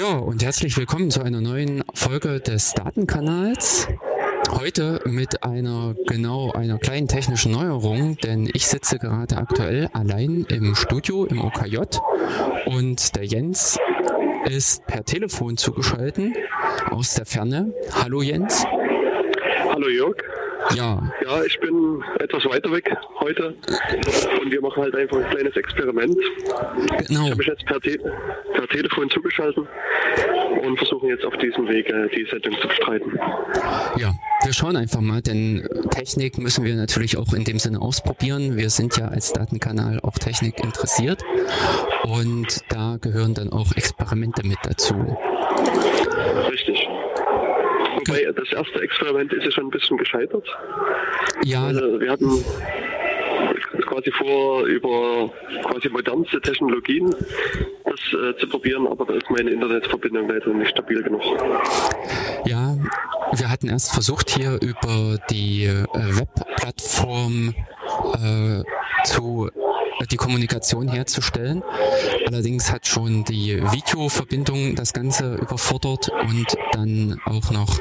Ja, und herzlich willkommen zu einer neuen Folge des Datenkanals. Heute mit einer genau einer kleinen technischen Neuerung, denn ich sitze gerade aktuell allein im Studio im OKJ und der Jens ist per Telefon zugeschaltet aus der Ferne. Hallo Jens. Hallo Jörg. Ja. Ja, ich bin etwas weiter weg heute und wir machen halt einfach ein kleines Experiment. Genau. Ich habe mich jetzt per, Te per Telefon zugeschaltet und versuchen jetzt auf diesem Wege die Sendung zu bestreiten. Ja, wir schauen einfach mal, denn Technik müssen wir natürlich auch in dem Sinne ausprobieren. Wir sind ja als Datenkanal auch Technik interessiert und da gehören dann auch Experimente mit dazu. Richtig. Wobei das erste Experiment ist ja schon ein bisschen gescheitert. Ja, Also wir hatten quasi vor, über quasi modernste Technologien das äh, zu probieren, aber da ist meine Internetverbindung leider nicht stabil genug. ja, wir hatten erst versucht hier über die äh, Webplattform äh, zu die Kommunikation herzustellen. Allerdings hat schon die Videoverbindung das Ganze überfordert und dann auch noch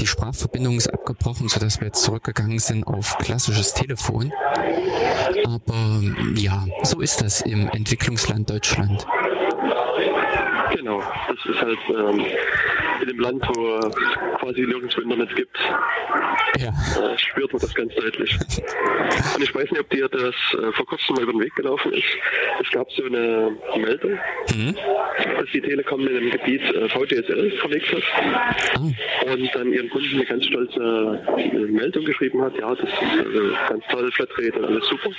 die Sprachverbindung ist abgebrochen, sodass wir jetzt zurückgegangen sind auf klassisches Telefon. Aber ja, so ist das im Entwicklungsland Deutschland. Genau, das ist halt ähm, in dem Land, wo es quasi nirgendwo Internet gibt, Ja. äh, spürt man das ganz deutlich. Und ich weiß nicht, ob dir das äh, vor kurzem mal über den Weg gelaufen ist. Es gab so eine Meldung, Mhm. dass die Telekom in einem Gebiet äh, VDSL verlegt hat Ah, und dann ihren Kunden eine ganz stolze äh, Meldung geschrieben hat, ja, das ist also ganz toll, Flatrate und alles super.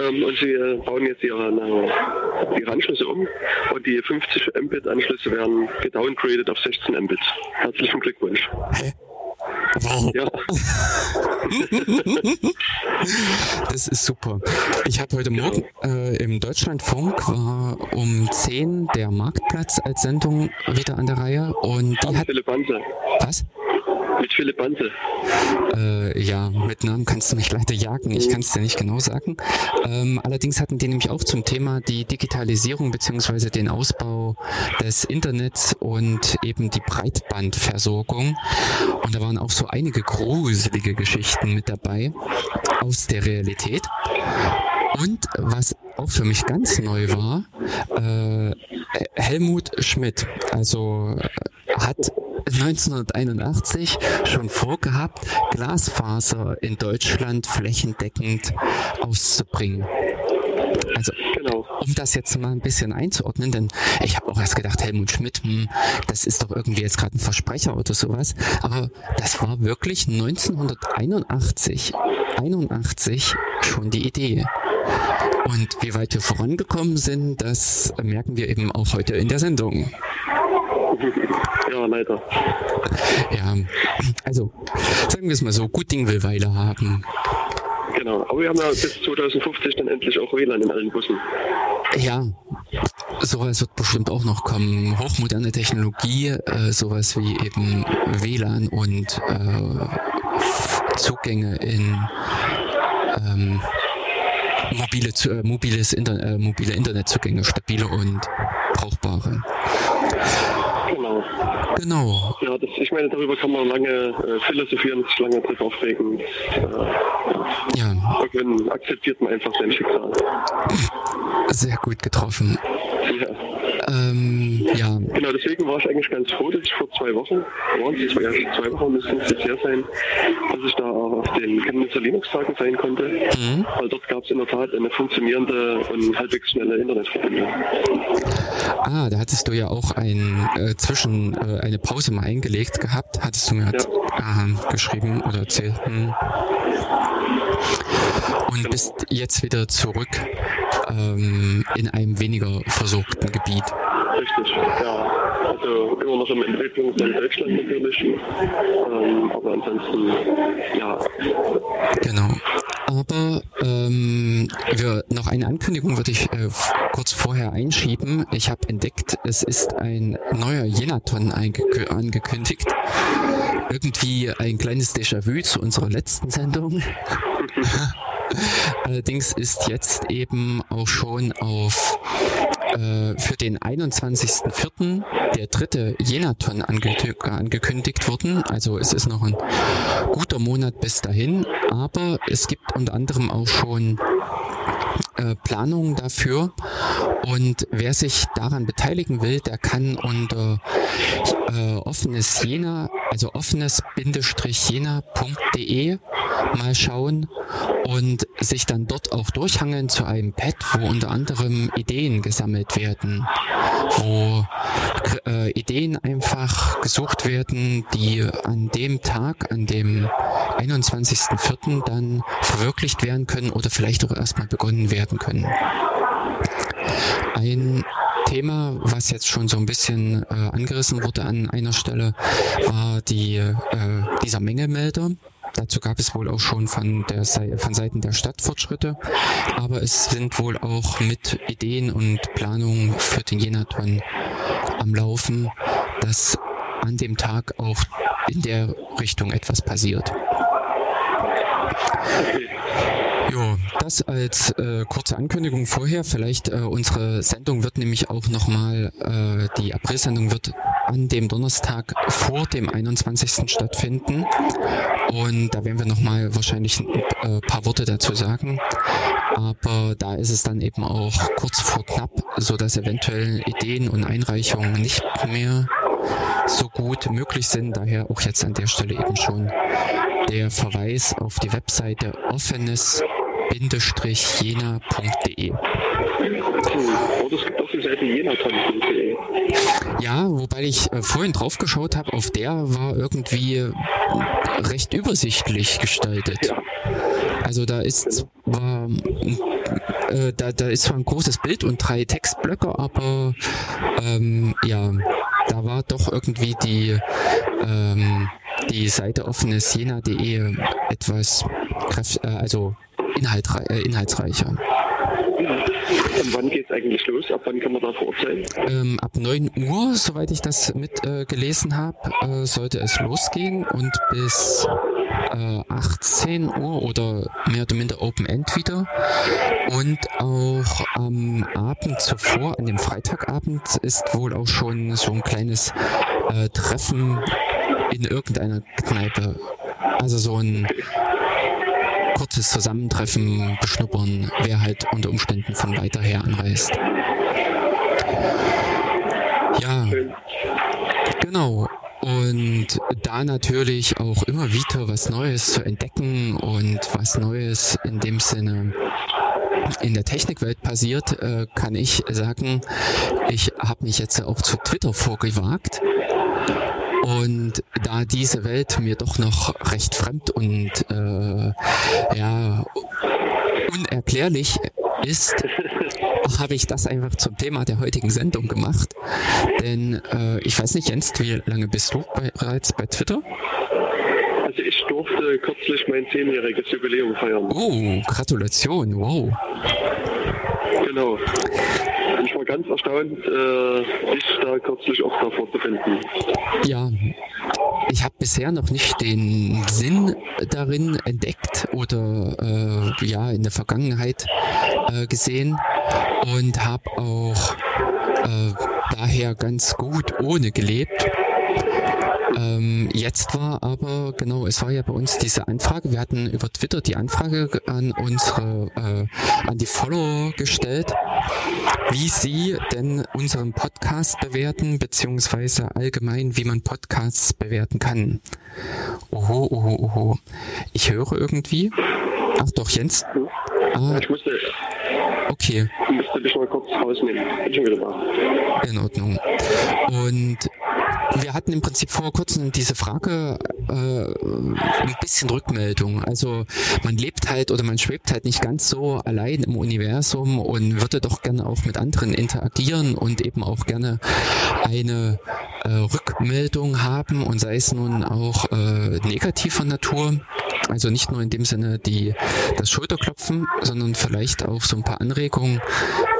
Ähm, und sie äh, bauen jetzt ihre, ihre Anschlüsse um und die 50 Mbit-Anschlüsse werden gedowngraded auf 16 Mbit. Herzlichen Glückwunsch. wow. Ja, Das ist super. Ich habe heute Morgen äh, im Deutschlandfunk war um 10 der Marktplatz als Sendung wieder an der Reihe und die mit hat Philipp Banse. was? Mit Philipp Banse. Äh, ja, mit Namen kannst du mich leider jagen. Ich kann es dir nicht genau sagen. Ähm, allerdings hatten die nämlich auch zum Thema die Digitalisierung beziehungsweise den Ausbau des Internets und eben die Breitbandversorgung. Und da waren auch so einige gruselige Geschichten mit dabei aus der Realität. Und was auch für mich ganz neu war, äh, Helmut Schmidt, also äh, hat 1981 schon vorgehabt, Glasfaser in Deutschland flächendeckend auszubringen. Also Genau. um das jetzt mal ein bisschen einzuordnen, denn ich habe auch erst gedacht, Helmut Schmidt, hm, das ist doch irgendwie jetzt gerade ein Versprecher oder sowas. Aber das war wirklich 1981, 81 schon die Idee. Und wie weit wir vorangekommen sind, das merken wir eben auch heute in der Sendung. Ja, leider. Ja, also sagen wir es mal so, gut Ding will Weile haben. Genau. Aber wir haben ja bis 2050 dann endlich auch WLAN in allen Bussen. Ja, sowas wird bestimmt auch noch kommen. Hochmoderne Technologie, äh, sowas wie eben WLAN und äh, Zugänge in ähm, mobile, äh, mobiles Inter äh, mobile Internetzugänge, stabile und brauchbare. Genau. Genau. Ja, das, ich meine, darüber kann man lange äh, philosophieren, sich lange drüber aufregen. Äh, Ja, irgendwann akzeptiert man einfach sein Schicksal. sehr gut getroffen. Ja. Ähm, ja, Genau, deswegen war ich eigentlich ganz froh, dass ich vor zwei Wochen, es zwei, zwei Wochen müssen es jetzt her sein, dass ich da auf den Chemnitzer Linux-Tagen sein konnte. Mhm. Weil dort gab es in der Tat eine funktionierende und halbwegs schnelle Internetverbindung. Ah, da hattest du ja auch ein äh, zwischen äh, eine Pause mal eingelegt gehabt, hattest du mir halt, äh, geschrieben oder erzählt. Hm. Und bist jetzt wieder zurück ähm, in einem weniger versorgten Gebiet. Richtig, ja. Also immer noch im Entwicklungsland Deutschland natürlich. Ähm, aber ansonsten, ja, Genau. Aber ähm, wir, noch eine Ankündigung würde ich äh, kurz vorher einschieben. Ich habe entdeckt, es ist ein neuer Jenaton angekündigt. Irgendwie ein kleines Déjà-vu zu unserer letzten Sendung. Allerdings ist jetzt eben auch schon auf äh, für den 21.04. der dritte Jenaton ange angekündigt worden. Also es ist noch ein guter Monat bis dahin, aber es gibt unter anderem auch schon äh, Planungen dafür. Und wer sich daran beteiligen will, der kann unter äh, offenes Jena, also offenes-jena.de mal schauen und sich dann dort auch durchhangeln zu einem Pad, wo unter anderem Ideen gesammelt werden, wo äh, Ideen einfach gesucht werden, die an dem Tag, an dem 21.04. dann verwirklicht werden können oder vielleicht auch erstmal begonnen werden können. Ein Thema, was jetzt schon so ein bisschen äh, angerissen wurde an einer Stelle, war die, äh, dieser Mängelmelder. Dazu gab es wohl auch schon von, der, von Seiten der Stadt Fortschritte, aber es sind wohl auch mit Ideen und Planungen für den Jenaton am Laufen, dass an dem Tag auch in der Richtung etwas passiert. Jo, das als äh, kurze Ankündigung vorher. Vielleicht äh, unsere Sendung wird nämlich auch nochmal, äh, die Aprilsendung wird an dem Donnerstag vor dem 21. stattfinden. Und da werden wir nochmal wahrscheinlich ein äh, paar Worte dazu sagen. Aber da ist es dann eben auch kurz vor knapp, so dass eventuell Ideen und Einreichungen nicht mehr so gut möglich sind. Daher auch jetzt an der Stelle eben schon der Verweis auf die Webseite offenes-jena.de. Oder es gibt auch die Seite jenaton.de. Ja, wobei ich äh, vorhin drauf geschaut habe, auf der war irgendwie recht übersichtlich gestaltet. Ja. Also da ist war, äh, da, da ist zwar ein großes Bild und drei Textblöcke, aber ähm, ja, da war doch irgendwie die ähm, die Seite offenesjena.de etwas kraft, äh, also inhaltrei äh, inhaltsreicher. Und wann geht es eigentlich los? Ab wann kann man da vor Ort sein? Ähm, ab 9 Uhr, soweit ich das mit äh, habe, äh, sollte es losgehen und bis äh, 18 Uhr oder mehr oder minder Open End wieder. Und auch am Abend zuvor, an dem Freitagabend, ist wohl auch schon so ein kleines äh, Treffen in irgendeiner Kneipe. Also so ein kurzes Zusammentreffen, beschnuppern, wer halt unter Umständen von weiter her anreist. Ja, genau. Und da natürlich auch immer wieder was Neues zu entdecken und was Neues in dem Sinne in der Technikwelt passiert, äh, kann ich sagen, ich habe mich jetzt auch zu Twitter vorgewagt und da diese Welt mir doch noch recht fremd und äh, ja unerklärlich ist, habe ich das einfach zum Thema der heutigen Sendung gemacht. Denn äh, ich weiß nicht, Jens, wie lange bist du bereits bei Twitter? Also ich durfte kürzlich mein zehnjähriges Jubiläum feiern. Oh, Gratulation, wow. Genau. War ganz erstaunt, äh, dich da kürzlich auch davor zu finden. Ja, ich habe bisher noch nicht den Sinn darin entdeckt oder äh, ja in der Vergangenheit äh, gesehen und habe auch äh, daher ganz gut ohne gelebt ähm, jetzt war aber, genau, es war ja bei uns diese Anfrage. Wir hatten über Twitter die Anfrage an unsere, äh, an die Follower gestellt, wie sie denn unseren Podcast bewerten, beziehungsweise allgemein, wie man Podcasts bewerten kann. Oho, oho, oho. Ich höre irgendwie. Ach doch, Jens. Ah, ich musste. Okay. Ich musste dich mal kurz rausnehmen. Bin schon wieder da. In Ordnung. Und wir hatten im Prinzip vor kurzem diese Frage, äh, ein bisschen Rückmeldung. Also man lebt halt oder man schwebt halt nicht ganz so allein im Universum und würde doch gerne auch mit anderen interagieren und eben auch gerne eine äh, Rückmeldung haben und sei es nun auch äh, negativer Natur. Also nicht nur in dem Sinne die das Schulterklopfen, sondern vielleicht auch so ein paar Anregungen,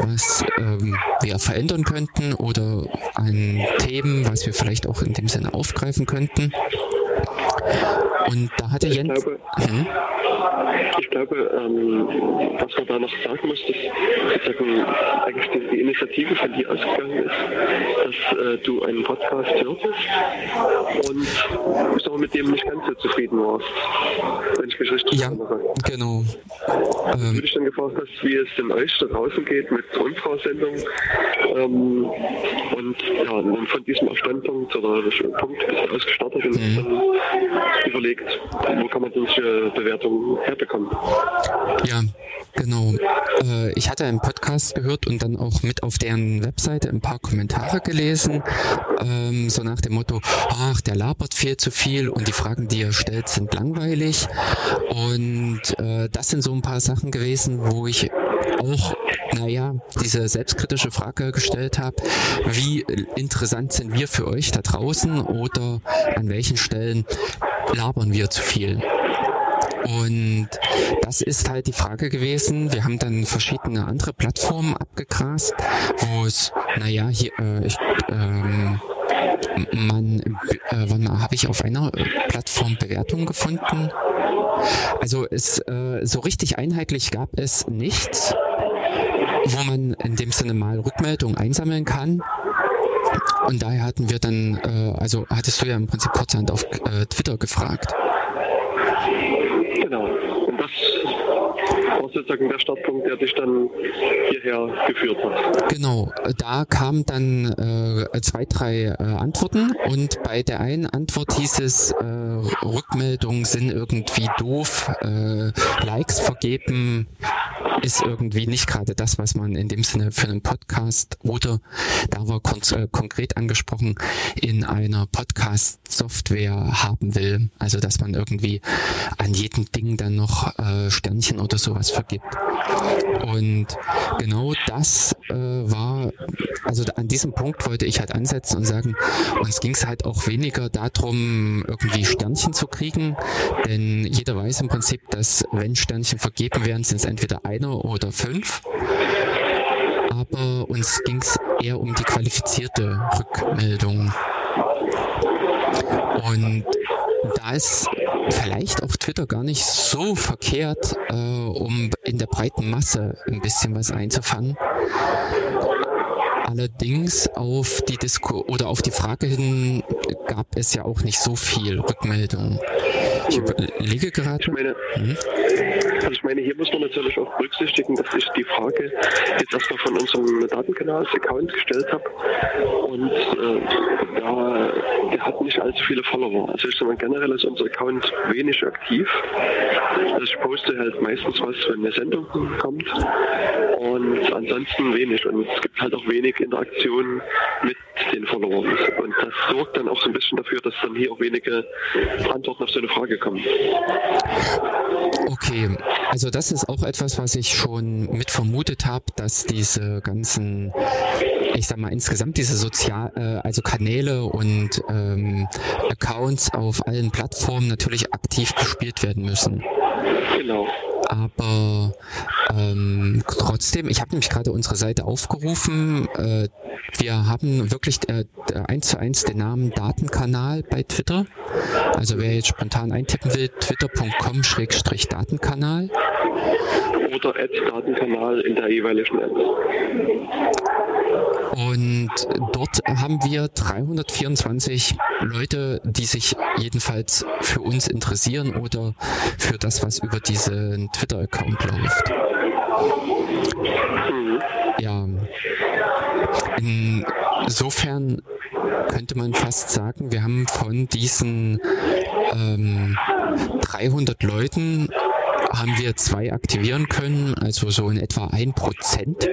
was ähm, wir verändern könnten oder an Themen, was wir vielleicht auch in dem Sinne aufgreifen könnten. Und da hatte ich Jens. Glaube, hm? Ich glaube, ähm, was man da noch sagen muss, dass sozusagen eigentlich die, die Initiative von dir ausgegangen ist, dass äh, du einen Podcast hörtest und ich mal, mit dem nicht ganz so zufrieden warst, wenn ich mich richtig ja, erinnere. Genau. Ähm, du dich dann gefragt hast, wie es denn euch da draußen geht mit unserer Sendung. Ähm, und ja, und von diesem Standpunkt oder Punkt bist du ausgestartet und mhm. dann überlegt, wo kann man solche Bewertungen herbekommen. Ja, genau. Äh, ich hatte einen Podcast gehört und dann auch mit auf deren Webseite ein paar Kommentare gelesen, ähm, so nach dem Motto, ach, der labert viel zu viel und die Fragen, die er stellt, sind langweilig. Und äh, das sind so ein paar Sachen gewesen, wo ich auch, naja, diese selbstkritische Frage gestellt habe, wie interessant sind wir für euch da draußen oder an welchen Stellen labern wir zu viel? Und das ist halt die Frage gewesen. Wir haben dann verschiedene andere Plattformen abgegrast, wo es, naja, hier, äh, ich, ähm, man, äh, wann habe ich auf einer Plattform Bewertungen gefunden? Also es äh, so richtig einheitlich gab es nichts, wo man in dem Sinne mal Rückmeldungen einsammeln kann. Und daher hatten wir dann, äh, also hattest du ja im Prinzip kurzhand auf äh, Twitter gefragt. Genau. Und das sozusagen der Startpunkt, der dich dann hierher geführt hat. Genau, da kamen dann äh, zwei, drei äh, Antworten und bei der einen Antwort hieß es, äh, Rückmeldungen sind irgendwie doof, äh, Likes vergeben ist irgendwie nicht gerade das, was man in dem Sinne für einen Podcast oder da war kon äh, konkret angesprochen in einer Podcast-Software haben will. Also dass man irgendwie an jedem Ding dann noch äh, Sternchen oder sowas vergibt. Und genau das äh, war, also an diesem Punkt wollte ich halt ansetzen und sagen, uns ging es halt auch weniger darum, irgendwie Sternchen zu kriegen, denn jeder weiß im Prinzip, dass wenn Sternchen vergeben werden, sind es entweder einer oder fünf. Aber uns ging es eher um die qualifizierte Rückmeldung. Und da ist vielleicht auch Twitter gar nicht so verkehrt, äh, um in der breiten Masse ein bisschen was einzufangen. Allerdings auf die Disco oder auf die Frage hin gab es ja auch nicht so viel Rückmeldung. Ich überlege gerade. Ich meine, hm? Also ich meine, hier muss man natürlich auch berücksichtigen, dass ich die Frage jetzt erstmal von unserem Datenkanals-Account gestellt habe und äh, da, der hat nicht allzu viele Follower. Also ich sage mal, generell ist unser Account wenig aktiv. Also ich poste halt meistens was, wenn eine Sendung kommt und ansonsten wenig und es gibt halt auch wenig Interaktion mit den Followern und das sorgt dann auch so ein bisschen dafür, dass dann hier auch wenige Antworten auf so eine Frage kommen. Okay, also das ist auch etwas, was ich schon mit vermutet habe, dass diese ganzen, ich sag mal insgesamt diese Sozial, äh, also Kanäle und ähm, Accounts auf allen Plattformen natürlich aktiv gespielt werden müssen. Genau aber ähm, trotzdem, ich habe nämlich gerade unsere Seite aufgerufen. Äh, wir haben wirklich äh, eins zu eins den Namen Datenkanal bei Twitter. Also wer jetzt spontan eintippen will, twitter.com-datenkanal. Oder Datenkanal in der jeweiligen App. Und dort haben wir 324 Leute, die sich jedenfalls für uns interessieren oder für das, was über diesen Twitter-Account läuft. Insofern könnte man fast sagen, wir haben von diesen ähm, 300 Leuten haben wir zwei aktivieren können, also so in etwa ein Prozent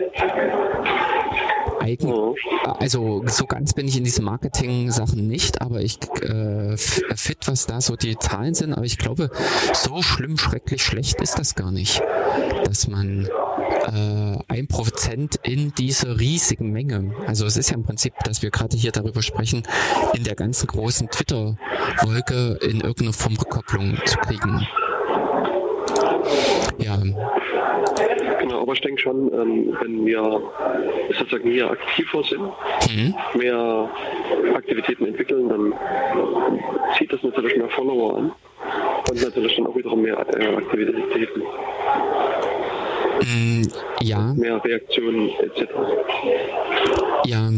eigen, mhm. also so ganz bin ich in diesen Marketing-Sachen nicht, aber ich äh, fit, was da so die Zahlen sind, aber ich glaube, so schlimm, schrecklich schlecht ist das gar nicht, dass man ein Prozent in dieser riesigen Menge, also es ist ja im Prinzip, dass wir gerade hier darüber sprechen, in der ganzen großen Twitter-Wolke in irgendeiner Form Rückkopplung zu kriegen. Ja. Genau, aber ich denke schon, ähm, wenn wir sozusagen hier aktiver sind, mhm. mehr Aktivitäten entwickeln, dann zieht das natürlich mehr Follower an. kommt natürlich dann auch wiederum mehr äh, Aktivitäten. Mm, ja. Mehr Reaktionen etc. Ja,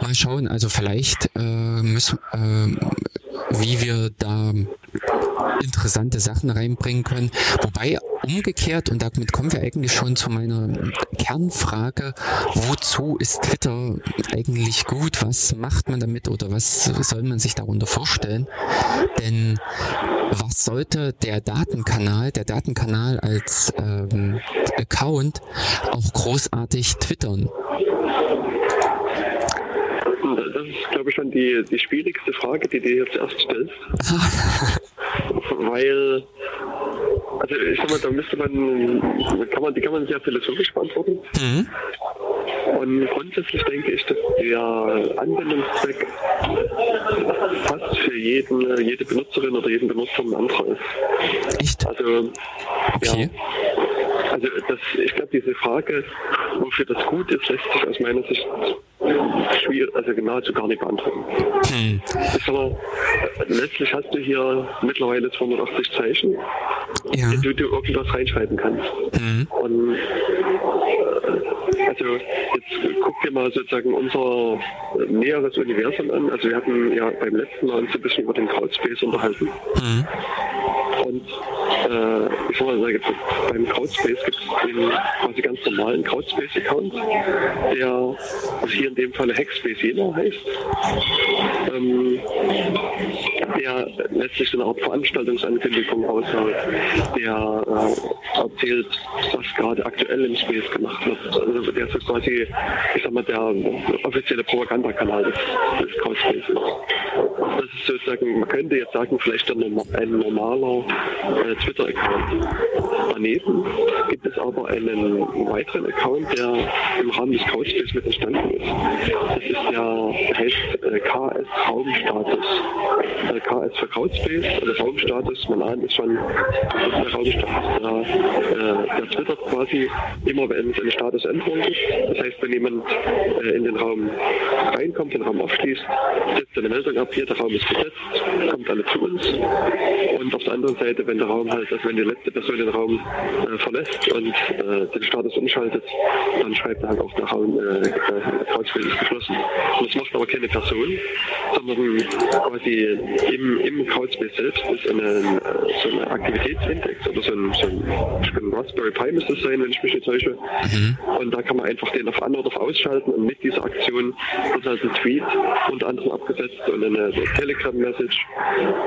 mal schauen. Also vielleicht äh, müssen, äh, wie wir da interessante Sachen reinbringen können. Wobei umgekehrt, und damit kommen wir eigentlich schon zu meiner Kernfrage, wozu ist Twitter eigentlich gut? Was macht man damit oder was soll man sich darunter vorstellen? Denn was sollte der Datenkanal, der Datenkanal als ähm, Account auch großartig twittern? Das ist, glaube ich, schon die, die schwierigste Frage, die du jetzt erst stellst. Weil, also ich sag mal, da müsste man, kann man, die kann man sehr philosophisch beantworten. Mhm. Und grundsätzlich denke ich, dass der Anwendungszweck fast für jeden, jede Benutzerin oder jeden Benutzer ein anderer ist. Echt? Also, okay. ja. Also das, ich glaube, diese Frage, wofür das gut ist, lässt sich aus meiner Sicht schwierig, also nahezu gar nicht beantworten. Hm. Ich sag mal, letztlich hast du hier mittlerweile 280 Zeichen, ja. in die du irgendwas reinschreiben kannst. Hm. Und also jetzt guck dir mal sozusagen unser näheres Universum an. Also wir hatten ja beim letzten Mal uns ein bisschen über den Crowdspace unterhalten. Mhm. Und äh, ich sag mal, beim Crowdspace gibt es den quasi ganz normalen Crowdspace-Account, der also hier in dem Falle Hackspace Jena heißt. Ähm, der letztlich eine Art Veranstaltungsankündigung aussagt, der äh, erzählt, was gerade aktuell im Space gemacht wird. Also der ist quasi, ich sag mal, der offizielle Propagandakanal des, des Crowdspaces. Das ist sozusagen, man könnte jetzt sagen, vielleicht ein, normaler äh, Twitter-Account. Daneben gibt es aber einen weiteren Account, der im Rahmen des Crowdspace mit entstanden ist. Das ist der, der heißt äh, KS Raumstatus. Äh, für Crowdspace, also Raumstatus, man ahnt es schon, das ist der Raumstatus. Der, äh, der twittert quasi immer, wenn es eine Statusänderung gibt. Das heißt, wenn jemand äh, in den Raum reinkommt, den Raum abschließt, setzt eine Meldung ab, hier der Raum ist besetzt, kommt alle zu uns. Und auf der anderen Seite, wenn der Raum halt, also wenn die letzte Person den Raum äh, verlässt und äh, den Status umschaltet, dann schreibt er halt auch der Raum, äh, Crowdspace ist geschlossen. Und das macht aber keine Person, sondern quasi im, im Crowdspace selbst ist eine, so eine Aktivitätsindex oder so ein, so ein Raspberry Pi müsste es sein, wenn ich mich nicht täusche. Mhm. Und da kann man einfach den auf an oder auf ausschalten und mit dieser Aktion wird halt ein Tweet unter anderem abgesetzt und eine so Telegram-Message,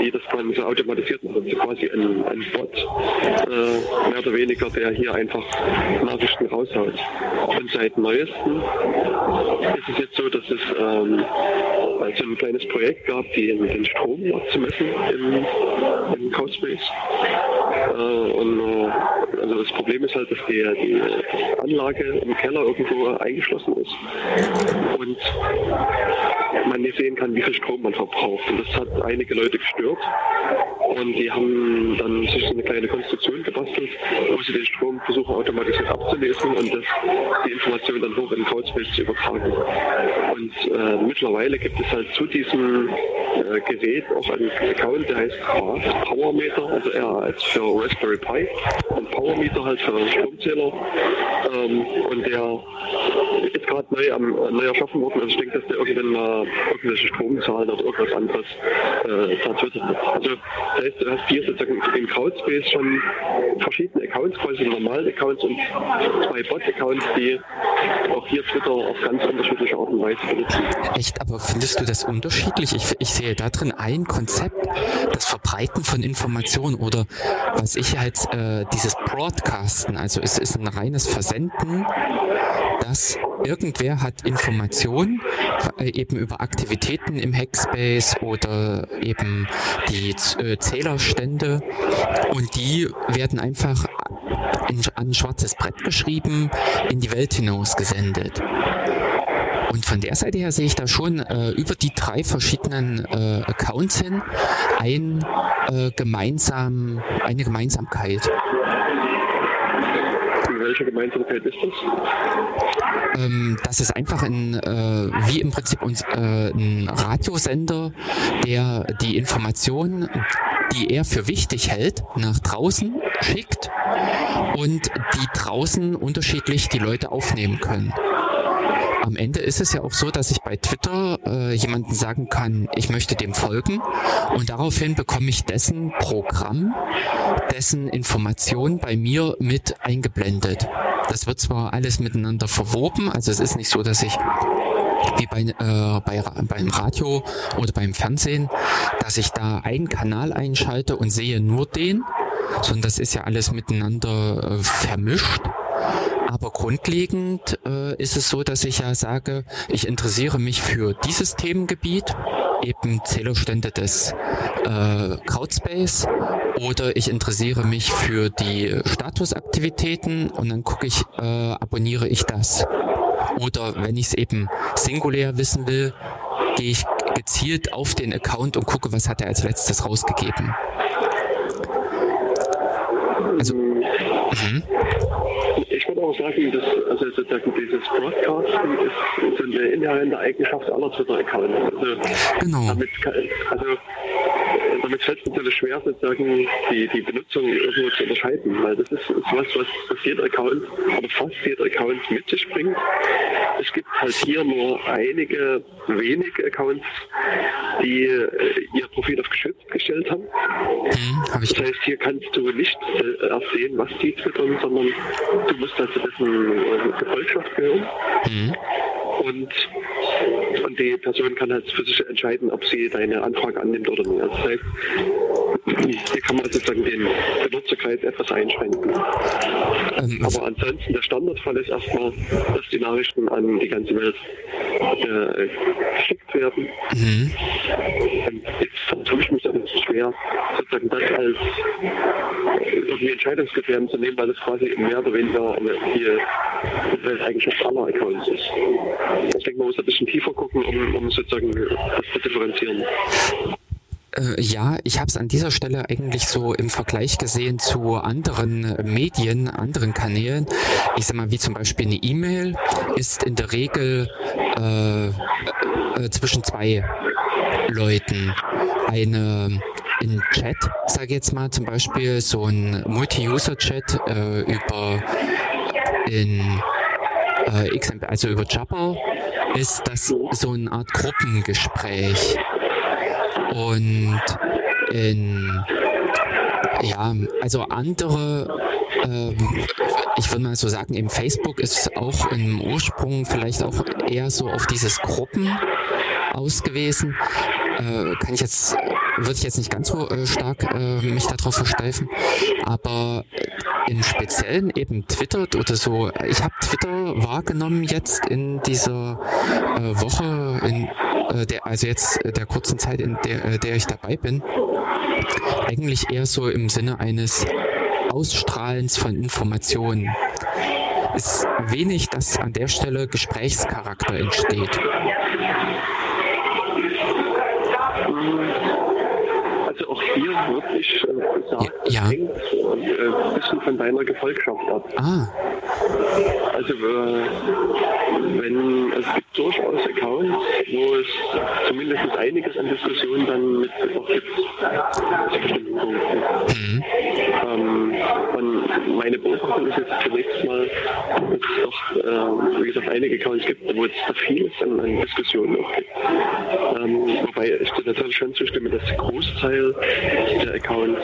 die das dann so automatisiert macht. Also quasi ein, ein Bot, äh, mehr oder weniger, der hier einfach Nachrichten raushaut. Und seit neuestem ist es jetzt so, dass es ähm, so ein kleines Projekt gab, die, den Strom zu messen im, im Codespace. Äh, und äh, also das Problem ist halt, dass die, die Anlage im Keller irgendwo eingeschlossen ist und man nicht sehen kann, wie viel Strom man verbraucht. Und das hat einige Leute gestört. Und die haben dann sich so eine kleine Konstruktion gebastelt, wo sie den Strom versuchen automatisiert abzulesen und das, die Information dann hoch in Codespace zu übertragen. Und äh, mittlerweile gibt es halt zu diesem äh, Gerät auch einen Account, der heißt Powermeter, also eher als für Raspberry Pi und Powermeter halt für Stromzähler. Ähm, und der ist gerade neu, am, neu erschaffen worden. Also ich denke, dass der irgendwann mal irgendwelche Stromzahlen oder irgendwas anderes äh, twittern wird. Also das heißt, du hast hier sozusagen im Crowdspace schon verschiedene Accounts, quasi normale Accounts und zwei Bot-Accounts, die auch hier Twitter auf ganz unterschiedliche Art und Weise benutzen. Echt, aber findest du das unterschiedlich? Ich, ich sehe da drin ein Konzept, das Verbreiten von Informationen oder was ich halt äh, dieses Broadcasten, also es ist ein reines Versenden, dass irgendwer hat Informationen äh, eben über Aktivitäten im Hackspace oder eben die äh, Zählerstände und die werden einfach in, an ein schwarzes Brett geschrieben, in die Welt hinaus gesendet. Und von der Seite her sehe ich da schon äh, über die drei verschiedenen äh, Accounts hin ein, äh, gemeinsam, eine Gemeinsamkeit. Welche Gemeinsamkeit ist das? Ähm, das ist einfach ein, äh, wie im Prinzip uns, äh, ein Radiosender, der die Informationen, die er für wichtig hält, nach draußen schickt und die draußen unterschiedlich die Leute aufnehmen können. Am Ende ist es ja auch so, dass ich bei Twitter äh, jemanden sagen kann, ich möchte dem folgen und daraufhin bekomme ich dessen Programm, dessen Information bei mir mit eingeblendet. Das wird zwar alles miteinander verwoben, also es ist nicht so, dass ich wie bei, äh, bei, beim Radio oder beim Fernsehen, dass ich da einen Kanal einschalte und sehe nur den, sondern das ist ja alles miteinander äh, vermischt. Aber grundlegend äh, ist es so, dass ich ja sage, ich interessiere mich für dieses Themengebiet, eben Zählerstände des äh, Crowdspace, oder ich interessiere mich für die Statusaktivitäten und dann gucke ich, äh, abonniere ich das. Oder wenn ich es eben singulär wissen will, gehe ich gezielt auf den Account und gucke, was hat er als letztes rausgegeben. Also, mhm ich würde auch sagen, dass also sozusagen dieses Broadcasting ist so eine inhärente Eigenschaft aller Twitter-Accounts. Also genau. Damit, also damit fällt es natürlich schwer, sozusagen die, die Benutzung irgendwo zu unterscheiden, weil das ist, ist was, was jeder Account oder fast jeder Account mit sich bringt. Es gibt halt hier nur einige wenige Accounts, die äh, ihr Profil auf geschützt gestellt haben. Mhm, hab das heißt, hier kannst du nicht äh, erst sehen, was die twittern, sondern du musst also dessen äh, Gefolgschaft gehören. Mhm. Und, und die Person kann halt für sich entscheiden, ob sie deine Anfrage annimmt oder nicht. Also das heißt, hier kann man sozusagen den Benutzerkreis etwas einschränken. Ähm, Aber ansonsten, der Standardfall ist erstmal, dass die Nachrichten an die ganze Welt äh, geschickt werden. Mhm. Ähm, jetzt tue ich mich dann schwer, sozusagen das als irgendwie Entscheidungskriterien zu nehmen, weil das quasi mehr oder weniger die Welteigenschaft aller Accounts ist. Ich denke, man muss ein bisschen tiefer gucken, um, um sozusagen das zu differenzieren. Äh, ja, ich habe es an dieser Stelle eigentlich so im Vergleich gesehen zu anderen Medien, anderen Kanälen. Ich sag mal, wie zum Beispiel eine E-Mail ist in der Regel äh, äh, zwischen zwei Leuten. Eine in Chat, sage ich jetzt mal zum Beispiel so ein Multi-User-Chat äh, über in äh, also über Jabber, ist das so eine Art Gruppengespräch. Und in, ja, also andere, ähm, ich würde mal so sagen, im Facebook ist auch im Ursprung vielleicht auch eher so auf dieses Gruppen ausgewiesen. Äh, kann ich jetzt, würde ich jetzt nicht ganz so äh, stark äh, mich darauf versteifen, aber im Speziellen eben twittert oder so. Ich habe Twitter wahrgenommen jetzt in dieser äh, Woche, in der, also jetzt der kurzen Zeit, in der, äh, der ich dabei bin, eigentlich eher so im Sinne eines Ausstrahlens von Informationen. Ist wenig, dass an der Stelle Gesprächscharakter entsteht. Also auch hier würde ich äh, sagen, ja. das hängt äh, ein bisschen von deiner Gefolgschaft ab. Ah. Also äh, wenn also es gibt durchaus Accounts, wo es zumindest einiges an Diskussionen dann mit auch gibt. Mhm. Ähm, und meine Beobachtung ist jetzt zunächst mal, dass es doch, äh, wie gesagt, einige Accounts gibt, wo es da vieles an, an Diskussionen auch gibt. Ähm, wobei ich dir natürlich schon zustimme, dass der Großteil der Accounts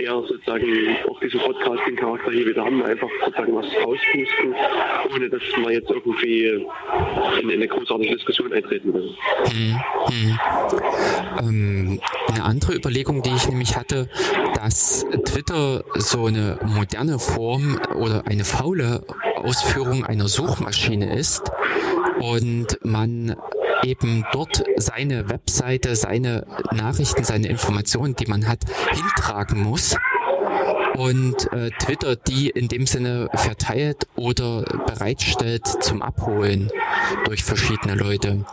eher sozusagen auch diesen Podcasting-Charakter hier wieder haben, einfach sozusagen was rauspusten, ohne dass man jetzt irgendwie in, in eine großartige Diskussion eintreten will. Hm, hm. Ähm, eine andere Überlegung, die ich nämlich hatte, dass Twitter so eine moderne Form oder eine faule Ausführung einer Suchmaschine ist und man eben dort seine Webseite, seine Nachrichten, seine Informationen, die man hat, hintragen muss und äh, Twitter die in dem Sinne verteilt oder bereitstellt zum Abholen durch verschiedene Leute.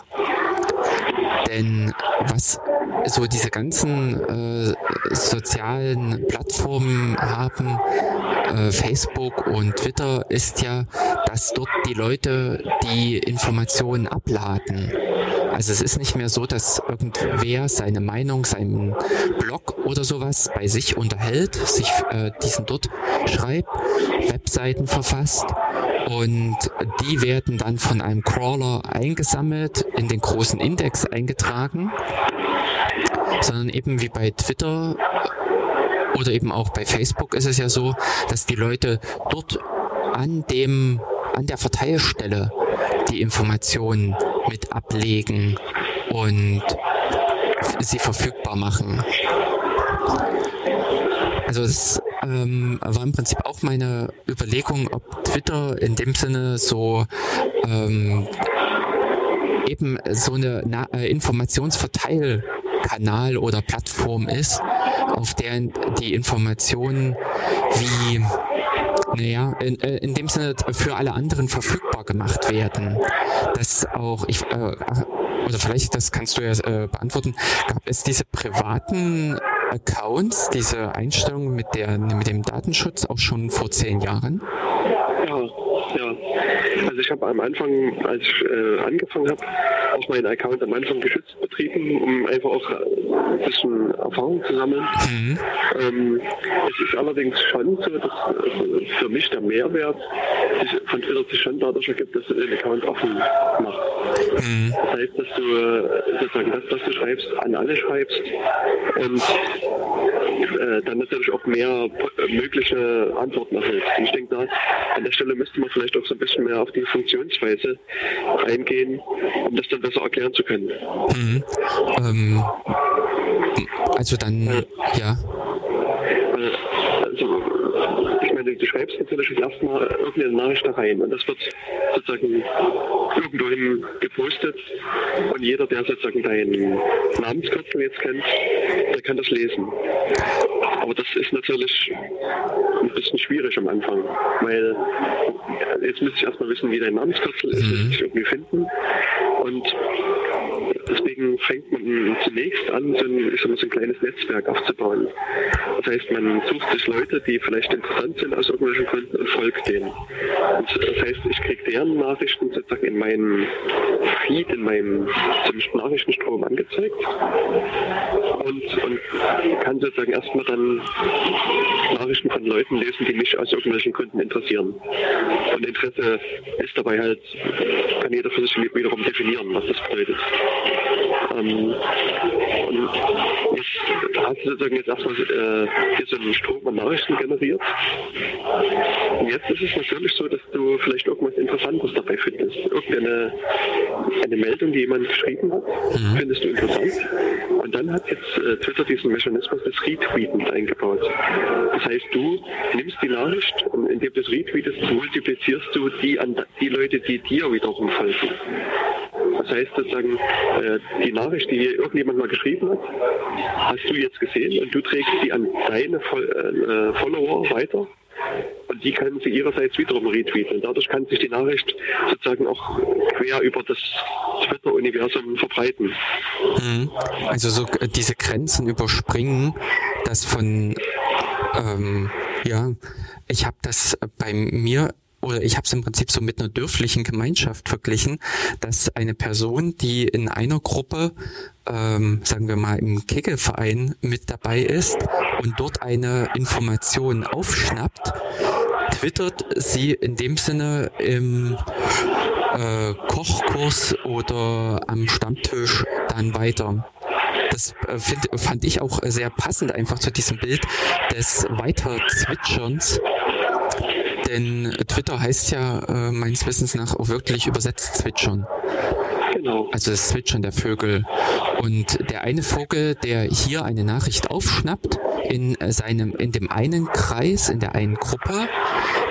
Denn was so diese ganzen äh, sozialen Plattformen haben, äh, Facebook und Twitter ist ja, dass dort die Leute die Informationen abladen. Also es ist nicht mehr so, dass irgendwer seine Meinung, seinen Blog oder sowas bei sich unterhält, sich äh, diesen dort schreibt, Webseiten verfasst und die werden dann von einem Crawler eingesammelt, in den großen Index eingetragen, sondern eben wie bei Twitter oder eben auch bei Facebook ist es ja so, dass die Leute dort an dem, an der Verteilstelle die Informationen mit ablegen und sie verfügbar machen. Also es ähm, war im Prinzip auch meine Überlegung, ob Twitter in dem Sinne so ähm, eben so eine Na äh, Informationsverteilkanal oder Plattform ist, auf der die Informationen wie naja, in, äh, in dem Sinne für alle anderen verfügbar gemacht werden. Dass auch ich, äh, oder vielleicht, das kannst du ja äh, beantworten, gab es diese privaten Accounts, diese Einstellung mit, der, mit dem Datenschutz auch schon vor zehn Jahren? Ja, ja. Also ich habe am Anfang, als ich äh, angefangen habe, auch meinen Account am Anfang geschützt betrieben, um einfach auch ein bisschen Erfahrung zu sammeln. Mhm. Ähm, es ist allerdings schon so, dass äh, für mich der Mehrwert sich von Twitter sich schon dadurch ergibt, dass du den Account offen machst. Mhm. Das heißt, dass du äh, sozusagen das, was du schreibst, an alle schreibst und äh, dann natürlich auch mehr äh, mögliche Antworten erhältst. Ich denke, da an der Stelle müsste man vielleicht auch so ein bisschen mehr auf die Funktionsweise eingehen, um das dann besser erklären zu können. Mhm. Ähm, also dann, ja. ja. Also, ich meine, du schreibst natürlich erstmal irgendeine Nachricht da rein und das wird sozusagen irgendwohin gepostet und jeder, der sozusagen deinen Namenskürzel jetzt kennt, der kann das lesen. Aber das ist natürlich ein bisschen schwierig am Anfang, weil jetzt müsste ich erstmal wissen, wie dein Namenskürzel ist, mhm. ich irgendwie finden und deswegen fängt man zunächst an, so ein, so ein kleines Netzwerk aufzubauen. Das heißt, man sucht sich Leute, die vielleicht interessant sind aus irgendwelchen Gründen und folgt denen. Und das heißt, ich kriege deren Nachrichten sozusagen in meinem Feed, in meinem Nachrichtenstrom angezeigt und, und kann sozusagen erstmal dann Nachrichten von Leuten lesen, die mich aus irgendwelchen Gründen interessieren. Und Interesse ist dabei halt, kann jeder für sich wiederum definieren, was das bedeutet. Und jetzt hast du sozusagen jetzt erstmal äh, hier so einen Strom an Nachrichten generiert. Und jetzt ist es natürlich so, dass du vielleicht irgendwas Interessantes dabei findest. Irgendeine eine Meldung, die jemand geschrieben hat, mhm. findest du interessant. Und dann hat jetzt äh, Twitter diesen Mechanismus des Retweetens eingebaut. Das heißt, du nimmst die Nachricht und indem du das retweetest, multiplizierst du die an die Leute, die dir wiederum folgen. Das heißt sozusagen, äh, die Nachricht, die irgendjemand mal geschrieben hat, hast du jetzt gesehen und du trägst sie an deine äh, Follower weiter und die können sie ihrerseits wiederum retweeten. Und dadurch kann sich die Nachricht sozusagen auch quer über das Twitter-Universum verbreiten. Mhm. Also so äh, diese Grenzen überspringen, das von ähm, ja, ich habe das bei mir oder ich habe es im Prinzip so mit einer dörflichen Gemeinschaft verglichen, dass eine Person, die in einer Gruppe, ähm, sagen wir mal im Kegelverein mit dabei ist und dort eine Information aufschnappt, twittert sie in dem Sinne im äh, Kochkurs oder am Stammtisch dann weiter. Das äh, find, fand ich auch sehr passend einfach zu diesem Bild des Weiterzwitscherns denn Twitter heißt ja äh, meines Wissens nach auch wirklich übersetzt zwitschern. Genau. Also das Zwitschern der Vögel. Und der eine Vogel, der hier eine Nachricht aufschnappt, in seinem, in dem einen Kreis, in der einen Gruppe,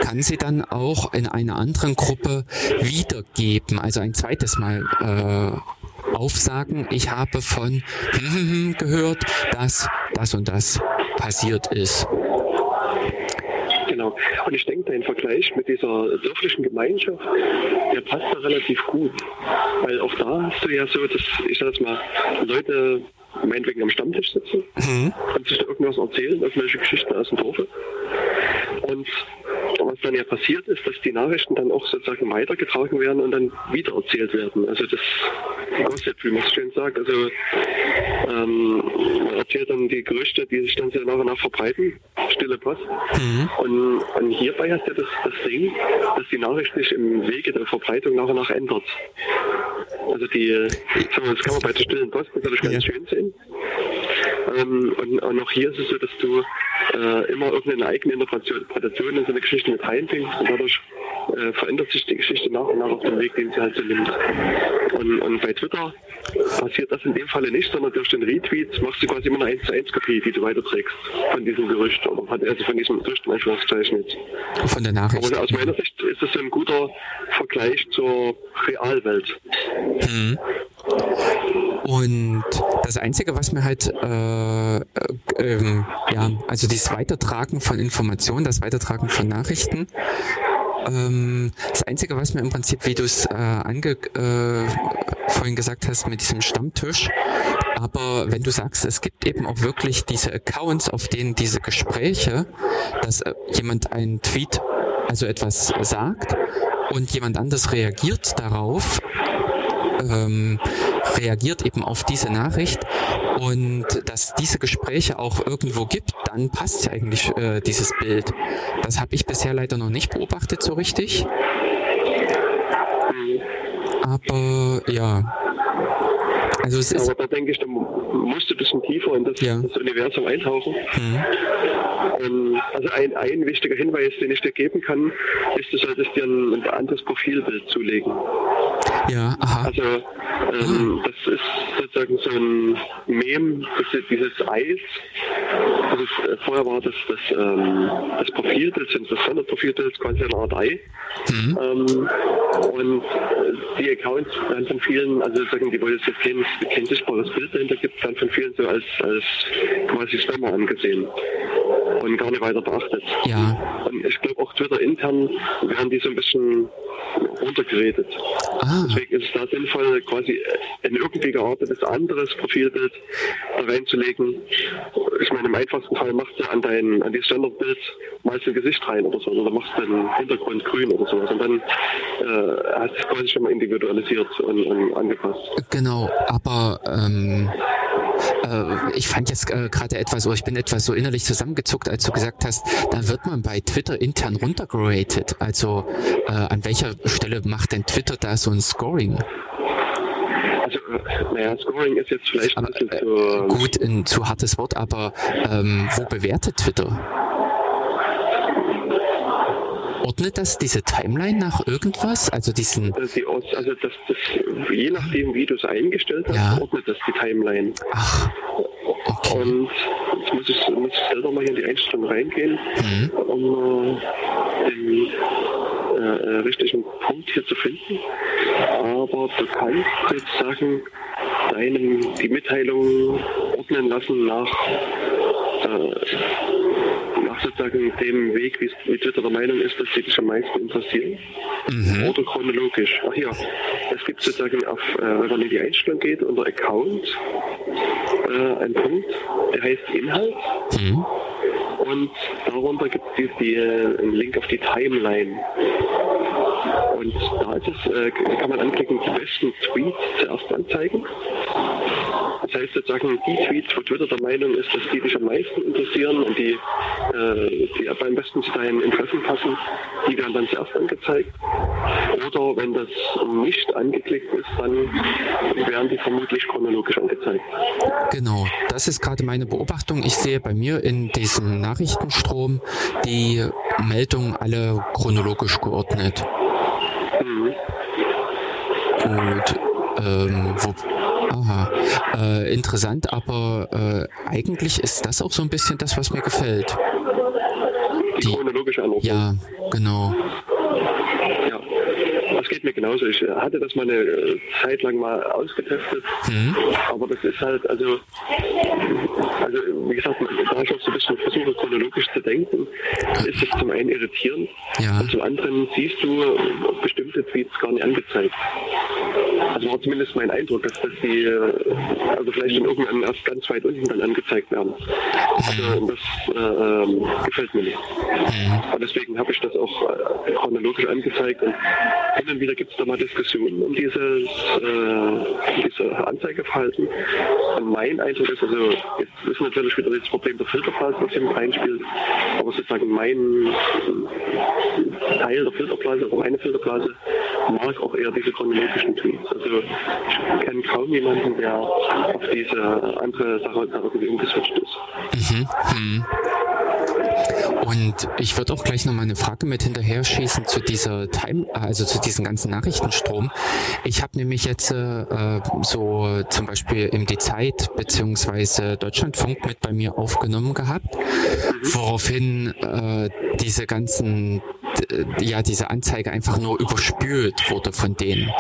kann sie dann auch in einer anderen Gruppe wiedergeben, also ein zweites Mal äh, aufsagen, ich habe von gehört, dass das und das passiert ist. Genau. Und ich denke, dein Vergleich mit dieser dörflichen Gemeinschaft, der passt da relativ gut. Weil auch da hast du ja so, dass, ich sag jetzt mal, Leute meinetwegen am Stammtisch sitzen mhm. und sich da irgendwas erzählen, irgendwelche Geschichten aus dem Dorf. Und was dann ja passiert ist, dass die Nachrichten dann auch sozusagen weitergetragen werden und dann wieder erzählt werden. Also das Gossip, wie man es schön sagt. Also ähm, man erzählt dann die Gerüchte, die sich dann sehr nach und nach verbreiten, stille Post. Mhm. Und, und, hierbei hast du das, das Ding, dass die Nachricht sich im Wege der Verbreitung nach und nach ändert. Also die, das kann man bei der stillen Post natürlich ganz ja. schön sehen. Ähm, und, und auch hier ist es so, dass du äh, immer irgendeine eigene Interpretation in so eine Geschichte mit reinbringst und dadurch äh, verändert sich die Geschichte nach und nach auf dem Weg, den sie halt so nimmt. Und, und bei Twitter passiert das in dem Falle nicht, sondern durch den Retweet machst du quasi immer eine 1 zu 1 Kopie, die du weiterträgst von diesem Gerücht oder also von diesem Gerücht in Anführungszeichen jetzt. Von der Nachricht. Aber aus meiner Sicht ist so ein guter Vergleich zur Realwelt. Mhm. Und das Einzige, was mir halt, äh, äh, ähm, ja, also dieses Weitertragen von Informationen, das Weitertragen von Nachrichten, ähm, das Einzige, was mir im Prinzip, wie du es äh, äh, vorhin gesagt hast, mit diesem Stammtisch, aber wenn du sagst, es gibt eben auch wirklich diese Accounts, auf denen diese Gespräche, dass äh, jemand einen Tweet, also etwas sagt und jemand anders reagiert darauf, ähm, reagiert eben auf diese Nachricht und dass diese Gespräche auch irgendwo gibt, dann passt ja eigentlich äh, dieses Bild. Das habe ich bisher leider noch nicht beobachtet so richtig. Aber ja. Also es ist Aber da denke ich, da musst du ein bisschen tiefer in das, ja. das Universum eintauchen. Mhm. Ähm, also ein, ein wichtiger Hinweis, den ich dir geben kann, ist, du solltest dir ein, ein anderes Profilbild zulegen. Ja, aha. Also ähm, ah. das ist sozusagen so ein Mem, dieses Eis. Also vorher war das das, ähm, das Profilbild, das Standardprofilbild quasi eine Art Ei. Mhm. Ähm, und äh, die Accounts werden von vielen, also sozusagen, die wollen es jetzt kein, sichtbares Bild dahinter gibt, werden von vielen so als, als quasi Spammer angesehen und gar nicht weiter beachtet. Ja. Und ich glaube auch Twitter intern werden die so ein bisschen runtergeredet. Ah. Deswegen ist es da sinnvoll, quasi ein irgendwie geartetes anderes Profilbild da reinzulegen. Ich meine, im einfachsten Fall machst du an dein, an dieses Standardbild mal ein Gesicht rein oder so, oder machst du den Hintergrund grün oder sowas. Und dann äh, hast du es quasi schon mal individualisiert und, und angepasst. Genau, aber ähm, äh, ich fand jetzt äh, gerade etwas, oder ich bin etwas so innerlich zusammengezuckt, als du gesagt hast, da wird man bei Twitter intern runtergeratet. Also äh, an welcher Stelle macht denn Twitter da so ein Scoring? Also, äh, naja, Scoring ist jetzt vielleicht aber, ein bisschen zu... Gut, ein zu hartes Wort, aber ähm, wo bewertet Twitter? Ordnet das diese Timeline nach irgendwas? Also diesen. Also, das, das, je nachdem, wie du es eingestellt hast, ja. ordnet das die Timeline. Ach. Okay. Und jetzt muss ich, muss ich selber mal hier in die Einstellung reingehen, mhm. um äh, den äh, richtigen Punkt hier zu finden. Aber du kannst sozusagen deinem die Mitteilung ordnen lassen nach äh, sozusagen dem Weg, wie, Twitter der Meinung ist, dass sie dich am meisten interessieren? Mhm. Oder chronologisch? Ach ja, es gibt sozusagen auf, äh, wenn man in die Einstellung geht, unter Account, äh, einen Punkt, der heißt Inhalt. Mhm. Und darunter gibt es die, die, äh, einen Link auf die Timeline. Und da ist es, äh, kann man anklicken, die besten Tweets zuerst anzeigen. Das heißt sozusagen, die Tweets, wo Twitter der Meinung ist, dass die dich am meisten interessieren und die, äh, die am besten zu deinen Interessen passen, die werden dann zuerst angezeigt. Oder wenn das nicht angeklickt ist, dann werden die vermutlich chronologisch angezeigt. Genau, das ist gerade meine Beobachtung. Ich sehe bei mir in diesem Nachrichtenstrom die Meldungen alle chronologisch geordnet. Mhm. Gut. Ähm, wo, aha, äh, interessant, aber äh, eigentlich ist das auch so ein bisschen das, was mir gefällt. Die, chronologische Anordnung. Ja, genau geht mir genauso. Ich hatte das mal eine äh, Zeit lang mal ausgetestet, mhm. aber das ist halt, also, also wie gesagt, da ich auch so ein bisschen versuche, chronologisch zu denken, ist das zum einen irritierend ja. und zum anderen siehst du bestimmte Tweets gar nicht angezeigt. Also war zumindest mein Eindruck, dass, dass die äh, also vielleicht in irgendwann erst ganz weit unten dann angezeigt werden. Also das äh, gefällt mir nicht. Mhm. Und deswegen habe ich das auch äh, chronologisch angezeigt. Und hin und wieder gibt es da mal Diskussionen um dieses, äh, diese Anzeigeverhalten. Mein Eindruck ist, also jetzt ist natürlich wieder das Problem der Filterblase, was hier mit reinspielt. Aber sozusagen mein Teil der Filterblase oder meine Filterblase mag auch eher diese chronologischen Tweets. Also ich kenne kaum jemanden, der auf diese andere Sache irgendwie umgeswitcht ist. Mhm. Mhm. Und ich würde auch gleich noch mal eine Frage mit hinterher schießen zu dieser Time, also zu diesem ganzen Nachrichtenstrom. Ich habe nämlich jetzt äh, so zum Beispiel im Die Zeit beziehungsweise Deutschlandfunk mit bei mir aufgenommen gehabt, woraufhin äh, diese ganzen, ja diese Anzeige einfach nur überspült wurde von denen.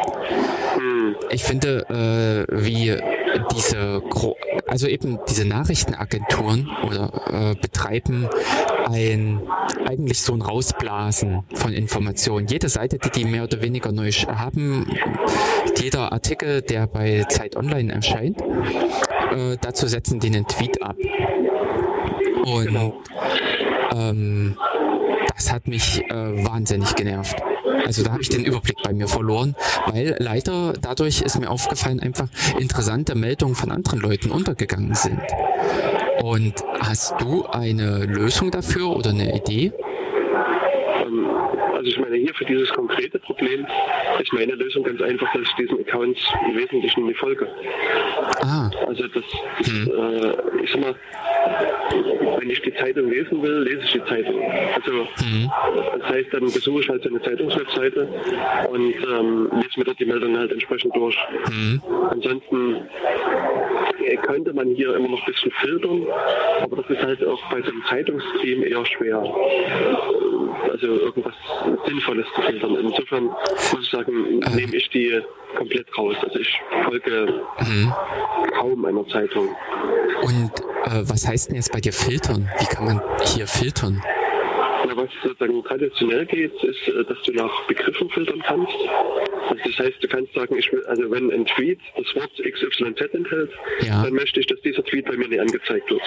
Ich finde, äh, wie diese, also eben diese Nachrichtenagenturen oder äh, betreiben ein eigentlich so ein Rausblasen von Informationen. Jede Seite, die die mehr oder weniger neu haben, jeder Artikel, der bei Zeit Online erscheint, äh, dazu setzen die einen Tweet ab. Und genau. ähm, das hat mich äh, wahnsinnig genervt. Also da habe ich den Überblick bei mir verloren, weil leider dadurch ist mir aufgefallen, einfach interessante Meldungen von anderen Leuten untergegangen sind. Und hast du eine Lösung dafür oder eine Idee? Also ich meine, hier für dieses konkrete Problem ist meine Lösung ganz einfach, dass ich diesen Accounts im Wesentlichen nicht folge. Ah. Also das, hm. äh, ich sag mal, wenn ich die Zeitung lesen will, lese ich die Zeitung. Also mhm. das heißt, dann besuche ich halt so eine Zeitungswebseite und ähm, lese mir dort die Meldungen halt entsprechend durch. Mhm. Ansonsten äh, könnte man hier immer noch ein bisschen filtern, aber das ist halt auch bei so einem Zeitungsteam eher schwer. Also irgendwas Sinnvolles zu filtern. Insofern muss ich sagen, äh. nehme ich die komplett raus. Also ich folge mhm. kaum einer Zeitung. Und äh, was heißt denn jetzt bei dir filtern? Wie kann man hier filtern? Na, was sozusagen traditionell geht, ist, äh, dass du nach Begriffen filtern kannst. Also das heißt, du kannst sagen, ich will, also wenn ein Tweet das Wort XYZ enthält, ja. dann möchte ich, dass dieser Tweet bei mir nicht angezeigt wird.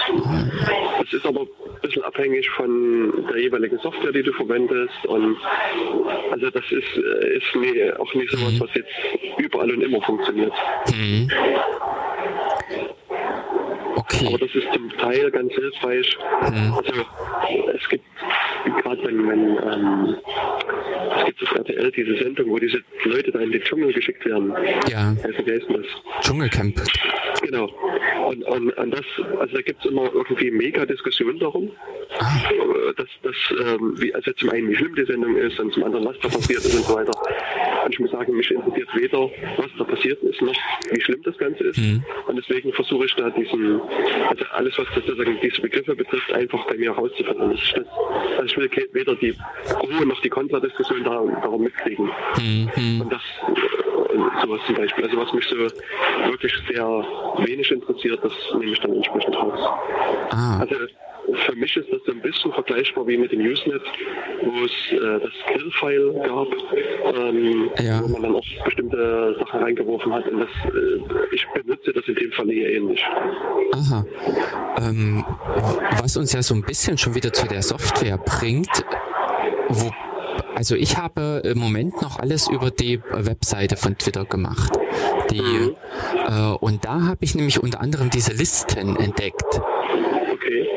Das ist aber ein bisschen abhängig von der jeweiligen Software, die du verwendest. Und also das ist, äh, ist nie, auch nicht so was, mhm. was jetzt überall und immer funktioniert. Mhm. Okay. Aber das ist zum Teil ganz hilfreich. Mhm. Also es gibt gerade wenn, wenn ähm, es gibt auf RTL diese Sendung, wo diese Leute da in den Dschungel geschickt werden. Ja. Also, wie heißt das? Dschungelcamp. Genau. Und, und, und das, also da gibt es immer irgendwie mega Diskussionen darum. Ah. Dass, dass, ähm, wie, also zum einen, wie schlimm die Sendung ist und zum anderen, was da passiert ist und so weiter. Und ich muss sagen, mich interessiert weder, was da passiert ist, noch wie schlimm das Ganze ist. Mhm. Und deswegen versuche ich da diesen, also alles, was sozusagen diese Begriffe betrifft, einfach bei mir rauszufinden. Also ich will weder die Pro- noch die Kontradiskussion da, darum mitkriegen. Mhm. Und das sowas zum Beispiel. Also was mich so wirklich sehr wenig interessiert, das nehme ich dann entsprechend raus. Ah. Also für mich ist das so ein bisschen vergleichbar wie mit dem Usenet, wo es äh, das Kill-File gab, ähm, ja. wo man dann auch bestimmte Sachen reingeworfen hat. Und das, äh, ich benutze das in dem Fall eher ähnlich. Aha. Ähm, was uns ja so ein bisschen schon wieder zu der Software bringt, wo also ich habe im Moment noch alles über die Webseite von Twitter gemacht. Die, mhm. äh, und da habe ich nämlich unter anderem diese Listen entdeckt.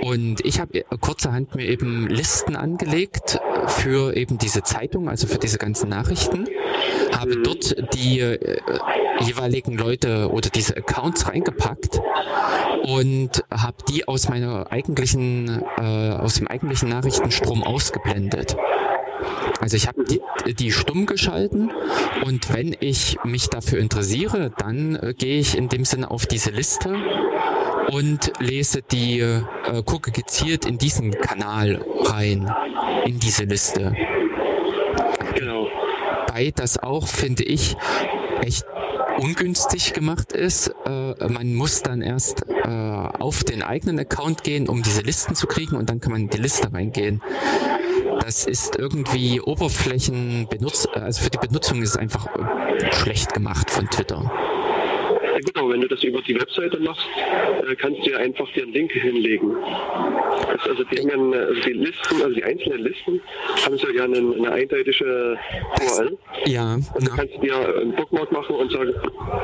Und ich habe kurzerhand mir eben Listen angelegt für eben diese Zeitung, also für diese ganzen Nachrichten, habe mhm. dort die äh, jeweiligen Leute oder diese Accounts reingepackt und habe die aus meiner eigentlichen, äh, aus dem eigentlichen Nachrichtenstrom ausgeblendet. Also ich habe die, die stumm geschalten und wenn ich mich dafür interessiere, dann äh, gehe ich in dem Sinne auf diese Liste und lese die, äh, gucke gezielt in diesen Kanal rein, in diese Liste. Genau. Bei das auch, finde ich, echt ungünstig gemacht ist. Äh, man muss dann erst äh, auf den eigenen Account gehen, um diese Listen zu kriegen und dann kann man in die Liste reingehen. Das ist irgendwie Oberflächenbenutz, also für die Benutzung ist es einfach schlecht gemacht von Twitter. Genau, wenn du das über die Webseite machst, äh, kannst du ja einfach dir einen Link hinlegen. Also, die, haben, also die Listen, also die einzelnen Listen haben so ja eine, eine eindeutige URL. Ja. Und du ja. kannst dir einen Bookmark machen und sagen,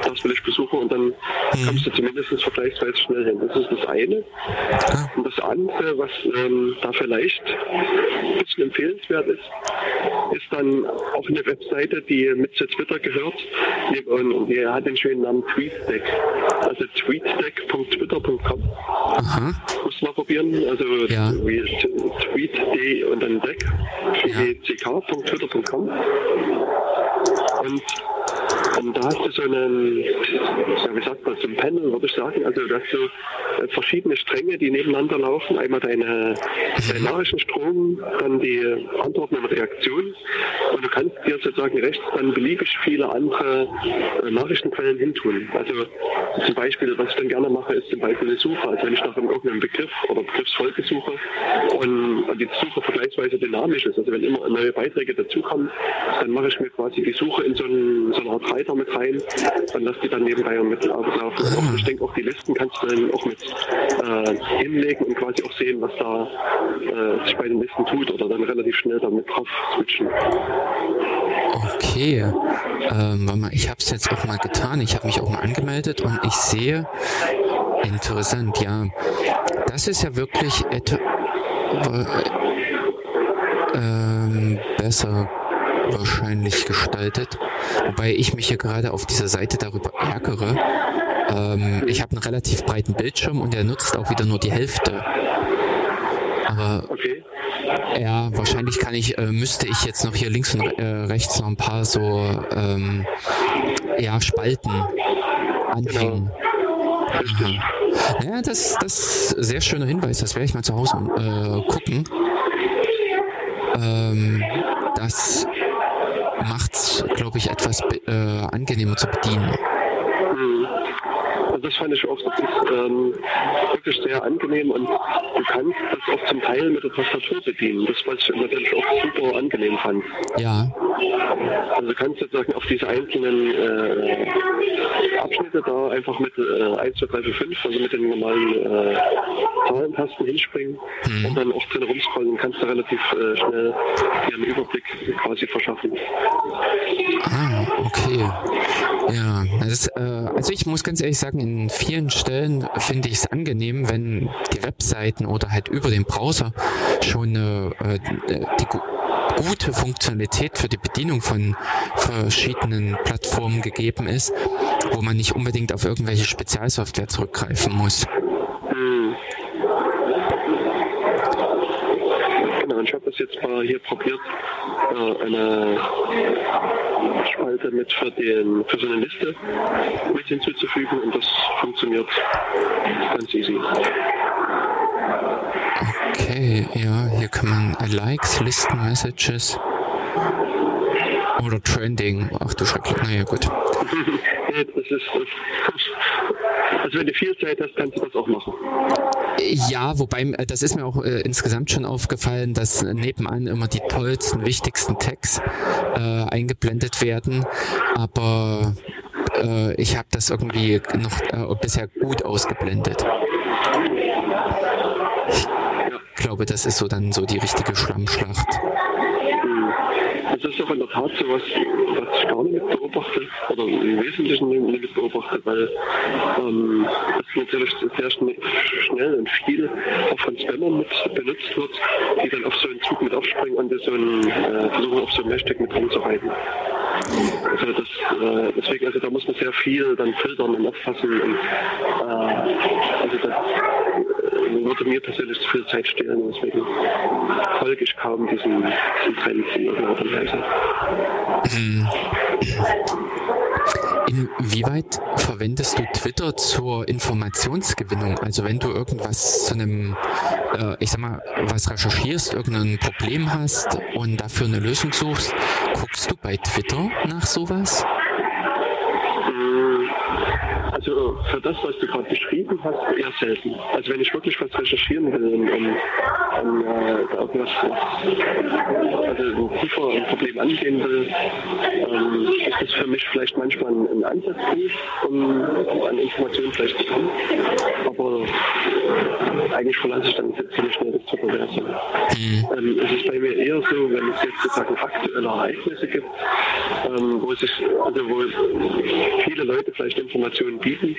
das will ich besuchen und dann Mhm. kommst du zumindest vergleichsweise schnell hin. Das ist das eine. Ah. Und das andere, was ähm, da vielleicht ein bisschen empfehlenswert ist, ist dann auch eine Webseite, die mit zu Twitter gehört. Die, und die hat den schönen Namen TweetDeck. Also tweetdeck.twitter.com. Muss mal probieren. Also Ja. wie tweet.d und dann deck. ck.twitter.com. Und und da hast du so einen, ja, wie sagt man, so ein Panel, würde ich sagen. Also du hast so äh, verschiedene Stränge, die nebeneinander laufen. Einmal deine, dein Nachrichtenstrom, dann die Antworten und Reaktionen. Und du kannst dir sozusagen rechts dann beliebig viele andere äh, Nachrichtenquellen hintun. Also zum Beispiel, was ich dann gerne mache, ist zum Beispiel eine Suche. Also wenn ich nach irgendeinem Begriff oder Begriffsfolge suche und, die Suche vergleichsweise dynamisch ist, also wenn immer neue Beiträge dazukommen, dann mache ich mir quasi die Suche in so, einen, so eine Art Reiter mit rein und lasse die dann nebenbei mit laufen. Auch, ich denke, auch die Listen kannst du dann auch mit äh, hinlegen und quasi auch sehen, was da äh, sich bei den Listen tut oder dann relativ schnell damit drauf switchen. Okay. Ähm, ich habe es jetzt auch mal getan. Ich habe mich auch mal angemeldet und ich sehe, interessant, ja. Das ist ja wirklich etwa äh, besser wahrscheinlich gestaltet. Wobei ich mich hier gerade auf dieser Seite darüber ärgere. Ähm, ich habe einen relativ breiten Bildschirm und der nutzt auch wieder nur die Hälfte. Aber Okay. ja, wahrscheinlich kann ich, äh, müsste ich jetzt noch hier links und äh, rechts noch ein paar so ähm, ja, Spalten anhängen. Richtig. Aha. Ja, das, das ist ein sehr schöner Hinweis. Das werde ich mal zu Hause äh, gucken. Ähm, das macht's, glaube ich, etwas äh, angenehmer zu bedienen. Mhm. Also das fand ich auch das ist, ähm, wirklich sehr angenehm und du kannst das auch zum Teil mit der Tastatur bedienen. Das, was ich natürlich auch super angenehm fand. Ja, Also du kannst sozusagen auf diese einzelnen äh, Abschnitte da einfach mit äh, 1, 2, 3, 4, 5, also mit den normalen äh, Zahlentasten hinspringen Mhm. und dann auch drin rumscrollen und kannst du relativ äh, schnell dir einen Überblick quasi verschaffen. Ah, okay. Ja, das, äh, also ich muss ganz ehrlich sagen, in vielen Stellen finde ich es angenehm, wenn die Webseiten oder halt über den Browser schon äh, äh, die gu gute Funktionalität für die Bedienung von verschiedenen Plattformen gegeben ist, wo man nicht unbedingt auf irgendwelche Spezialsoftware zurückgreifen muss. Hm. Genau, und ich habe das jetzt mal hier probiert, äh, eine Spalte mit für, den, für so eine Liste mit hinzuzufügen und das funktioniert ganz easy. Okay, ja, hier kann man Likes, Listen, Messages oder Trending. Ach du Schrecklich, naja gut. Nee, das ist. Also wenn du viel Zeit hast, kannst du das auch machen. Ja, wobei, äh, das ist mir auch äh, insgesamt schon aufgefallen, dass nebenan immer die tollsten, wichtigsten Tags äh, eingeblendet werden. Aber äh, ich habe das irgendwie noch äh, bisher gut ausgeblendet. Ich glaube, das ist so dann so die richtige Schlammschlacht. Das ist doch in der Tat so was, was ich gar nicht beobachte, oder im Wesentlichen nicht beobachte, weil ähm, das natürlich sehr schn schnell und viel auch von Spammern mit benutzt wird, die dann auf so einen Zug mit aufspringen und so einen, äh, versuchen auf so einen Hashtag mit rumzureiten. Also das, äh, deswegen, also da muss man sehr viel dann filtern und aufpassen und äh, also das äh, würde mir persönlich zu viel Zeit stehlen, deswegen folge ich kaum diesen, diesen Trends in irgendeiner Art und Weise. Hm. Inwieweit verwendest du Twitter zur Informationsgewinnung? Also wenn du irgendwas zu einem, äh, ich sag mal, was recherchierst, irgendein Problem hast und dafür eine Lösung suchst, guckst du bei Twitter nach sowas? Also für das, was du gerade beschrieben hast, eher selten. Also wenn ich wirklich was recherchieren will und, und, und äh, was, was also tiefer ein Problem angehen will, ähm, ist das für mich vielleicht manchmal ein, ein Ansatzpunkt, um an Informationen vielleicht zu kommen. Aber eigentlich verlasse ich dann ziemlich schnell das Twitter-Universum. Mhm. Ähm, es ist bei mir eher so, wenn es jetzt sozusagen aktuelle Ereignisse gibt, ähm, wo sich, also wo viele Leute vielleicht Informationen bieten,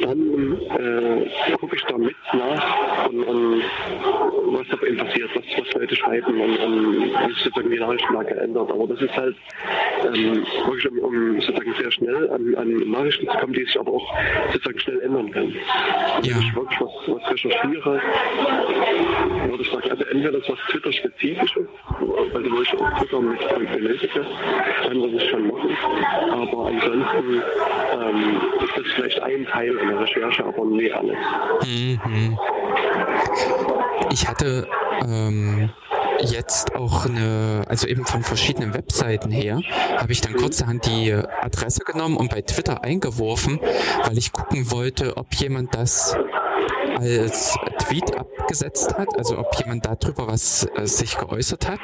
dann äh, gucke ich da mit nach und, und was da eben passiert, was, was Leute schreiben und, und wie sich sozusagen die Nachrichtenlage ändert. Aber das ist halt ähm, wirklich um, um, sozusagen sehr schnell an, an, Nachrichten zu kommen, die sich aber auch sozusagen schnell ändern können. Ja. Wenn ich wirklich was, was recherchiere, würde ich sagen, also entweder das was Twitter-spezifisch ist, also wo ich auf Twitter mit benötige, dann würde ich schon machen. Aber ansonsten ähm, ist das vielleicht ein Teil einer Recherche, aber nie alles. Mhm. Ich hatte ähm, jetzt auch eine, also eben von verschiedenen Webseiten her, habe ich dann kurzerhand die Adresse genommen und bei Twitter eingeworfen, weil ich gucken wollte, ob jemand das als Tweet abgesetzt hat, also ob jemand darüber was äh, sich geäußert hat,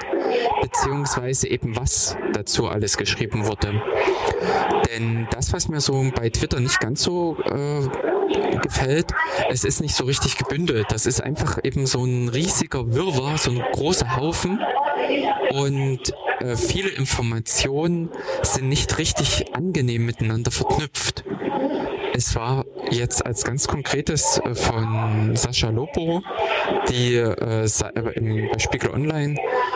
beziehungsweise eben was dazu alles geschrieben wurde. Denn das, was mir so bei Twitter nicht ganz so äh, gefällt, es ist nicht so richtig gebündelt. Das ist einfach eben so ein riesiger Wirrwarr, so ein großer Haufen und äh, viele Informationen sind nicht richtig angenehm miteinander verknüpft. Es war jetzt als ganz konkretes äh, von Sascha Lopo, die äh, äh, bei Spiegel Online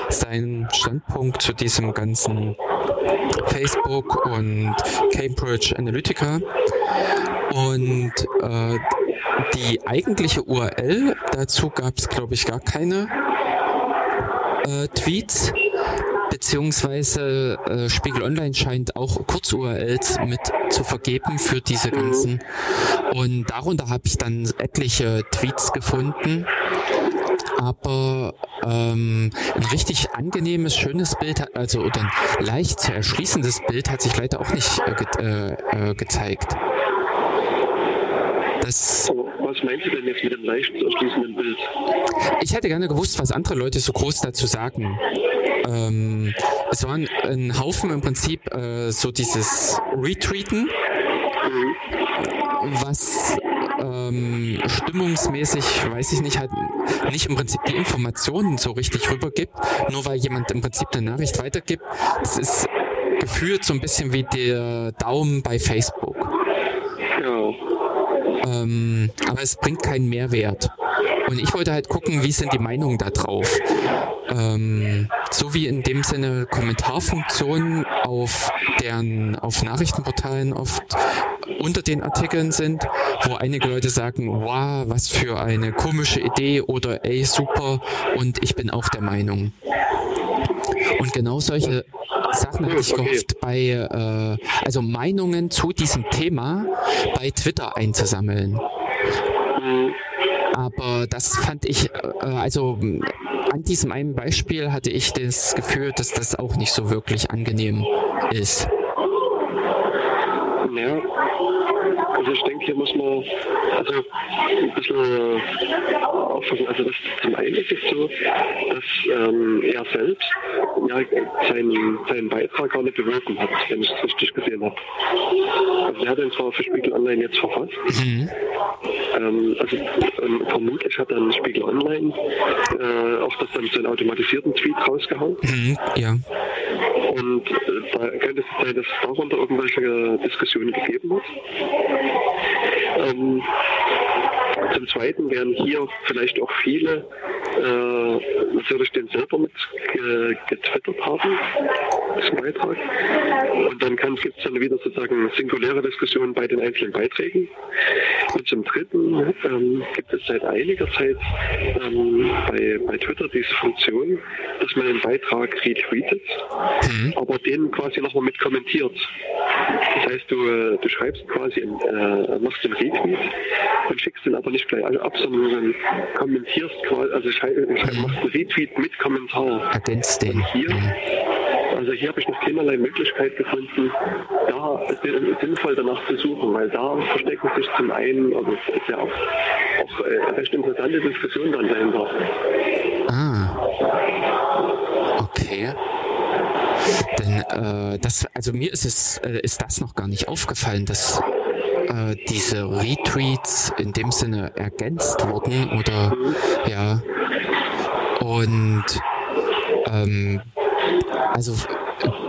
seinen Standpunkt zu diesem ganzen Facebook und Cambridge Analytica. Und äh, die eigentliche URL dazu gab es glaube ich gar keine äh, Tweets beziehungsweise äh, Spiegel Online scheint auch Kurz-URLs mit zu vergeben für diese ganzen. Und darunter habe ich dann etliche Tweets gefunden. Aber ähm, ein richtig angenehmes, schönes Bild, also oder ein leicht zu erschließendes Bild hat sich leider auch nicht äh, ge äh, äh gezeigt. Das was meinst du denn jetzt mit dem leicht zu erschließenden Bild? Ich hätte gerne gewusst, was andere Leute so groß dazu sagen. Ähm, es war ein, Haufen im Prinzip äh, so dieses Retweeten, mhm. was ähm, stimmungsmäßig, weiß ich nicht, halt nicht im Prinzip die Informationen so richtig rübergibt, nur weil jemand im Prinzip eine Nachricht weitergibt. Es ist gefühlt so ein bisschen wie der Daumen bei Facebook. Ja. Ähm, aber es bringt keinen Mehrwert. Und ich wollte halt gucken, wie sind die Meinungen da drauf. Ähm, so wie in dem Sinne Kommentarfunktionen auf deren, auf Nachrichtenportalen oft unter den Artikeln sind, wo einige Leute sagen, wow, was für eine komische Idee oder ey, super und ich bin auch der Meinung. Und genau solche Sachen hatte ich gehofft, bei, äh, also Meinungen zu diesem Thema bei Twitter einzusammeln. Aber das fand ich, äh, also an diesem einen Beispiel hatte ich das Gefühl, dass das auch nicht so wirklich angenehm ist. Ja, also ich denke, hier muss man also ein bisschen aufpassen. Also das zum einen ist es so, dass ähm, er selbst ja, seinen, seinen Beitrag gar nicht beworben hat, wenn ich es richtig gesehen habe. Also er hat ihn zwar für Spiegel Online jetzt verfasst. Mhm. Ähm, also ähm, vermutlich hat dann Spiegel Online äh, auch das dann so einen automatisierten Tweet rausgehauen. Mhm, ja. Und äh, da könnte es sein, dass es darunter irgendwelche Diskussionen gegeben hat. Ähm, zum Zweiten werden hier vielleicht auch viele äh, natürlich den selber mit äh, getwittert haben, diesen Beitrag. Und dann gibt es dann wieder sozusagen singuläre Diskussionen bei den einzelnen Beiträgen. Und zum Dritten ähm, gibt es seit einiger Zeit ähm, bei, bei Twitter diese Funktion, dass man einen Beitrag retweetet, mhm. aber den quasi nochmal mit kommentiert. Das heißt, du, äh, du schreibst quasi, äh, machst den Retweet und schickst den aber nicht gleich ab, sondern kommentierst quasi, also schreib, schreib, machst einen Retweet mit Kommentar. Ergänzt den. Und hier, Also hier habe ich noch keinerlei Möglichkeit gefunden, da sinnvoll danach zu suchen, weil da verstecken sich zum einen, also es ist ja auch, auch äh, recht interessante Diskussionen dann dahinter. Ah. Okay. Denn äh, das, also mir ist es, äh, ist das noch gar nicht aufgefallen, dass äh, diese Retweets in dem Sinne ergänzt wurden oder mhm. ja. Und ähm, also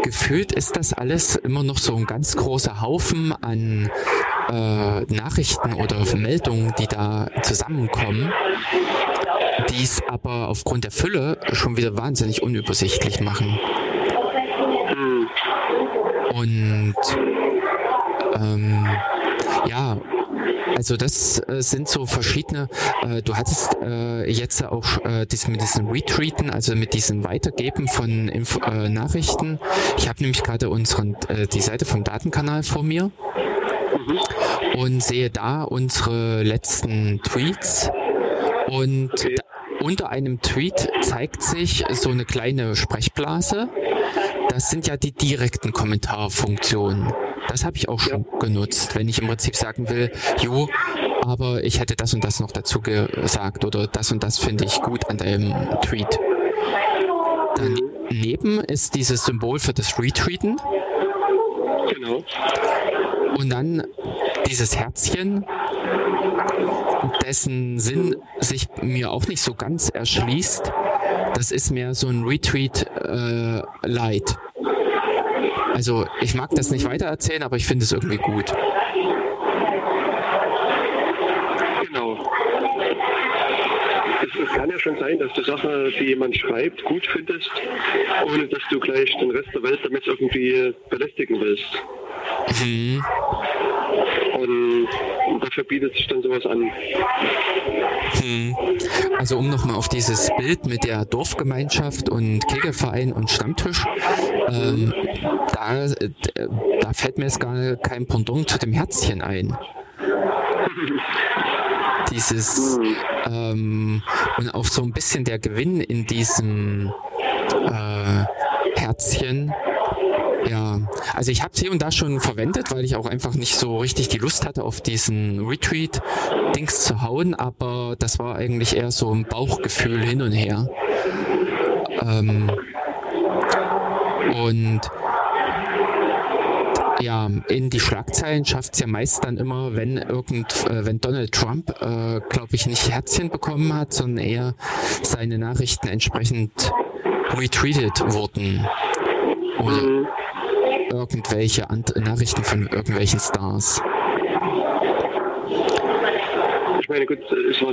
gefühlt ist das alles immer noch so ein ganz großer Haufen an äh, Nachrichten oder Meldungen, die da zusammenkommen, die es aber aufgrund der Fülle schon wieder wahnsinnig unübersichtlich machen. Und ähm, ja, also das äh, sind so verschiedene, äh, du hattest äh, jetzt auch äh, das mit diesen Retweeten, also mit diesem Weitergeben von Info äh, Nachrichten. Ich habe nämlich gerade unseren äh, die Seite vom Datenkanal vor mir mhm. und sehe da unsere letzten Tweets und okay. unter einem Tweet zeigt sich so eine kleine Sprechblase. Das sind ja die direkten Kommentarfunktionen. Das habe ich auch schon ja. genutzt, wenn ich im Prinzip sagen will, jo, aber ich hätte das und das noch dazu gesagt oder das und das finde ich gut an deinem Tweet. Daneben ist dieses Symbol für das Retweeten. Genau. Und dann dieses Herzchen, dessen Sinn sich mir auch nicht so ganz erschließt. Das ist mehr so ein Retweet äh, Light. Also ich mag das nicht weitererzählen, aber ich finde es irgendwie gut. Genau. Es, kann ja schon sein, dass du Sache, die jemand schreibt, gut findest, ohne dass du gleich den Rest der Welt damit irgendwie belästigen willst. Mhm. Und dafür bietet sich dann sowas an. Hm. Also um nochmal auf dieses Bild mit der Dorfgemeinschaft und Kegelverein und Stammtisch, ähm, da, äh, da fällt mir jetzt gar kein Pendant zu dem Herzchen ein. Dieses hm. ähm, und auch so ein bisschen der Gewinn in diesem äh, Herzchen ja, also ich habe hier und da schon verwendet, weil ich auch einfach nicht so richtig die Lust hatte, auf diesen Retweet-Dings zu hauen, aber das war eigentlich eher so ein Bauchgefühl hin und her. Ähm, und ja, in die Schlagzeilen schafft es ja meist dann immer, wenn irgend, äh, wenn Donald Trump, äh, glaube ich, nicht Herzchen bekommen hat, sondern eher seine Nachrichten entsprechend retweetet wurden. Oder, mhm irgendwelche Ant Nachrichten von irgendwelchen Stars. Ich meine, gut,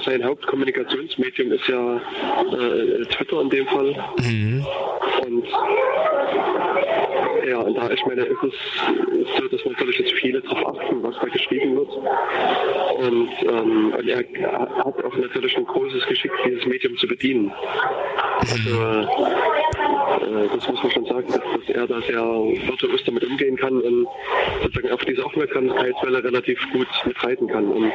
sein Hauptkommunikationsmedium ist ja äh, Twitter in dem Fall. Mhm. Und ja, und da, ich meine, ist es so, dass natürlich jetzt viele darauf achten, was da geschrieben wird. Und, ähm, und er hat auch natürlich ein großes Geschick, dieses Medium zu bedienen. Also, äh, das muss man schon sagen, dass, dass er da sehr virtuos damit umgehen kann und sozusagen auf diese Aufmerksamkeitswelle relativ gut mitreiten kann. Und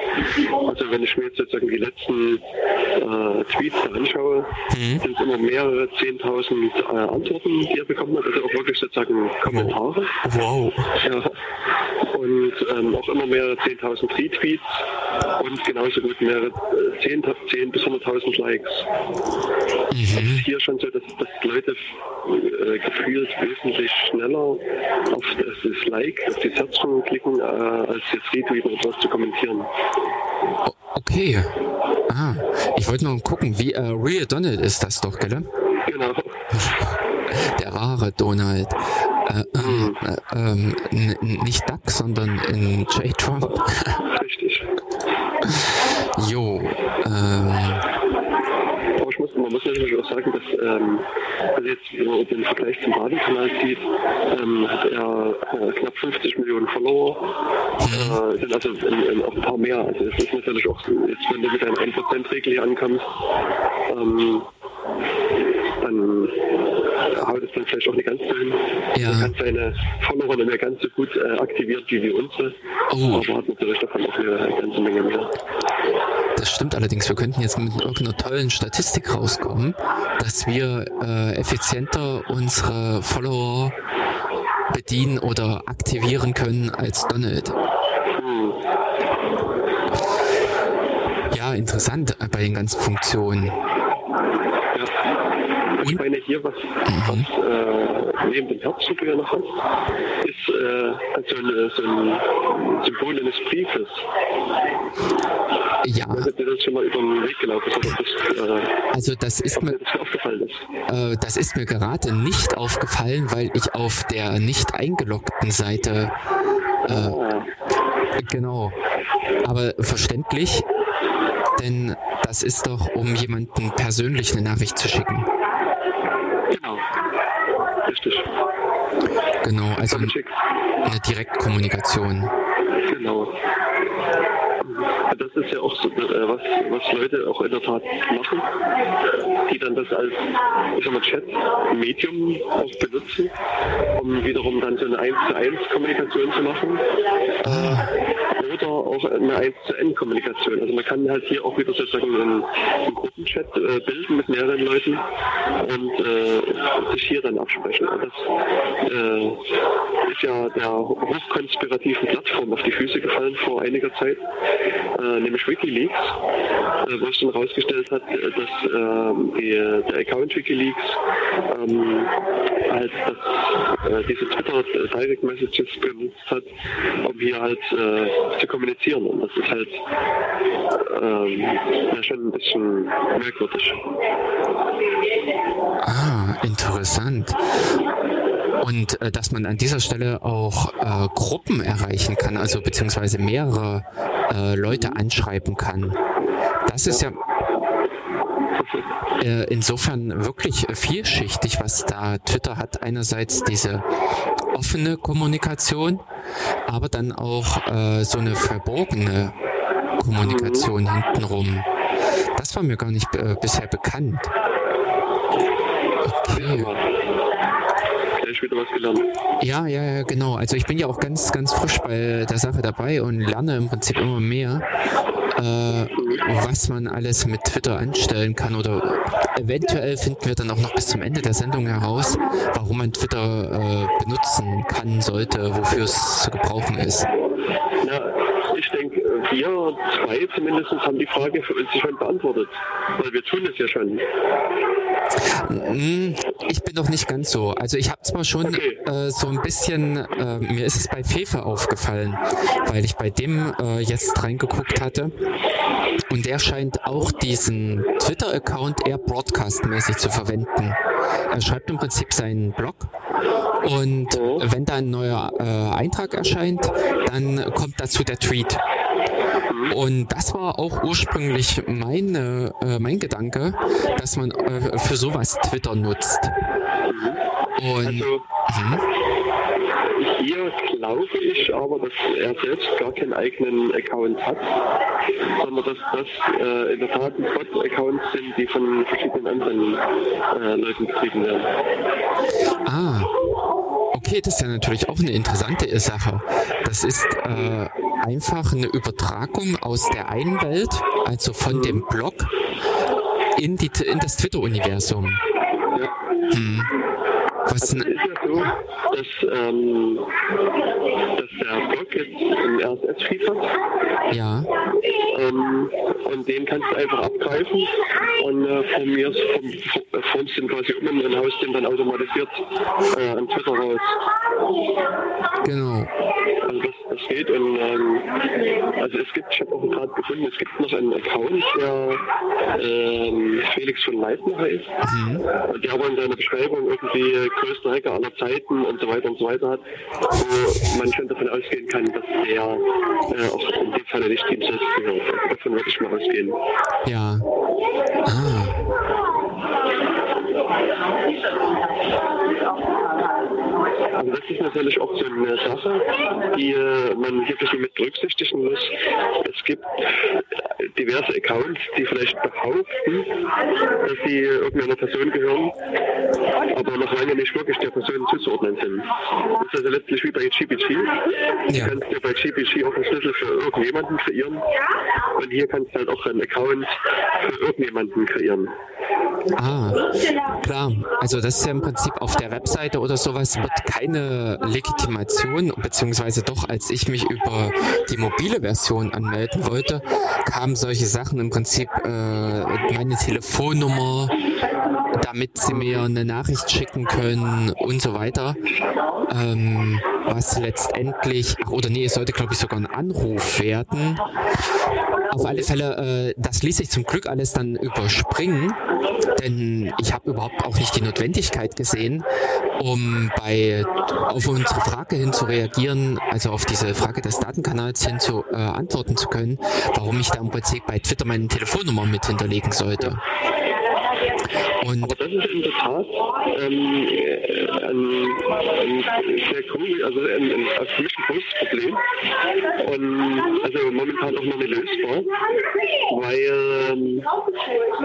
also wenn ich mir jetzt sozusagen die letzten äh, Tweets da anschaue, mhm. sind es immer mehrere 10.000 äh, Antworten, die er bekommen hat, also auch wirklich sozusagen Kommentare. Wow. Ja. Und ähm, auch immer mehrere 10.000 Retweets und genauso gut mehrere 10, äh, 10 bis 100.000 Likes. Mhm. Das ist hier schon so, dass, dass Leute äh, gefühlt wesentlich schneller auf das Like, auf die Herzchen klicken, äh, als jetzt retweeten etwas zu kommentieren. Okay. Ah, ich wollte nur gucken, wie äh, Real Donald ist das doch, gell? Genau. Der wahre Donald. Äh, ähm, äh, ähm, nicht Duck, sondern in J. Trump. Richtig. Jo. Ähm, ich muss, man muss natürlich auch sagen, dass ähm, also jetzt, wenn man den Vergleich zum Baden-Kanal sieht, ähm, hat er äh, knapp 50 Millionen Follower, mhm. äh, sind also in, in auch ein paar mehr. Also es ist natürlich auch, jetzt wenn du mit einem 1%-Regel hier ankommst, ähm, dann haut es dann vielleicht auch nicht ganz so hin. Ja. Man hat seine Follower nicht mehr ganz so gut äh, aktiviert wie, wie unsere, oh. aber hat natürlich davon auch eine ganze Menge mehr. das stimmt allerdings. Wir könnten jetzt mit irgendeiner tollen Statistik rauskommen, dass wir äh, effizienter unsere Follower bedienen oder aktivieren können als Donald. Hm. Ja, interessant bei den ganzen Funktionen. Ich meine, hier, was, mhm. was äh, neben dem ja noch hat, ist äh, also eine, so ein Symbol eines Briefes. Ja. Ich weiß das schon mal über den Weg gelaufen ist, das, äh, also das ist mir, das aufgefallen ist. Äh, das ist mir gerade nicht aufgefallen, weil ich auf der nicht eingeloggten Seite äh, ah. genau. Aber verständlich, denn das ist doch, um jemanden persönlich eine Nachricht zu schicken. Genau. Richtig. Genau, also eine Direktkommunikation. Genau. Das ist ja auch so, äh, was, was Leute auch in der Tat machen, die dann das als Chat-Medium auch benutzen, um wiederum dann so eine 1 zu 1 Kommunikation zu machen. Ah. Oder auch eine 1 zu N Kommunikation. Also man kann halt hier auch wieder sozusagen einen, einen Gruppenchat äh, bilden mit mehreren Leuten und äh, sich hier dann absprechen. Und das äh, ist ja der hochkonspirativen Plattform auf die Füße gefallen vor einiger Zeit äh, nämlich Wikileaks, äh, wo es dann herausgestellt hat, äh, dass ähm, die, der Account Wikileaks ähm, halt das, äh, diese Twitter Direct Messages benutzt hat, um hier halt äh, zu kommunizieren. Und das ist halt ähm, ja, schon ein bisschen merkwürdig. Ah, interessant. Und äh, dass man an dieser Stelle auch äh, Gruppen erreichen kann, also beziehungsweise mehrere äh, Leute anschreiben kann. Das ist ja äh, insofern wirklich vielschichtig, was da Twitter hat. Einerseits diese offene Kommunikation, aber dann auch äh, so eine verborgene Kommunikation mhm. hintenrum. Das war mir gar nicht äh, bisher bekannt. Okay ich wieder was gelernt. Ja, ja, ja, genau. Also ich bin ja auch ganz, ganz frisch bei der Sache dabei und lerne im Prinzip immer mehr, äh, was man alles mit Twitter anstellen kann oder eventuell finden wir dann auch noch bis zum Ende der Sendung heraus, warum man Twitter äh, benutzen kann, sollte, wofür es zu gebrauchen ist. Ja, ich denke, wir zwei zumindest haben die Frage für uns schon beantwortet, weil wir tun es ja schon. Hm, ich bin doch nicht ganz so. Also ich habe zwar schon okay. äh, so ein bisschen, äh, mir ist es bei Fefe aufgefallen, weil ich bei dem äh, jetzt reingeguckt hatte. Und der scheint auch diesen Twitter-Account eher broadcast-mäßig zu verwenden. Er schreibt im Prinzip seinen Blog und mhm. wenn da ein neuer äh, Eintrag erscheint, dann kommt dazu der Tweet. Und das war auch ursprünglich meine, äh, mein Gedanke, dass man äh, für sowas Twitter nutzt. Und, also, mhm. Hier glaube ich aber, dass er selbst gar keinen eigenen Account hat, sondern dass das äh, in der Tat Bot-Accounts sind, die von verschiedenen anderen äh, Leuten betrieben werden. Ah, okay, das ist ja natürlich auch eine interessante Sache. Das ist äh, einfach eine Übertragung aus der einen Welt, also von dem Blog, in, die, in das Twitter-Universum. Ja. Hm. Was also es ist ja so, dass, ähm, dass der Blog jetzt ein RSS-Feed hat. Ja. Ähm, und den kannst du einfach abgreifen und äh, formierst, form, formst den quasi um und haust den dann automatisiert äh, an Twitter raus. Genau. Also das, das geht und ähm, also es gibt, ich habe auch gerade gefunden, es gibt noch einen Account, der ähm, Felix von Leitner heißt. Mhm. Der aber in seiner Beschreibung irgendwie größter Hacker aller Zeiten und so weiter und so weiter hat, wo man schon davon ausgehen kann, dass der äh, auch in dem Falle nicht Team selbst gehört. Also davon würde ich mal ausgehen. Ja. Ah. Also das ist natürlich auch so eine Sache, die äh, man wirklich mit berücksichtigen muss. Es gibt diverse Accounts, die vielleicht behaupten, dass sie irgendeiner Person gehören aber noch lange nicht wirklich der Person zuzuordnen sind. Das ist also letztlich wie bei GPG. Du kannst dir bei GPG auch einen Schlüssel für irgendjemanden kreieren und hier kannst du halt auch einen Account für irgendjemanden kreieren. Ah, klar. Also das ist ja im Prinzip auf der Webseite oder sowas wird keine Legitimation, beziehungsweise doch, als ich mich über die mobile Version anmelden wollte, kamen solche Sachen im Prinzip äh, meine Telefonnummer, damit sie mir eine Nachricht schicken können und so weiter. Ähm, was letztendlich, ach, oder nee, es sollte glaube ich sogar ein Anruf werden. Auf alle Fälle, äh, das ließ sich zum Glück alles dann überspringen, denn ich habe überhaupt auch nicht die Notwendigkeit gesehen, um bei auf unsere Frage hin zu reagieren, also auf diese Frage des Datenkanals hin zu äh, antworten zu können, warum ich da im Prinzip bei Twitter meine Telefonnummer mit hinterlegen sollte. Und Aber das ist in der Tat ähm, ein, ein sehr cool, also ein, ein, für mich ein großes Problem. Und also momentan auch noch nicht lösbar. Weil, ähm,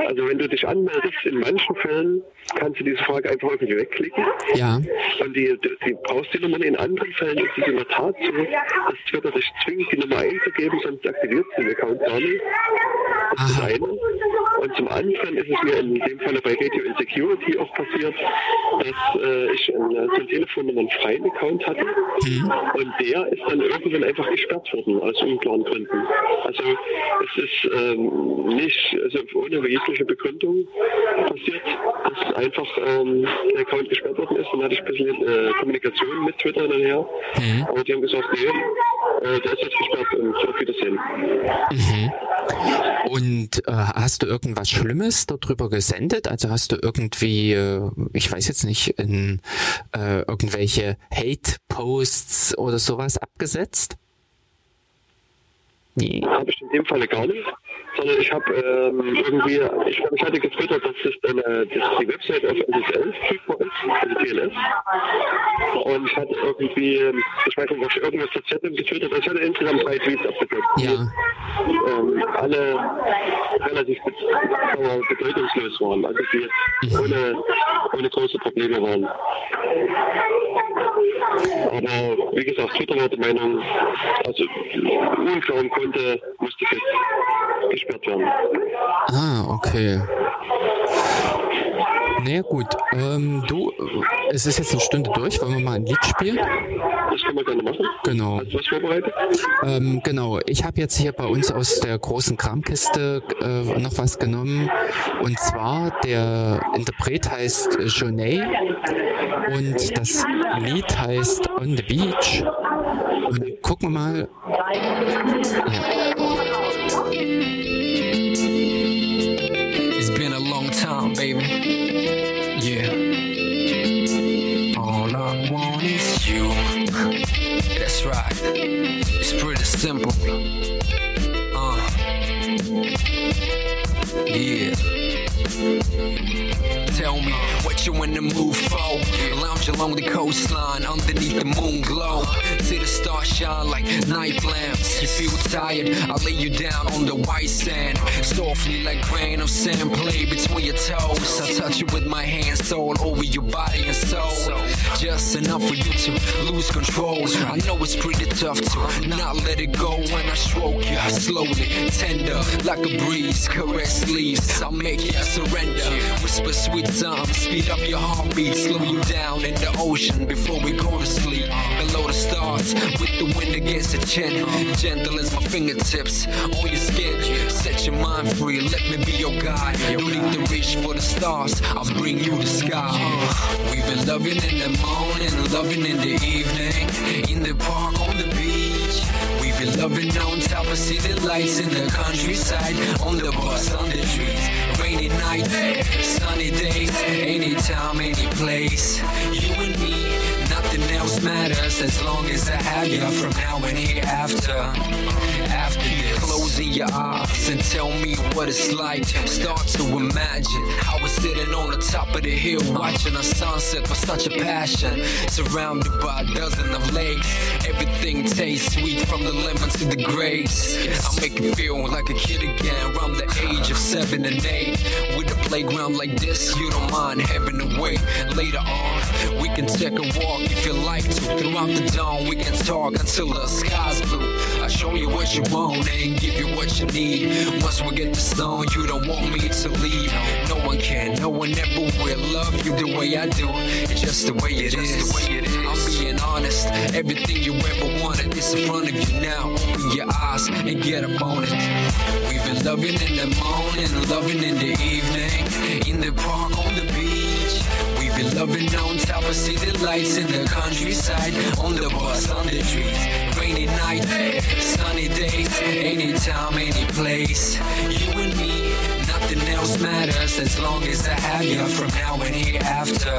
also wenn du dich anmeldest, in manchen Fällen kannst du diese Frage einfach irgendwie wegklicken. Ja. Und die, die, die brauchst die Nummer in anderen Fällen ist es in der Tat so, dass Twitter dich zwingt, die Nummer einzugeben, sonst aktiviert sie den Account gar nicht. Das ist das eine. Und zum anderen ist es mir in dem Falle bei Radio Insecurity auch passiert, dass äh, ich einen, äh, zur Telefonnummer einen freien Account hatte mhm. und der ist dann irgendwann einfach gesperrt worden, aus unklaren Gründen. Also es ist ähm, nicht, also ohne jegliche Begründung passiert, dass einfach ähm, der Account gesperrt worden ist. Dann hatte ich ein bisschen äh, Kommunikation mit Twitter nachher, mhm. aber die haben gesagt, nee, äh, der ist jetzt gesperrt und auf Wiedersehen. Mhm. Und äh, hast du irgendwas Schlimmes darüber gesendet? Also hast du irgendwie, äh, ich weiß jetzt nicht, in, äh, irgendwelche Hate-Posts oder sowas abgesetzt? Nee. Habe ich in dem Falle gar nicht sondern ich habe ähm, irgendwie, ich, ich hatte getwittert, dass, das eine, dass die Website auf SSL verfügbar ist, also TLS. Und ich hatte irgendwie, ich weiß nicht, ob ich irgendwas zu ZM getwittert habe, ich hatte insgesamt drei Tweets abgesetzt. Ja. Ähm, alle relativ bedeutungslos waren, also die mhm. ohne, ohne große Probleme waren. Aber wie gesagt, Twitter war die Meinung, also unklaren konnte, musste ich jetzt werden. Ah, okay. Naja gut, ähm, du, es ist jetzt eine Stunde durch, wollen wir mal ein Lied spielen? Das können wir gerne machen. Genau. Hast du was vorbereitet? Ähm, genau, ich habe jetzt hier bei uns aus der großen Kramkiste äh, noch was genommen. Und zwar, der Interpret heißt Jonet und das Lied heißt On the Beach. Und gucken wir mal. Ja. It's pretty simple. Uh. Yeah. Tell me you in the mood for. Lounge along the coastline underneath the moon glow. See the stars shine like night lamps. You feel tired, I'll lay you down on the white sand. Softly like grain of sand play between your toes. I touch you with my hands all over your body and soul. Just enough for you to lose control. I know it's pretty tough to not let it go when I stroke you slowly, tender like a breeze. Caress leaves, I'll make you surrender. Whisper sweet songs, speed up your heartbeat, slow you down in the ocean before we go to sleep. Below the stars, with the wind against the chin, gentle as my fingertips on your skin. Set your mind free, let me be your guide. No need to reach for the stars, I'll bring you the sky. We've been loving in the morning, loving in the evening, in the park on the beach. We've been loving on top of city lights in the countryside, on the bus, on the streets sunny days, anytime, any place. You and me, nothing else matters as long as I have you from now and hereafter. Closing your eyes and tell me what it's like. Start to imagine how we're sitting on the top of the hill, watching a sunset with such a passion. Surrounded by a dozen of lakes, everything tastes sweet from the lemon to the grapes. I make you feel like a kid again, around the age of seven and eight with a playground like this, you don't mind having to wait. Later on, we can take a walk if you like to. Throughout the dawn, we can talk until the sky's blue. I'll show you what you want and give you what you need. Once we get the stone, you don't want me to leave. No one can, no one ever will love you the way I do. It's just the way it is. I'm being honest. Everything you ever wanted is in front of you now. Open your eyes and get up on it. We've been loving in the morning, loving in the evening, in the park on the been loving on top of city lights in the countryside, on the bus, on the streets. Rainy night, sunny days, anytime, any place. You and me, nothing else matters as long as I have you from now and hereafter.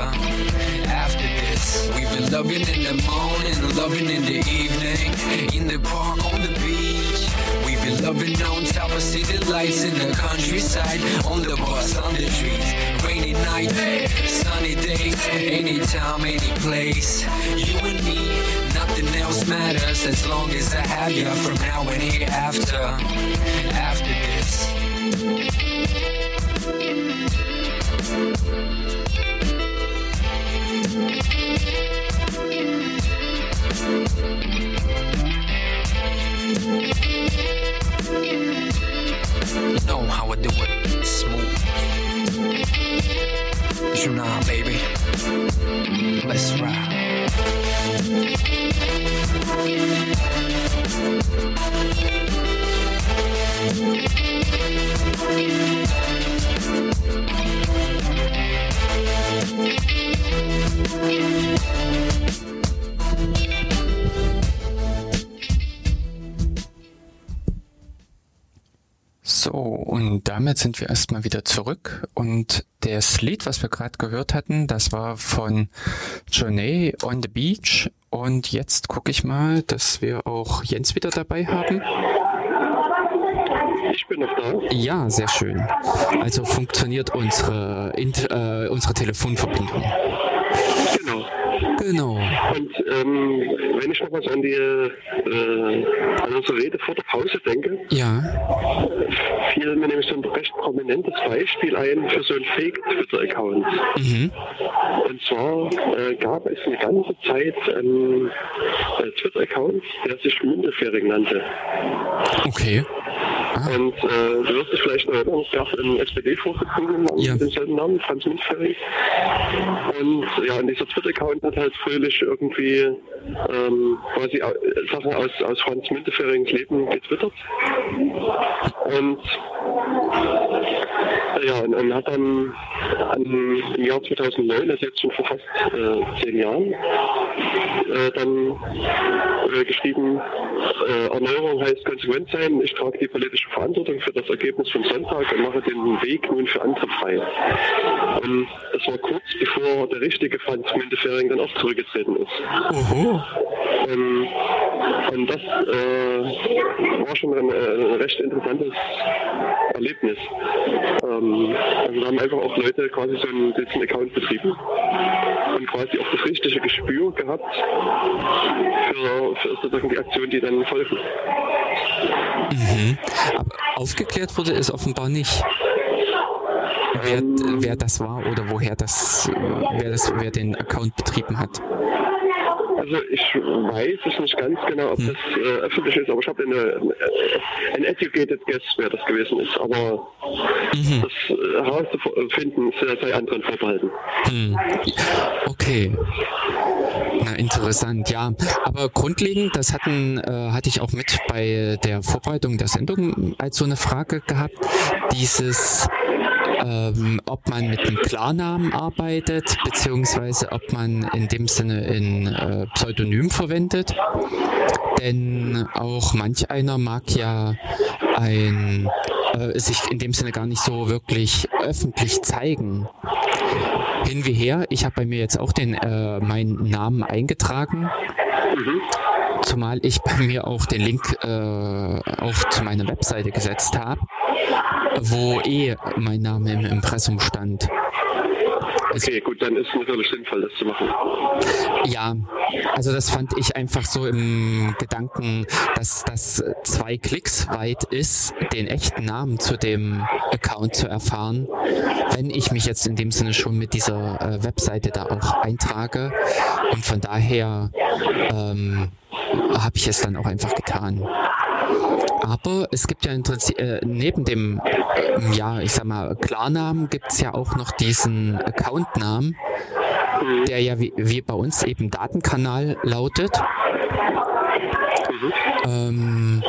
After this, we've been loving in the morning, loving in the evening, in the park, on the beach. We've been loving on top of city lights in the countryside, on the bus, on the streets. Rainy night, sunny days, anytime, any place. You and me, nothing else matters as long as I have you from now and hereafter. After this. You know how I do it. Smooth. You know, baby. Let's ride. So, und damit sind wir erstmal wieder zurück. Und das Lied, was wir gerade gehört hatten, das war von Journey on the Beach. Und jetzt gucke ich mal, dass wir auch Jens wieder dabei haben. Ich bin noch da. Ja, sehr schön. Also funktioniert unsere, äh, unsere Telefonverbindung. Genau. Und ähm, wenn ich noch was an die äh, an unsere Rede vor der Pause denke, Ja. fiel mir nämlich so ein recht prominentes Beispiel ein für so einen Fake-Twitter-Account. Mhm. Und zwar äh, gab es eine ganze Zeit einen äh, Twitter-Account, der sich Mündefering nannte. Okay. Ah, Und äh, du wirst dich vielleicht noch erinnern, es gab einen SPD-Vorsitzenden Ja. mit demselben Namen, Franz Mündefering. Und ja, und dieser Twitter-Account hat halt fröhlich irgendwie ähm, quasi Sachen aus, aus Franz Münteferings Leben getwittert. Und ja, und, und hat dann an, im Jahr 2009, also jetzt schon vor fast äh, zehn Jahren, äh, dann äh, geschrieben, äh, Erneuerung heißt konsequent sein, ich trage die politische Verantwortung für das Ergebnis vom Sonntag und mache den Weg nun für andere frei. Und das war kurz bevor der richtige Franz Müntefering dann auch zurückgetreten ist. Oho. Ähm, und das äh, war schon ein, äh, ein recht interessantes Erlebnis. Ähm, also da haben einfach auch Leute quasi so einen, diesen Account betrieben und quasi auch das richtige Gespür gehabt für, für sozusagen die Aktion, die dann folgen. Mhm. Aber aufgeklärt wurde es offenbar nicht. Wer, wer das war oder woher das, äh, wer das, wer den Account betrieben hat. Also ich weiß es nicht ganz genau, ob das äh, öffentlich ist, aber ich habe eine, äh, ein educated guess, wer das gewesen ist. Aber das äh, herauszufinden sei sei anderen vorbehalten. Hm. Okay. Na, interessant, ja. Aber grundlegend, das hatten, äh, hatte ich auch mit bei der Vorbereitung der Sendung als so eine Frage gehabt. Dieses, ähm, ob man mit einem Klarnamen arbeitet, beziehungsweise ob man in dem Sinne ein äh, Pseudonym verwendet. Denn auch manch einer mag ja ein äh, sich in dem Sinne gar nicht so wirklich öffentlich zeigen. Hin wie her, ich habe bei mir jetzt auch den äh, meinen Namen eingetragen. Zumal ich bei mir auch den Link äh, auch zu meiner Webseite gesetzt habe, wo eh mein Name im Impressum stand. Also, okay, gut, dann ist es natürlich sinnvoll, das zu machen. Ja, also das fand ich einfach so im Gedanken, dass das zwei Klicks weit ist, den echten Namen zu dem Account zu erfahren, wenn ich mich jetzt in dem Sinne schon mit dieser äh, Webseite da auch eintrage. Und von daher ähm, habe ich es dann auch einfach getan. Aber es gibt ja äh, neben dem, äh, ja, ich sag mal, Klarnamen gibt es ja auch noch diesen Accountnamen, der ja wie, wie bei uns eben Datenkanal lautet. Mhm. Ähm,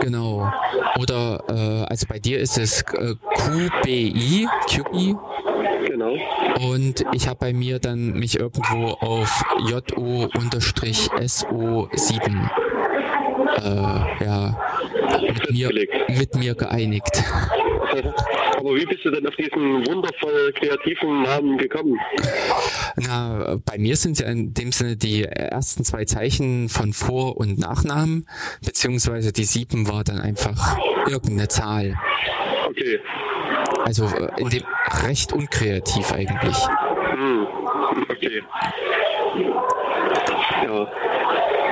genau. Oder, äh, also bei dir ist es äh, QBI, QBI. Genau. Und ich habe bei mir dann mich irgendwo auf JO-SO7 äh, ja, mit mir, mit mir geeinigt. Aber wie bist du denn auf diesen wundervoll kreativen Namen gekommen? Na, bei mir sind ja in dem Sinne die ersten zwei Zeichen von Vor- und Nachnamen, beziehungsweise die sieben war dann einfach irgendeine Zahl. Okay. Also äh, in dem recht unkreativ eigentlich. Hm. Okay. Ja.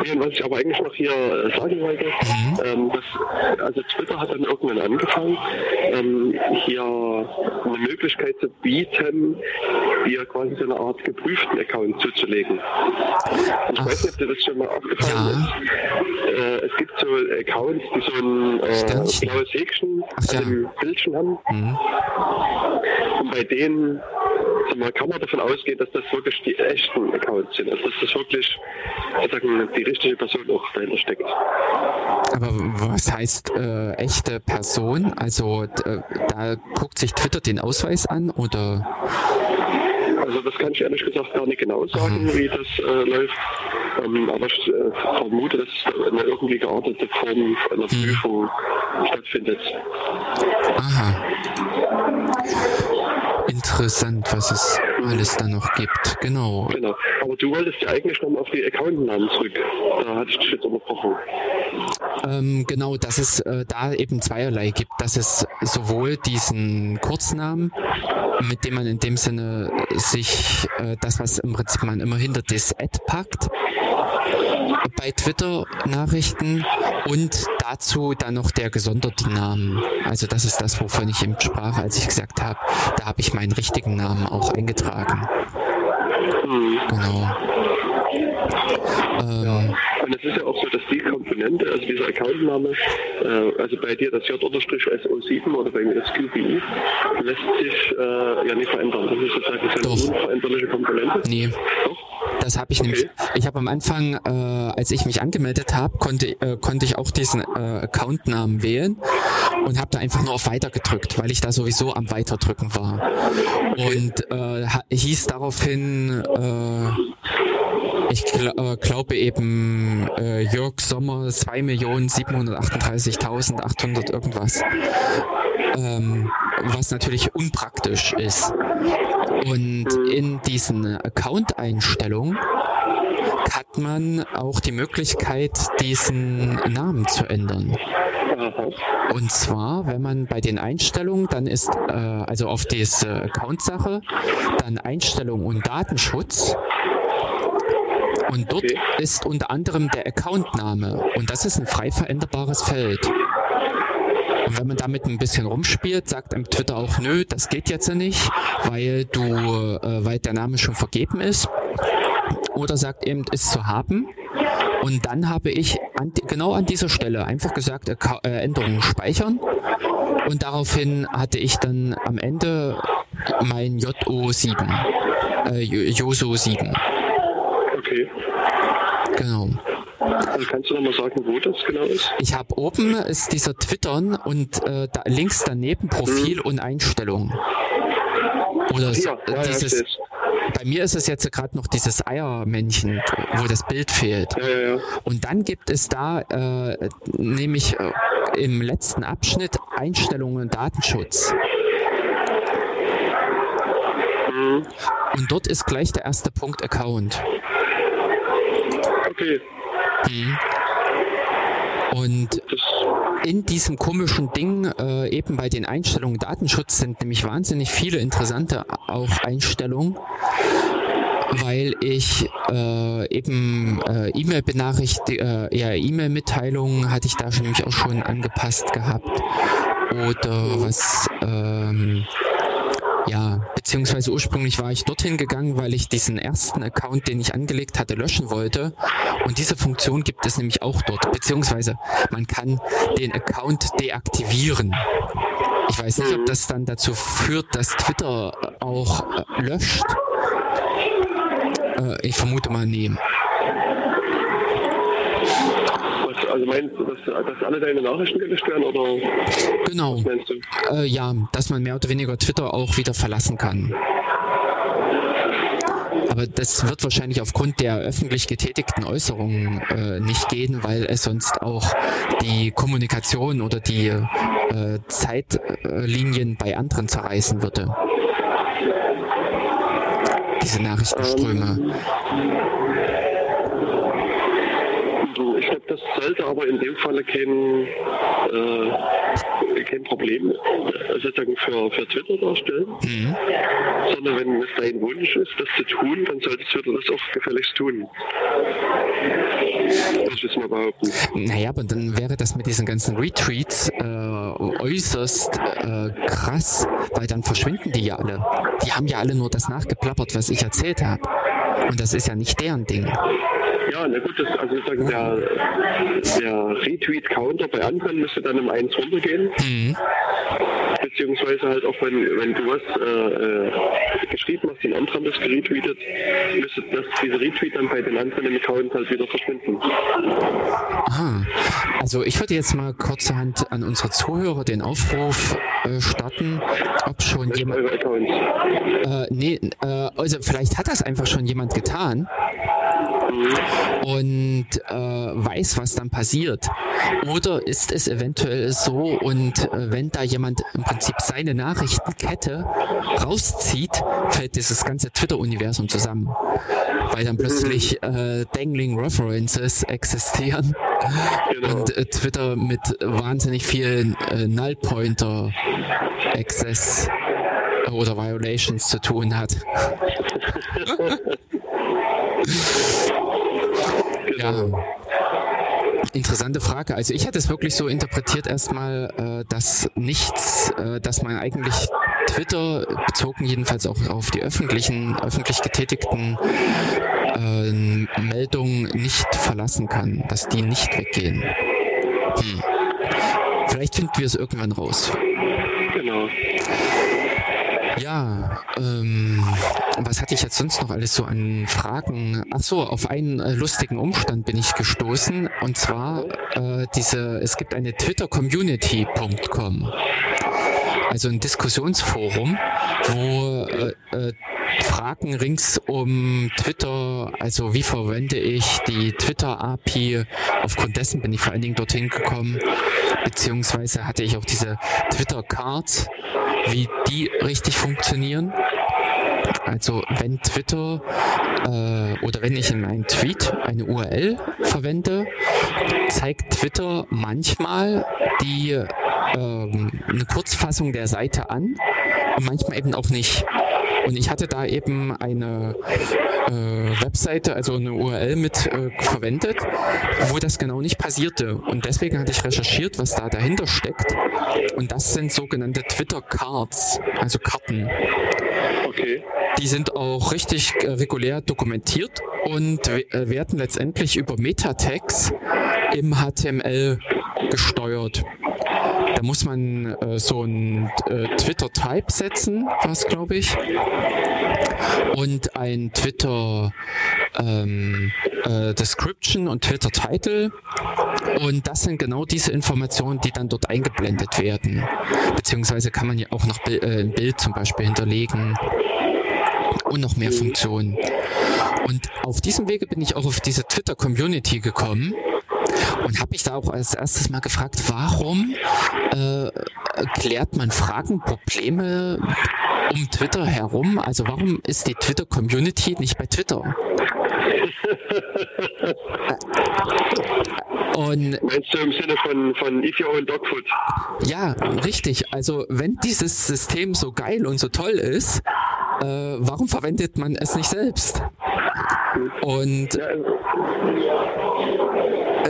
Nee, was ich aber eigentlich noch hier äh, sagen wollte, mhm. ähm, dass, also Twitter hat dann irgendwann angefangen, ähm, hier eine Möglichkeit zu bieten, dir quasi so eine Art geprüften Account zuzulegen. Ich Ach. weiß nicht, ob dir das schon mal aufgefallen ja. ist. Äh, es gibt so Accounts, die so ein äh, blaues Häkchen Ach, ja. dem Bildchen haben. Mhm. Und bei denen kann man davon ausgehen, dass das wirklich die echten Accounts sind. Also dass das wirklich sozusagen die richtige Person auch dahinter steckt. Aber was heißt äh, echte Person? Also äh, da guckt sich Twitter den Ausweis an oder? Also das kann ich ehrlich gesagt gar nicht genau sagen, mhm. wie das äh, läuft. Ähm, aber ich äh, vermute, dass eine irgendwie geartete Form einer mhm. Prüfung stattfindet. Aha. Interessant, was es alles da noch gibt. Genau. Genau. Aber du wolltest ja eigentlich noch auf die Accountnamen zurück. Da hatte ich dich jetzt unterbrochen. Ähm, genau, dass es äh, da eben zweierlei gibt. Dass es sowohl diesen Kurznamen, mit dem man in dem Sinne sich äh, das, was im Prinzip man immer hinter das Ad packt, bei Twitter-Nachrichten und dazu dann noch der gesonderte Namen. Also das ist das, wovon ich eben sprach, als ich gesagt habe, da habe ich meinen richtigen Namen auch eingetragen. Mhm. Genau. Ähm. Und es ist ja auch so, dass die Komponente, also dieser Accountname, äh, also bei dir das J-SO7 oder bei mir das QBI, lässt sich äh, ja nicht verändern. Das ist sozusagen eine unveränderliche Komponente. Nee. Doch? Das habe ich okay. nämlich. Ich habe am Anfang, äh, als ich mich angemeldet habe, konnte, äh, konnte ich auch diesen äh, Accountnamen wählen und habe da einfach nur auf Weiter gedrückt, weil ich da sowieso am Weiterdrücken war. Und äh, hieß daraufhin, äh, ich gl äh, glaube eben äh, Jörg Sommer 2.738.800 irgendwas. Ähm, was natürlich unpraktisch ist. Und in diesen Account-Einstellungen hat man auch die Möglichkeit, diesen Namen zu ändern. Und zwar, wenn man bei den Einstellungen, dann ist äh, also auf diese Account-Sache, dann Einstellung und Datenschutz. Und dort okay. ist unter anderem der Accountname. Und das ist ein frei veränderbares Feld. Und wenn man damit ein bisschen rumspielt, sagt einem Twitter auch, nö, das geht jetzt nicht, weil du, äh, weil der Name schon vergeben ist. Oder sagt eben, ist zu haben. Und dann habe ich an, genau an dieser Stelle einfach gesagt, äh, Änderungen speichern. Und daraufhin hatte ich dann am Ende mein JO7, äh, JOSO 7. Okay. Genau. Kannst du noch mal sagen, wo das genau ist? Ich habe oben ist dieser Twittern und äh, da, links daneben Profil hm. und Einstellungen. Oder ja, ja, dieses. bei mir ist es jetzt gerade noch dieses Eiermännchen, wo das Bild fehlt. Ja, und dann gibt es da äh, nämlich äh, im letzten Abschnitt Einstellungen und Datenschutz. Mhm. Und dort ist gleich der erste Punkt Account. Okay. Mhm. Und in diesem komischen Ding, äh, eben bei den Einstellungen Datenschutz sind nämlich wahnsinnig viele interessante auch Einstellungen weil ich äh, eben äh, E-Mail-Benachrichtigungen, äh, ja, E-Mail-Mitteilungen hatte ich da schon nämlich auch schon angepasst gehabt. Oder was ähm, ja, beziehungsweise ursprünglich war ich dorthin gegangen, weil ich diesen ersten Account, den ich angelegt hatte, löschen wollte. Und diese Funktion gibt es nämlich auch dort. Beziehungsweise man kann den Account deaktivieren. Ich weiß nicht, ob das dann dazu führt, dass Twitter auch äh, löscht. Äh, ich vermute mal nee. Also meinst du, dass, dass alle deine Nachrichten gelöscht werden oder? Genau. Was meinst du? Äh, ja, dass man mehr oder weniger Twitter auch wieder verlassen kann. Aber das wird wahrscheinlich aufgrund der öffentlich getätigten Äußerungen äh, nicht gehen, weil es sonst auch die Kommunikation oder die äh, Zeitlinien bei anderen zerreißen würde. Diese Nachrichtenströme. Ähm, das sollte aber in dem Falle kein, äh, kein Problem sozusagen für, für Twitter darstellen, mhm. sondern wenn es dein Wunsch ist, das zu tun, dann sollte Twitter das auch gefälligst tun. Das wissen wir behaupten. Naja, aber dann wäre das mit diesen ganzen Retweets äh, äußerst äh, krass, weil dann verschwinden die ja alle. Die haben ja alle nur das nachgeplappert, was ich erzählt habe. Und das ist ja nicht deren Ding. Ja, na gut, das, also sagen, der, der Retweet-Counter bei anderen müsste dann um eins runtergehen. Mhm. Beziehungsweise halt auch wenn, wenn du was äh, äh, geschrieben hast, den anderen das geretweetet, müsste das, diese Retweet dann bei den anderen Accounts halt wieder verschwinden. Aha. Also ich würde jetzt mal kurzerhand an unsere Zuhörer den Aufruf äh, starten, ob schon jemand. Äh, nee, äh, also vielleicht hat das einfach schon jemand getan und äh, weiß, was dann passiert. Oder ist es eventuell so und äh, wenn da jemand im Prinzip seine Nachrichtenkette rauszieht, fällt dieses ganze Twitter-Universum zusammen. Weil dann plötzlich äh, Dangling References existieren genau. und äh, Twitter mit wahnsinnig vielen äh, Null-Pointer Access oder Violations zu tun hat. ja. Interessante Frage. Also ich hätte es wirklich so interpretiert erstmal, äh, dass nichts, äh, dass man eigentlich Twitter, bezogen jedenfalls auch auf die öffentlichen, öffentlich getätigten äh, Meldungen nicht verlassen kann, dass die nicht weggehen. Hm. Vielleicht finden wir es irgendwann raus. Genau. Ja, ähm, was hatte ich jetzt sonst noch alles so an Fragen? Ach so, auf einen äh, lustigen Umstand bin ich gestoßen. Und zwar äh, diese, es gibt eine Twitter-Community.com, also ein Diskussionsforum, wo äh, äh, Fragen rings um Twitter, also wie verwende ich die Twitter-API, aufgrund dessen bin ich vor allen Dingen dorthin gekommen, beziehungsweise hatte ich auch diese Twitter-Cards, wie die richtig funktionieren. Also wenn Twitter äh, oder wenn ich in meinem Tweet eine URL verwende, zeigt Twitter manchmal die ähm, eine Kurzfassung der Seite an und manchmal eben auch nicht. Und ich hatte da eben eine äh, Webseite, also eine URL mit äh, verwendet, wo das genau nicht passierte. Und deswegen hatte ich recherchiert, was da dahinter steckt. Und das sind sogenannte Twitter Cards, also Karten. Okay. Die sind auch richtig äh, regulär dokumentiert und äh, werden letztendlich über Meta-Tags im HTML gesteuert. Da muss man äh, so ein äh, Twitter-Type setzen, was glaube ich, und ein Twitter ähm, äh, Description und Twitter Title. Und das sind genau diese Informationen, die dann dort eingeblendet werden. Beziehungsweise kann man ja auch noch äh, ein Bild zum Beispiel hinterlegen und noch mehr Funktionen. Und auf diesem Wege bin ich auch auf diese Twitter Community gekommen und habe mich da auch als erstes mal gefragt, warum äh, klärt man Fragen, Probleme um Twitter herum? Also warum ist die Twitter-Community nicht bei Twitter? Und Meinst du im Sinne von, von Eat Your Own Dog Food? ja, richtig. Also wenn dieses System so geil und so toll ist, äh, warum verwendet man es nicht selbst? Und Ja, also,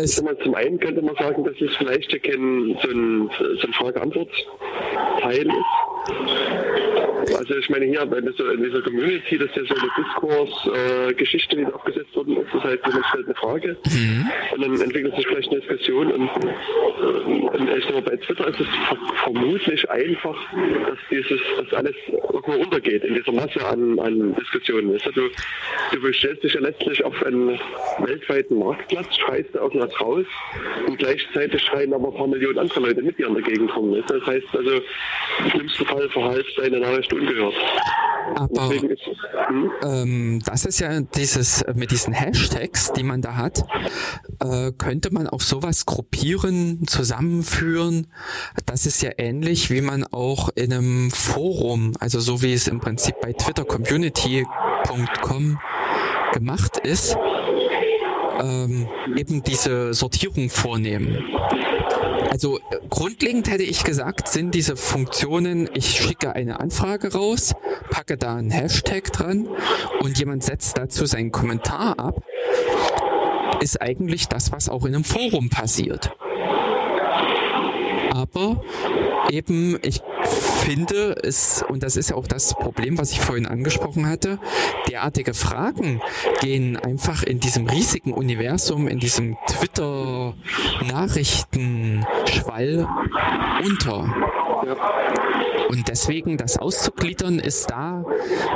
es, sag mal, zum einen könnte man sagen, dass es vielleicht so ein, so ein Frage-Antwort-Teil ist. Also ich meine hier bei dieser, in dieser Community, das ist ja so eine Diskurs-Geschichte, die da aufgesetzt worden ist. Das heißt, jemand stellt eine Frage und dann entwickelt sich vielleicht eine Diskussion und, äh, und ich sag bei Twitter ist es ver vermutlich einfach, dass dieses, dass alles irgendwo untergeht in dieser Masse an, an Diskussionen. Also du, du stellst dich ja letztlich auf einen weltweiten Marktplatz, schreist da irgendwas raus und gleichzeitig schreien aber ein paar Millionen andere Leute mit dir in der Gegend rum. Das heißt also, im schlimmsten Fall verhalst deine Nachricht ungehört. aber ist hm? ähm, das ist ja dieses mit diesen Hashtags, die man da hat, äh, könnte man auch sowas gruppieren, zusammenführen. Das ist ja ähnlich, wie man auch in einem Forum, also so wie es im Prinzip bei twittercommunity.com gemacht ist, ähm, eben diese Sortierung vornehmen. Also äh, grundlegend hätte ich gesagt, sind diese Funktionen, ich schicke eine Anfrage raus, packe da einen Hashtag dran und jemand setzt dazu seinen Kommentar ab, ist eigentlich das, was auch in einem Forum passiert. Aber eben, ich finde es, und das ist ja auch das Problem, was ich vorhin angesprochen hatte, derartige Fragen gehen einfach in diesem riesigen Universum, in diesem Twitter-Nachrichtenschwall unter. Und deswegen das auszugliedern ist da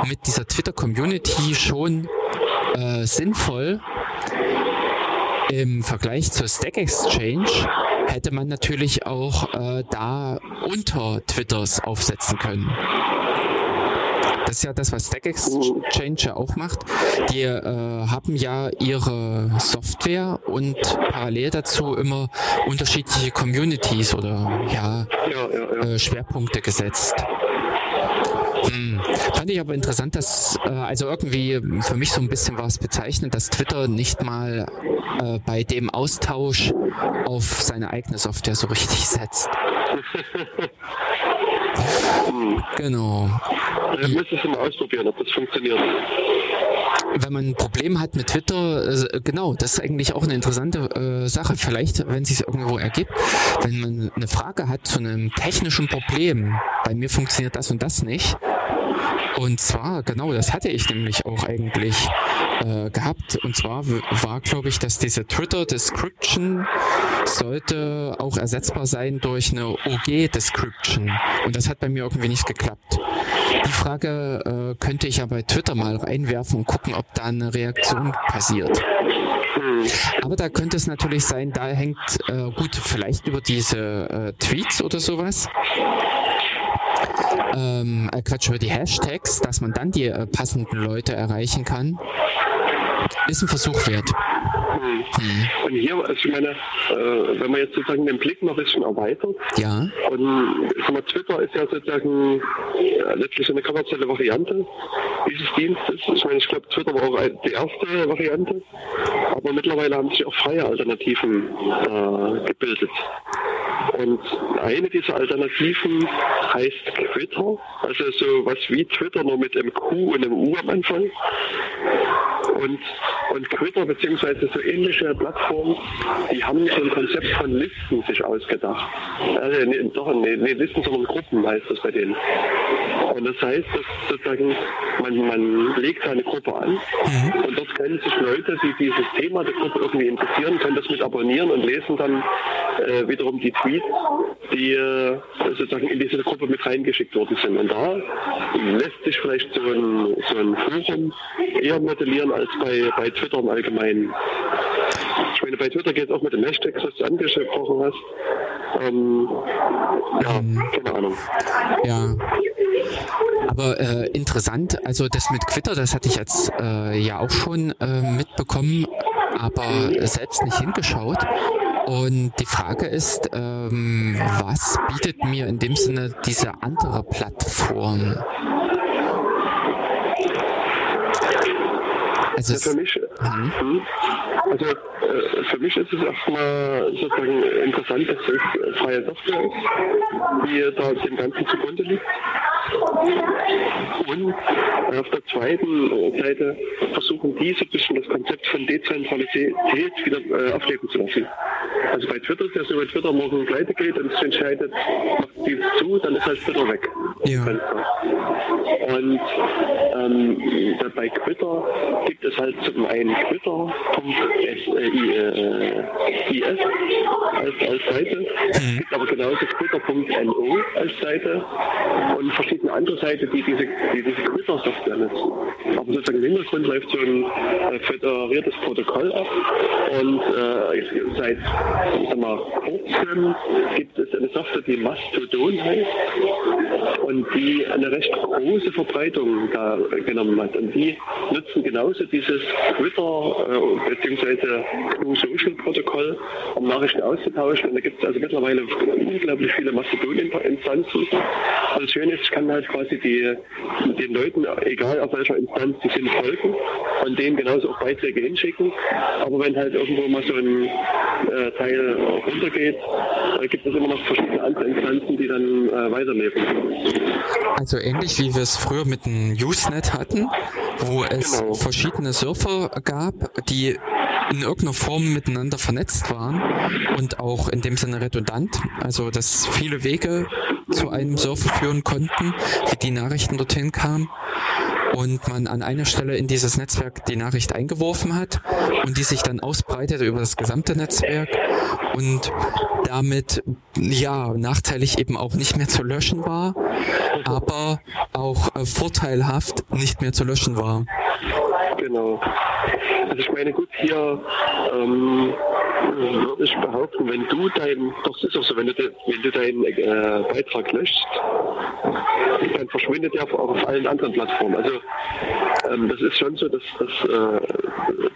mit dieser Twitter-Community schon äh, sinnvoll. Im Vergleich zur Stack Exchange hätte man natürlich auch äh, da unter Twitters aufsetzen können. Das ist ja das, was Stack Exchange ja auch macht. Die äh, haben ja ihre Software und parallel dazu immer unterschiedliche Communities oder ja, Ja, ja, äh, Schwerpunkte gesetzt. Hm. Fand ich aber interessant, dass äh, also irgendwie für mich so ein bisschen war es bezeichnend, dass Twitter nicht mal äh, bei dem Austausch auf seine eigene Software so richtig setzt. genau. Dann müsstest du mal ausprobieren, ob das funktioniert. Wenn man ein Problem hat mit Twitter, äh, genau, das ist eigentlich auch eine interessante äh, Sache. Vielleicht, wenn es sich irgendwo ergibt, wenn man eine Frage hat zu einem technischen Problem, bei mir funktioniert das und das nicht. Und zwar, genau, das hatte ich nämlich auch eigentlich äh, gehabt. Und zwar war, glaube ich, dass diese Twitter Description sollte auch ersetzbar sein durch eine OG Description. Und das hat bei mir irgendwie nicht geklappt. Die Frage äh, könnte ich ja bei Twitter mal reinwerfen und gucken, ob da eine Reaktion passiert. Aber da könnte es natürlich sein, da hängt äh, gut vielleicht über diese äh, Tweets oder sowas. Ähm, äh, Quatsch, über die Hashtags, dass man dann die äh, passenden Leute erreichen kann. Ist ein Versuch wert. Und hier, also ich meine, äh, wenn man jetzt sozusagen den Blick noch ein bisschen erweitert, Ja, und mal, Twitter ist ja sozusagen ja, letztlich eine kommerzielle Variante dieses Dienstes. Ich meine, ich glaube, Twitter war auch die erste Variante, aber mittlerweile haben sich auch freie Alternativen äh, gebildet. Und eine dieser Alternativen heißt Twitter, also so was wie Twitter, nur mit einem Q und einem U am Anfang. Und, und Twitter beziehungsweise so ähnliche Plattformen, die haben so ein Konzept von Listen sich ausgedacht. Also nee, doch, nee, nee, Listen, sondern Gruppen heißt das bei denen. Und das heißt, dass sozusagen man, man legt eine Gruppe an und dort können sich Leute, die dieses Thema der Gruppe irgendwie interessieren, können das mit abonnieren und lesen dann äh, wiederum die Tweets, die äh, sozusagen in diese Gruppe mit reingeschickt worden sind. Und da lässt sich vielleicht so ein, so ein Forum eher modellieren als bei, bei Twitter im Allgemeinen. Ich meine, bei Twitter geht es auch mit den Hashtags, was du angesprochen hast. Ähm, ja, keine Ahnung. ja. Aber äh, interessant, also das mit Twitter, das hatte ich jetzt äh, ja auch schon äh, mitbekommen, aber selbst nicht hingeschaut. Und die Frage ist, ähm, was bietet mir in dem Sinne diese andere Plattform? Also Ja, für mich, Mhm. Also äh, für mich ist es erstmal sozusagen interessant, dass es freie Software ist, die da dem Ganzen zugrunde liegt. Und auf der zweiten Seite versuchen die so ein bisschen das Konzept von Dezentralität wieder äh, aufleben zu lassen. Also bei Twitter ist ja so, wenn Twitter morgen pleite geht und es entscheidet, macht die zu, dann ist halt Twitter weg. Ja. Und ähm, bei Twitter gibt es halt zum einen Twitter.is äh, als, als Seite, mhm. gibt aber genauso Twitter.no als Seite und verschiedene andere Seiten, die diese, die diese Twitter-Software nutzen. Aber sozusagen im Hintergrund läuft so ein äh, föderiertes Protokoll ab und äh, seit sag mal, kurzem gibt es eine Software, die Mastodon heißt und die eine recht große Verbreitung da genommen hat. Und die nutzen genauso dieses Twitter äh, bzw. GNU Social Protokoll, um Nachrichten auszutauschen. Und da gibt es also mittlerweile unglaublich viele Mastodon-Instanzen. Und das Schöne ist, ich kann halt quasi die, den Leuten, egal auf welcher Instanz sie sind, folgen und denen genauso auch Beiträge hinschicken. Aber wenn halt irgendwo mal so ein äh, Teil runtergeht, äh, gibt es immer noch verschiedene andere Instanzen, die dann äh, weiterleben. Also ähnlich wie wir es früher mit dem Usenet hatten, wo es genau. verschiedene Surfer gab, die in irgendeiner Form miteinander vernetzt waren und auch in dem Sinne redundant, also dass viele Wege zu einem Surfer führen konnten, wie die Nachrichten dorthin kamen und man an einer Stelle in dieses Netzwerk die Nachricht eingeworfen hat und die sich dann ausbreitete über das gesamte Netzwerk und damit ja nachteilig eben auch nicht mehr zu löschen war, aber auch äh, vorteilhaft nicht mehr zu löschen war. Genau. Also ich meine, gut, hier ähm, würde ich behaupten, wenn du dein, doch das ist auch so, wenn du, de, wenn du deinen äh, Beitrag löscht, dann verschwindet er auch auf allen anderen Plattformen. Also ähm, das ist schon so, dass, dass äh,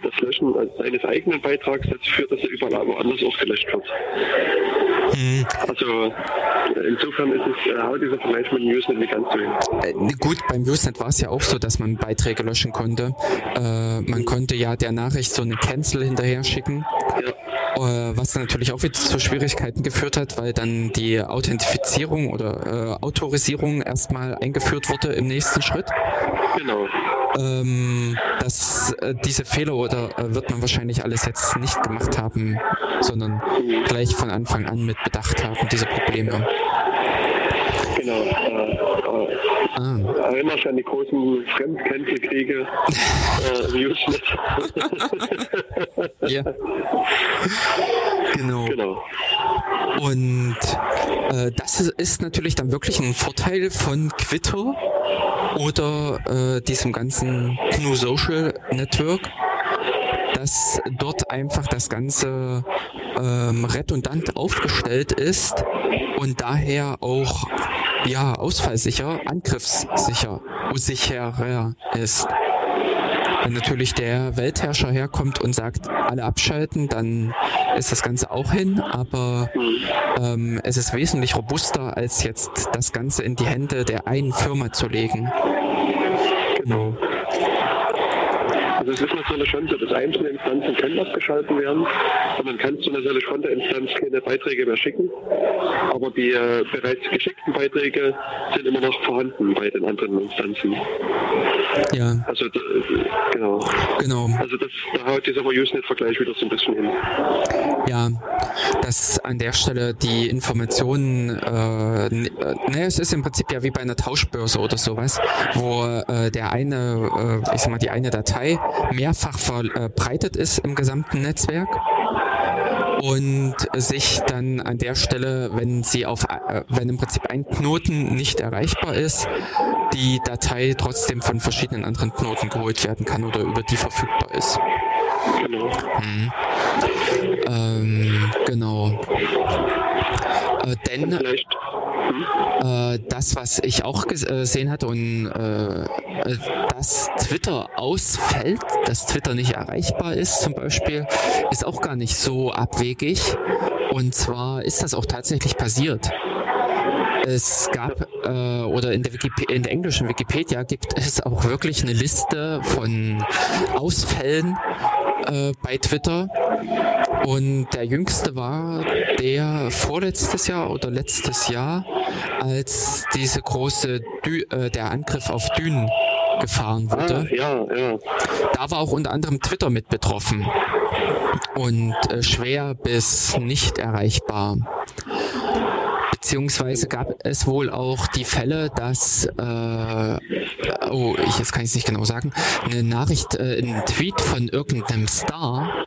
das Löschen seines eigenen Beitrags dazu führt, dass er überall woanders auch gelöscht wird. Mhm. Also insofern ist es, äh, haut dieser Vergleich mit dem Usenet nicht ganz so hin. Äh, gut, beim Usenet war es ja auch so, dass man Beiträge löschen konnte. Äh, man konnte ja der Nachricht so eine Cancel hinterher schicken. Ja. Äh, was dann natürlich auch wieder zu Schwierigkeiten geführt hat, weil dann die Authentifizierung oder äh, Autorisierung erstmal eingeführt wurde im nächsten Schritt. Genau. Ähm, dass äh, diese Fehler oder äh, wird man wahrscheinlich alles jetzt nicht gemacht haben, sondern gleich von Anfang an mit bedacht haben, diese Probleme. Genau. Ah. Erinnerst an die großen Fremdkänzelkriege äh, ja. Genau. genau. Und äh, das ist natürlich dann wirklich ein Vorteil von Twitter oder äh, diesem ganzen GNU Social Network, dass dort einfach das Ganze ähm, redundant aufgestellt ist und daher auch ja ausfallsicher, angriffssicher, sicherer ist. Wenn natürlich der Weltherrscher herkommt und sagt, alle abschalten, dann ist das Ganze auch hin, aber ähm, es ist wesentlich robuster, als jetzt das Ganze in die Hände der einen Firma zu legen. Genau. Also es ist natürlich schon so, dass einzelne Instanzen können abgeschalten werden und man kann zu natürlich von der Instanz keine Beiträge mehr schicken, aber die äh, bereits geschickten Beiträge sind immer noch vorhanden bei den anderen Instanzen. Ja. Also genau. Genau. Also das, da haut dieser Usenet-Vergleich wieder so ein bisschen hin. Ja, dass an der Stelle die Informationen, äh, ne, es ist im Prinzip ja wie bei einer Tauschbörse oder sowas, wo äh, der eine, äh, ich sag mal, die eine Datei mehrfach verbreitet ist im gesamten Netzwerk und sich dann an der Stelle, wenn sie auf, äh, wenn im Prinzip ein Knoten nicht erreichbar ist, die Datei trotzdem von verschiedenen anderen Knoten geholt werden kann oder über die verfügbar ist. Genau. Mhm. Ähm, genau. Äh, denn äh, das, was ich auch gesehen hatte und äh, dass Twitter ausfällt, dass Twitter nicht erreichbar ist zum Beispiel, ist auch gar nicht so abwegig. Und zwar ist das auch tatsächlich passiert. Es gab, äh, oder in der, in der englischen Wikipedia gibt es auch wirklich eine Liste von Ausfällen äh, bei Twitter. Und der jüngste war der vorletztes Jahr oder letztes Jahr, als diese große, Dü äh, der Angriff auf Dünen gefahren wurde. Ah, ja, ja. Da war auch unter anderem Twitter mit betroffen und äh, schwer bis nicht erreichbar. Beziehungsweise gab es wohl auch die Fälle, dass, äh, oh, ich, jetzt kann ich es nicht genau sagen, eine Nachricht, äh, ein Tweet von irgendeinem Star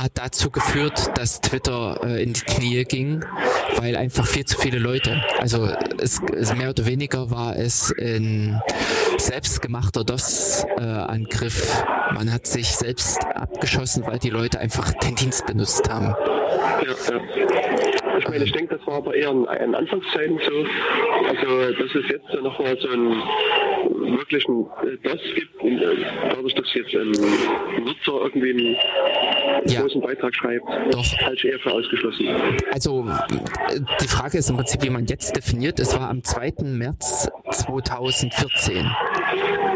hat dazu geführt, dass Twitter äh, in die Knie ging, weil einfach viel zu viele Leute, also es, es mehr oder weniger war es ein selbstgemachter DOS-Angriff. Man hat sich selbst abgeschossen, weil die Leute einfach den Dienst benutzt haben. Ja, ja. Ich meine, ich denke, das war aber eher in, in Anfangszeiten so. Also, dass es jetzt nochmal so einen wirklichen äh, DOS gibt, und, äh, dadurch, dass jetzt ein Nutzer irgendwie einen Ja. großen Beitrag schreibt, Doch. halte ich eher für ausgeschlossen. Also äh, die Frage ist im Prinzip, wie man jetzt definiert. Es war am 2. März 2014,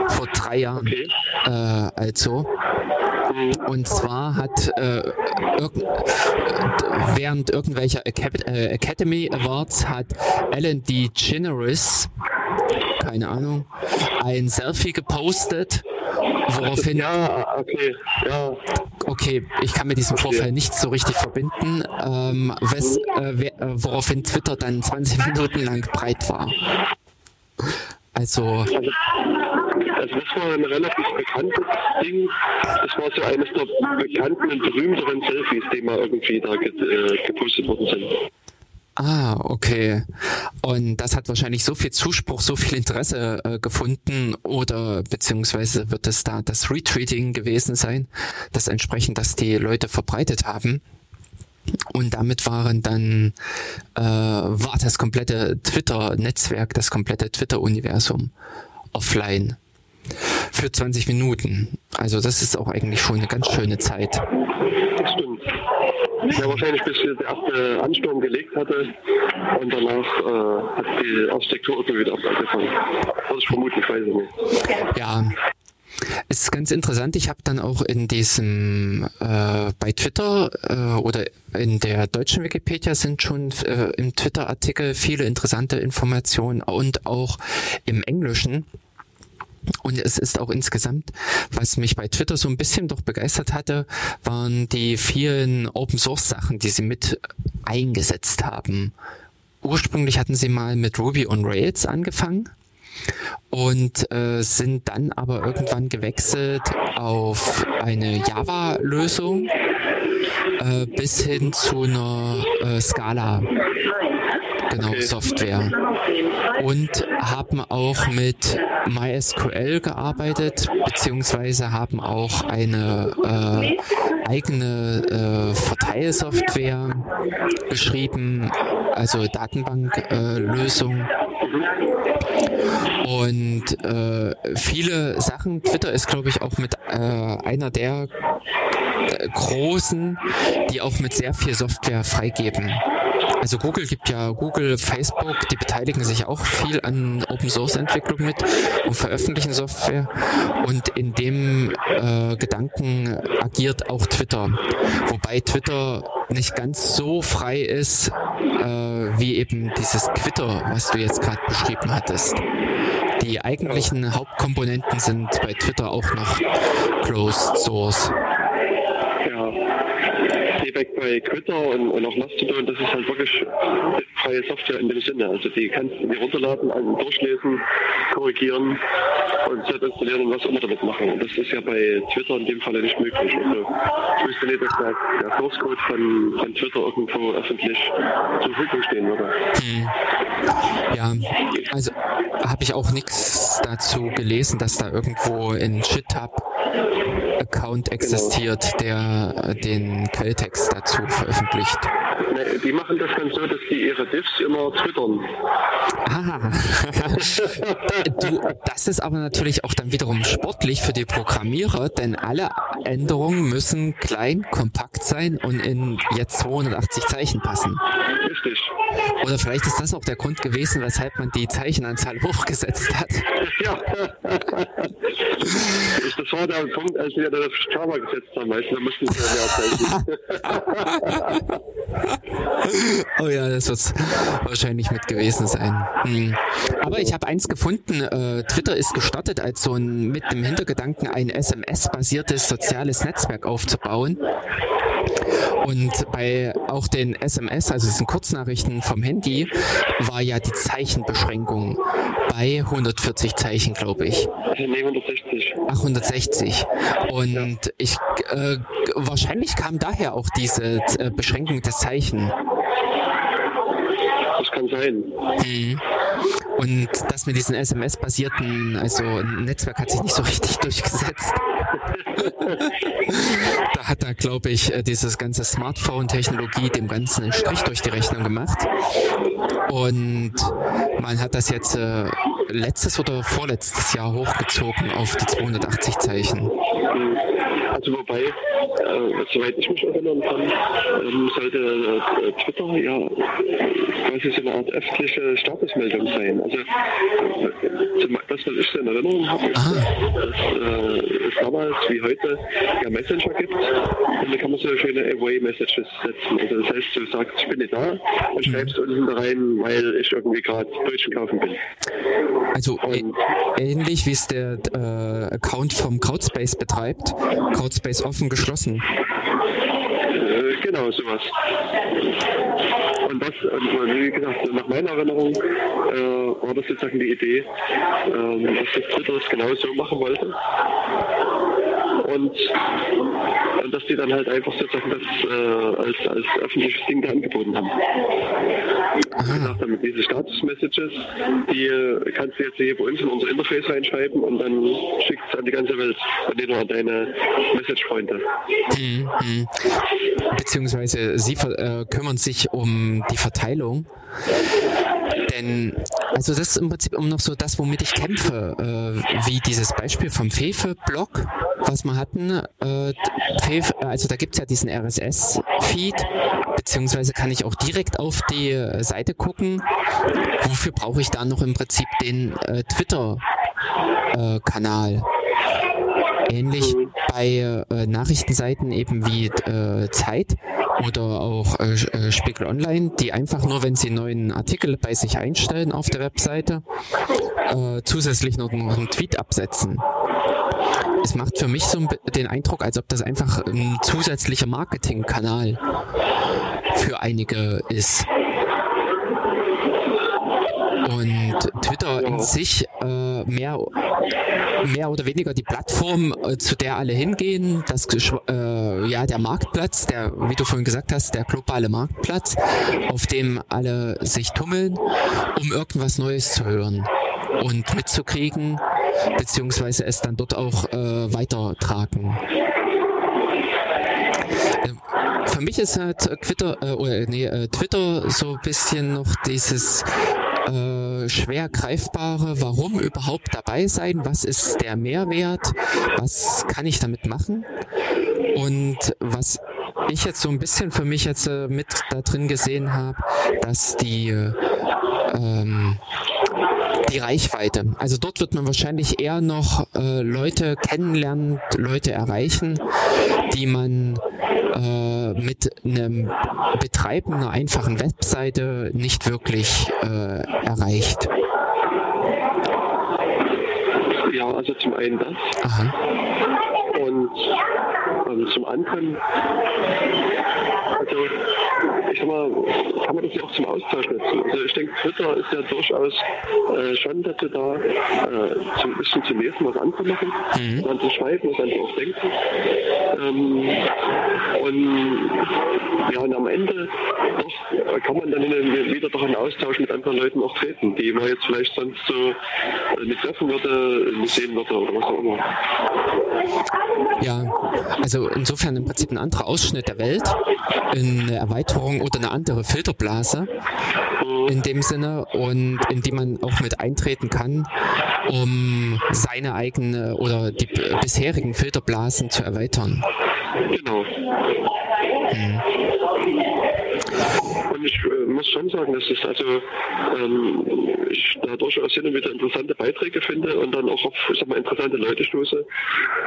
vor drei Jahren. Okay. Äh, also. Und zwar hat äh, irg während irgendwelcher äh, Academy Awards hat Ellen DeGeneres, keine Ahnung, ein Selfie gepostet, woraufhin Ja, okay, ja. Okay, ich kann mit diesem Vorfall nicht so richtig verbinden, ähm, wes, äh, wer, äh, woraufhin Twitter dann 20 Minuten lang breit war. Also, Also, also das war ein relativ bekanntes Ding. Das war so eines der bekannten und berühmteren Selfies, die mal irgendwie da get, äh, gepostet worden sind. ah, okay. Und das hat wahrscheinlich so viel Zuspruch, so viel Interesse äh, gefunden oder beziehungsweise wird es da das Retweeting gewesen sein, das entsprechend das die Leute verbreitet haben. Und damit waren dann äh, war das komplette Twitter-Netzwerk, das komplette Twitter-Universum offline für 20 Minuten. Also das ist auch eigentlich schon eine ganz schöne Zeit. Das stimmt. Ja, wahrscheinlich bis der erste Ansturm gelegt hatte und danach äh, hat die Architektur irgendwie wieder angefangen. Würde ich vermuten, ich weiß es nicht. Ja, es ist ganz interessant. Ich habe dann auch in diesem äh, bei Twitter äh, oder in der deutschen Wikipedia sind schon äh, im Twitter-Artikel viele interessante Informationen und auch im Englischen. Und es ist auch insgesamt, was mich bei Twitter so ein bisschen doch begeistert hatte, waren die vielen Open Source Sachen, die sie mit eingesetzt haben. Ursprünglich hatten sie mal mit Ruby on Rails angefangen und äh, sind dann aber irgendwann gewechselt auf eine Java-Lösung äh, bis hin zu einer äh, Scala genau Okay. Software und haben auch mit MySQL gearbeitet beziehungsweise haben auch eine äh, eigene äh, Verteilsoftware geschrieben, also Datenbanklösung. Äh, Lösung. Und äh, viele Sachen, Twitter ist, glaube ich, auch mit äh, einer der äh, großen, die auch mit sehr viel Software freigeben. Also Google gibt ja Google, Facebook, die beteiligen sich auch viel an Open Source Entwicklung mit und veröffentlichen Software. Und in dem äh, Gedanken agiert auch Twitter. Wobei Twitter nicht ganz so frei ist, äh, wie eben dieses Twitter, was du jetzt gerade beschrieben hattest. Die eigentlichen Hauptkomponenten sind bei Twitter auch noch Closed Source. Ja. Feedback bei Twitter und, und auch Mastodon, das ist halt wirklich freie Software in dem Sinne. Also die kannst du dir runterladen, an- durchlesen, korrigieren und selbst installieren und was immer damit machen. Und das ist ja bei Twitter in dem Falle nicht möglich. Also ich wüsste nicht, dass der, der Source Code von, von Twitter irgendwo öffentlich zur Verfügung stehen würde. Ja, also habe ich auch nichts dazu gelesen, dass da irgendwo ein GitHub-Account existiert, der äh, den Quelltext dazu veröffentlicht. Die machen das dann so, dass die ihre Diffs immer twittern. Ah, du, das ist aber natürlich auch dann wiederum sportlich für die Programmierer, denn alle Änderungen müssen klein, kompakt sein und in jetzt 280 Zeichen passen. Oder vielleicht ist das auch der Grund gewesen, weshalb man die Zeichenanzahl hochgesetzt hat. Ja. das war der Punkt, als wir das Java gesetzt haben, weißt du, da mussten wir mehr zeichnen. oh ja, das wird wahrscheinlich mit gewesen sein. Hm. Aber ich habe eins gefunden, äh, Twitter ist gestartet als so ein, mit dem Hintergedanken, ein SMS-basiertes soziales Netzwerk aufzubauen. Und bei auch den SMS, also diesen Kurznachrichten vom Handy, war ja die Zeichenbeschränkung bei 140 Zeichen, glaube ich. Nee, 160. Ach, 160. Und ich äh, wahrscheinlich kam daher auch diese äh, Beschränkung des Zeichen. Das kann sein. Mhm. Und das mit diesen SMS-basierten, also Netzwerk hat sich nicht so richtig durchgesetzt. da hat da, glaube ich, äh, dieses ganze Smartphone-Technologie dem Ganzen einen Strich durch die Rechnung gemacht. Und man hat das jetzt äh, letztes oder vorletztes Jahr hochgezogen auf die 280 Zeichen. Also wobei, äh, soweit ich mich erinnern kann, ähm, sollte äh, Twitter ja quasi so eine Art öffentliche Statusmeldung sein. Also äh, das, was ich so in Erinnerung habe, ist, dass äh, es damals wie heute ja Messenger gibt und da kann man so schöne Away-Messages setzen. Also das heißt, du sagst, ich bin nicht da und mhm. schreibst unten da rein, weil ich irgendwie gerade Deutschen kaufen bin. Also und, ähnlich wie es der äh, Account vom Crowdspace betreibt, Crowdspace offen geschlossen. Äh, genau, sowas. Und das, wie gesagt, nach meiner Erinnerung äh, war das sozusagen die Idee, äh, dass das Twitter das genau so machen wollte und, und dass die dann halt einfach sozusagen das äh, als, als öffentliches Ding da angeboten haben. Wie gesagt, damit diese Status-Messages, die äh, kannst du jetzt hier bei uns in unser Interface reinschreiben und dann schickst es an die ganze Welt und nicht nur an deine Message-Freunde. Mhm, mhm. Beziehungsweise sie äh, kümmern sich um die Verteilung. Denn, also das ist im Prinzip immer noch so das, womit ich kämpfe, äh, wie dieses Beispiel vom Fefe-Blog, was wir hatten. Äh, Fefe, also da gibt's ja diesen RSS-Feed, beziehungsweise kann ich auch direkt auf die äh, Seite gucken. Wofür brauche ich da noch im Prinzip den äh, Twitter-Kanal? Äh, Ähnlich bei äh, Nachrichtenseiten eben wie äh, Zeit oder auch äh, äh, Spiegel Online, die einfach nur, wenn sie einen neuen Artikel bei sich einstellen auf der Webseite, äh, zusätzlich noch einen Tweet absetzen. Es macht für mich so den Eindruck, als ob das einfach ein zusätzlicher Marketingkanal für einige ist. Und Twitter in sich äh, mehr, mehr oder weniger die Plattform, äh, zu der alle hingehen, das äh, ja der Marktplatz, der, wie du vorhin gesagt hast, der globale Marktplatz, auf dem alle sich tummeln, um irgendwas Neues zu hören und mitzukriegen, beziehungsweise es dann dort auch äh, weitertragen. Für mich ist halt Twitter, äh, nee, äh, Twitter so ein bisschen noch dieses äh, schwer greifbare, warum überhaupt dabei sein, was ist der Mehrwert, was kann ich damit machen und was ich jetzt so ein bisschen für mich jetzt äh, mit da drin gesehen habe, dass die ähm, die Reichweite. Also dort wird man wahrscheinlich eher noch äh, Leute kennenlernen, Leute erreichen, die man äh, mit einem Betreiben einer einfachen Webseite nicht wirklich äh, erreicht. Ja, also zum einen das. Aha. Und ähm, zum anderen, also ich sag mal, kann man das ja auch zum Austausch nutzen. Also ich denke, Twitter ist ja durchaus äh, schon dazu da, äh, zum bisschen zu lesen, was andere machen, mhm. dann zu schreiben, was andere auch denken. Ähm, und ja, und am Ende doch, kann man dann wieder doch in Austausch mit anderen Leuten auch treten, die man jetzt vielleicht sonst so äh, nicht treffen würde, nicht sehen würde oder was auch immer. Ja, also insofern im Prinzip ein anderer Ausschnitt der Welt, eine Erweiterung oder eine andere Filterblase in dem Sinne und in die man auch mit eintreten kann, um seine eigene oder die bisherigen Filterblasen zu erweitern. Genau. Hm. Und ich äh, muss schon sagen, dass es also ähm, ich da durchaus hin und wieder interessante Beiträge finde und dann auch auf ich sag mal, interessante Leute stoße,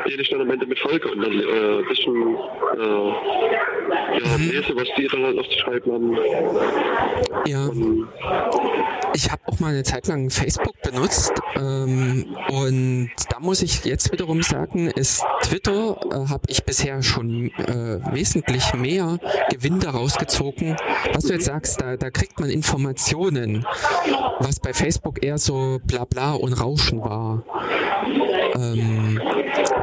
denen ich dann am Ende mit folge und dann äh, ein bisschen äh, ja, mhm. lese, was die dann halt noch zu schreiben haben. Ja. Und, ich habe auch mal eine Zeit lang Facebook benutzt ähm, und da muss ich jetzt wiederum sagen, ist Twitter äh, habe ich bisher schon äh, wesentlich mehr Gewinn daraus gezogen. Was du jetzt sagst, da, da kriegt man Informationen, was bei Facebook eher so bla bla und Rauschen war. Ähm,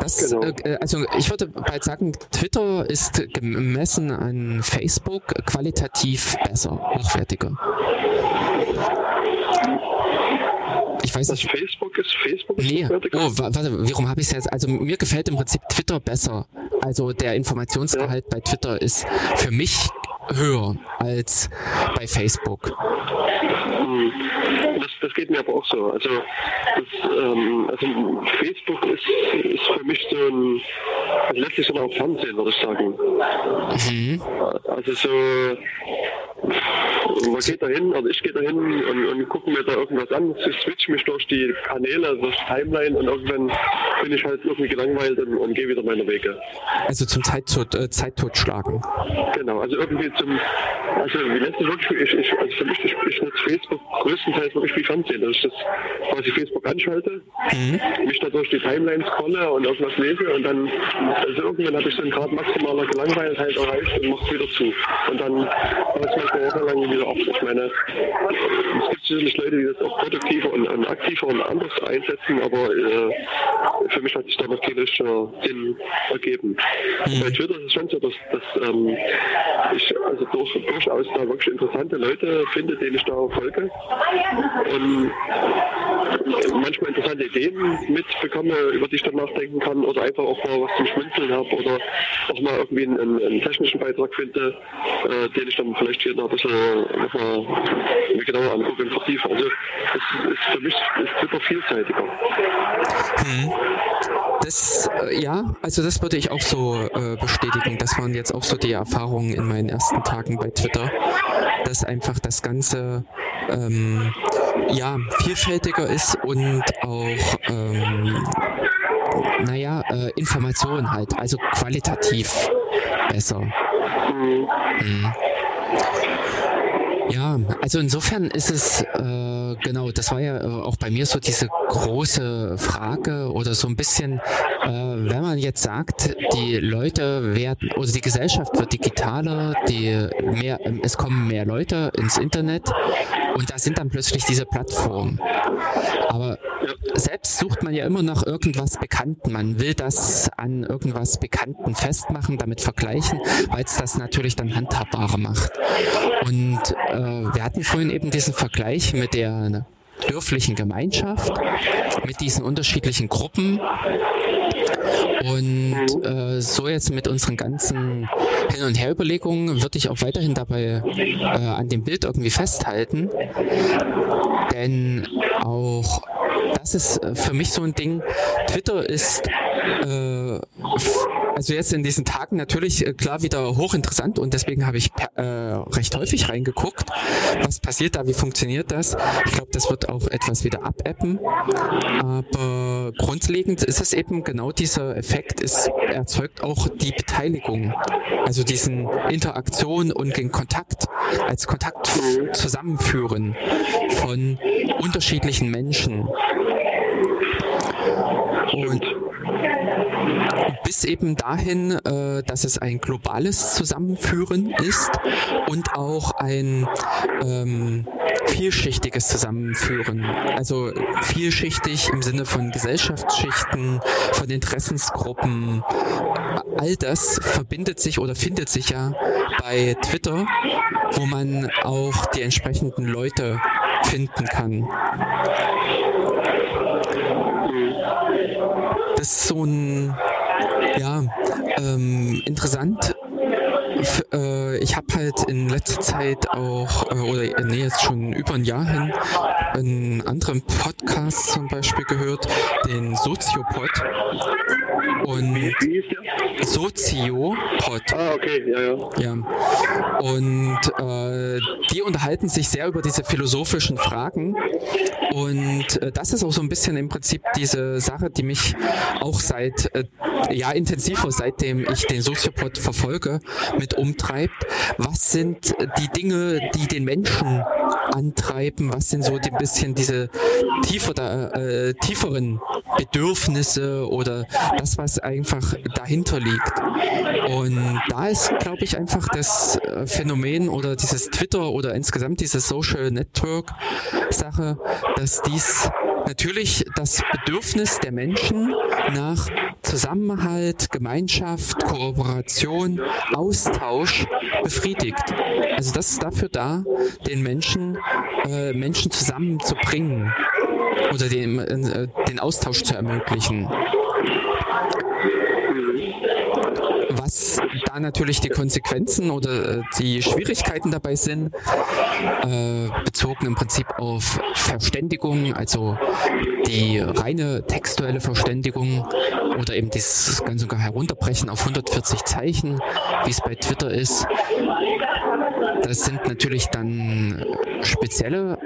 das, genau. äh, also ich würde bald sagen, Twitter ist gemessen an Facebook qualitativ besser, hochwertiger. Ich weiß nicht. Facebook ist Facebook ist nee. Oh, warte, warum habe ich es jetzt? Also mir gefällt im Prinzip Twitter besser. Also der Informationsgehalt ja. bei Twitter ist für mich höher als bei Facebook. Hm. Das, das geht mir aber auch so. Also, das, ähm, also Facebook ist, ist für mich so ein letztlich so ein Fernsehen, würde ich sagen. Mhm. Also so man geht dahin, also ich gehe dahin und, und gucke mir da irgendwas an, ich switch mich durch die Kanäle, durch die Timeline und irgendwann bin ich halt irgendwie gelangweilt und, und gehe wieder meine Wege. Also zum Zeittod, äh, Zeittotschlagen. Genau, also irgendwie zum, also wie letztes wirklich, ich, ich, also für mich, ich, ich nutze Facebook größtenteils wirklich wie Fernsehen, dass ich das quasi Facebook anschalte, mhm. mich da durch die Timeline scrolle und irgendwas lese und dann, also irgendwann habe ich dann gerade maximaler Gelangweiltheit erreicht und mache wieder zu. Und dann war es manchmal jahrelang wieder auf. Ich meine, es gibt sicherlich Leute, die das auch produktiver und, und aktiver und anders einsetzen, aber äh, für mich hat sich da noch kein richtiger Sinn ergeben. Mhm. Bei Twitter ist es schon so, dass, dass ähm, ich also durch, durchaus da wirklich interessante Leute finde, denen ich da folge und manchmal interessante Ideen mitbekomme, über die ich dann nachdenken kann oder einfach auch mal was zum Schmunzeln habe oder auch mal irgendwie einen, einen technischen Beitrag finde, äh, den ich dann vielleicht hier noch ein bisschen nochmal mir genauer angucke und vertiefe. Also es ist für mich ist super vielseitiger. Hm. Das, äh, ja, also das würde ich auch so äh, bestätigen. Das waren jetzt auch so die Erfahrungen in meinen ersten Tagen bei Twitter, dass einfach das Ganze ähm, ja, vielfältiger ist und auch ähm, naja, äh, Informationen halt, also qualitativ besser. Mhm. Mhm. Ja, also insofern ist es äh, genau, das war ja äh, auch bei mir so diese große Frage oder so ein bisschen, äh, wenn man jetzt sagt, die Leute werden oder die Gesellschaft wird digitaler, die mehr, es kommen mehr Leute ins Internet und da sind dann plötzlich diese Plattformen. Aber selbst sucht man ja immer nach irgendwas Bekannten. Man will das an irgendwas Bekannten festmachen, damit vergleichen, weil es das natürlich dann handhabbarer macht. Und äh, wir hatten vorhin eben diesen Vergleich mit der dörflichen Gemeinschaft, mit diesen unterschiedlichen Gruppen. Und äh, so jetzt mit unseren ganzen Hin- und Her-Überlegungen würde ich auch weiterhin dabei äh, an dem Bild irgendwie festhalten. Denn auch das ist äh, für mich so ein Ding. Twitter ist äh, also jetzt in diesen Tagen natürlich äh, klar wieder hochinteressant und deswegen habe ich äh, recht häufig reingeguckt, was passiert da, wie funktioniert das. Ich glaube, das wird auch etwas wieder abappen, aber grundlegend ist es eben genau dieser Effekt, es erzeugt auch die Beteiligung, also diesen Interaktion und den Kontakt als Kontakt zusammenführen von unterschiedlichen Menschen. Und bis eben dahin, äh, dass es ein globales Zusammenführen ist und auch ein ähm, vielschichtiges Zusammenführen. Also vielschichtig im Sinne von Gesellschaftsschichten, von Interessensgruppen. All das verbindet sich oder findet sich ja bei Twitter, wo man auch die entsprechenden Leute finden kann. Das ist so ein, ja, ähm, interessant. Äh, ich habe halt in letzter Zeit auch, äh, oder äh, nee, jetzt schon über ein Jahr hin, einen anderen Podcast zum Beispiel gehört, den Soziopod. Und Wie, wie ist der? Soziopod. Ah, okay, ja, ja. Ja. Und äh, die unterhalten sich sehr über diese philosophischen Fragen. Und äh, das ist auch so ein bisschen im Prinzip diese Sache, die mich auch seit, äh, ja, intensiver, seitdem ich den Soziopod verfolge, mit umtreibt. Was sind die Dinge, die den Menschen antreiben? Was sind so ein bisschen diese tiefer, äh, tieferen Bedürfnisse oder das, was einfach dahinter liegt? Und da ist, glaube ich, einfach das äh, Phänomen oder dieses Twitter oder insgesamt diese Social Network Sache, dass dies natürlich das Bedürfnis der Menschen nach Zusammenhalt, Gemeinschaft, Kooperation, Austausch befriedigt. Also das ist dafür da, den Menschen, äh, Menschen zusammenzubringen oder den, äh, den Austausch zu ermöglichen. Was da natürlich die Konsequenzen oder äh, die Schwierigkeiten dabei sind, äh, bezogen im Prinzip auf Verständigung, also die reine textuelle Verständigung oder eben das Ganze herunterbrechen auf 140 Zeichen, wie es bei Twitter ist. Das sind natürlich dann spezielle,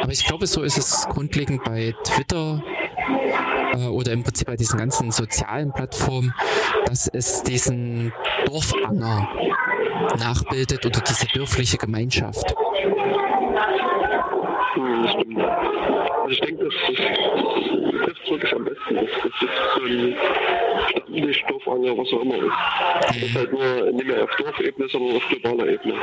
aber ich glaube, so ist es grundlegend bei Twitter äh, oder im Prinzip bei diesen ganzen sozialen Plattformen, dass es diesen Dorfanger nachbildet oder diese dörfliche Gemeinschaft. Hm, das stimmt. Also ich denke, das, das trifft wirklich am besten. Das, das ist so ein Stammtischdorfanger, was auch immer ist. Das ist halt nur nicht mehr auf Dorfebene, sondern auf globaler Ebene.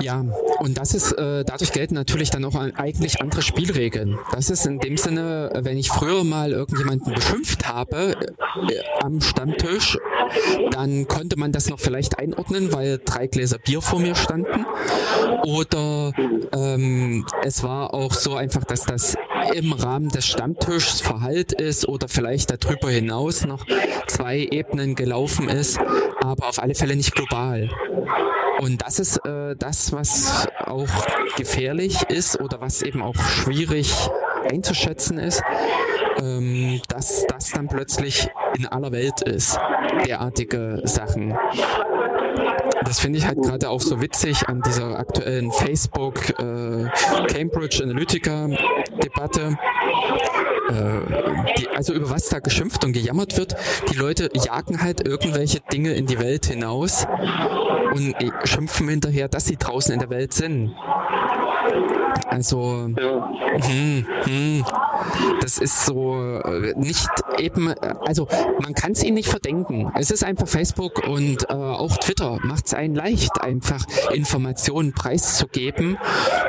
Ja, und das ist, äh, dadurch gelten natürlich dann auch eigentlich andere Spielregeln. Das ist in dem Sinne, wenn ich früher mal irgendjemanden beschimpft habe äh, am Stammtisch, dann konnte man das noch vielleicht einordnen, weil drei Gläser Bier vor mir standen. Oder ähm, es war auch so einfach, dass das im Rahmen des Stammtischs verhallt ist oder vielleicht darüber hinaus noch zwei Ebenen gelaufen ist, aber auf alle Fälle nicht global. Und das ist äh, das, was auch gefährlich ist oder was eben auch schwierig einzuschätzen ist, ähm, dass das dann plötzlich in aller Welt ist, derartige Sachen. Das finde ich halt gerade auch so witzig an dieser aktuellen Facebook äh, Cambridge Analytica Debatte. Äh, die, also über was da geschimpft und gejammert wird, die Leute jagen halt irgendwelche Dinge in die Welt hinaus und schimpfen hinterher, dass sie draußen in der Welt sind. Also Ja. hm, hm, das ist so äh, nicht eben, also man kann es ihnen nicht verdenken. Es ist einfach Facebook und äh, auch Twitter macht es einen leicht, einfach Informationen preiszugeben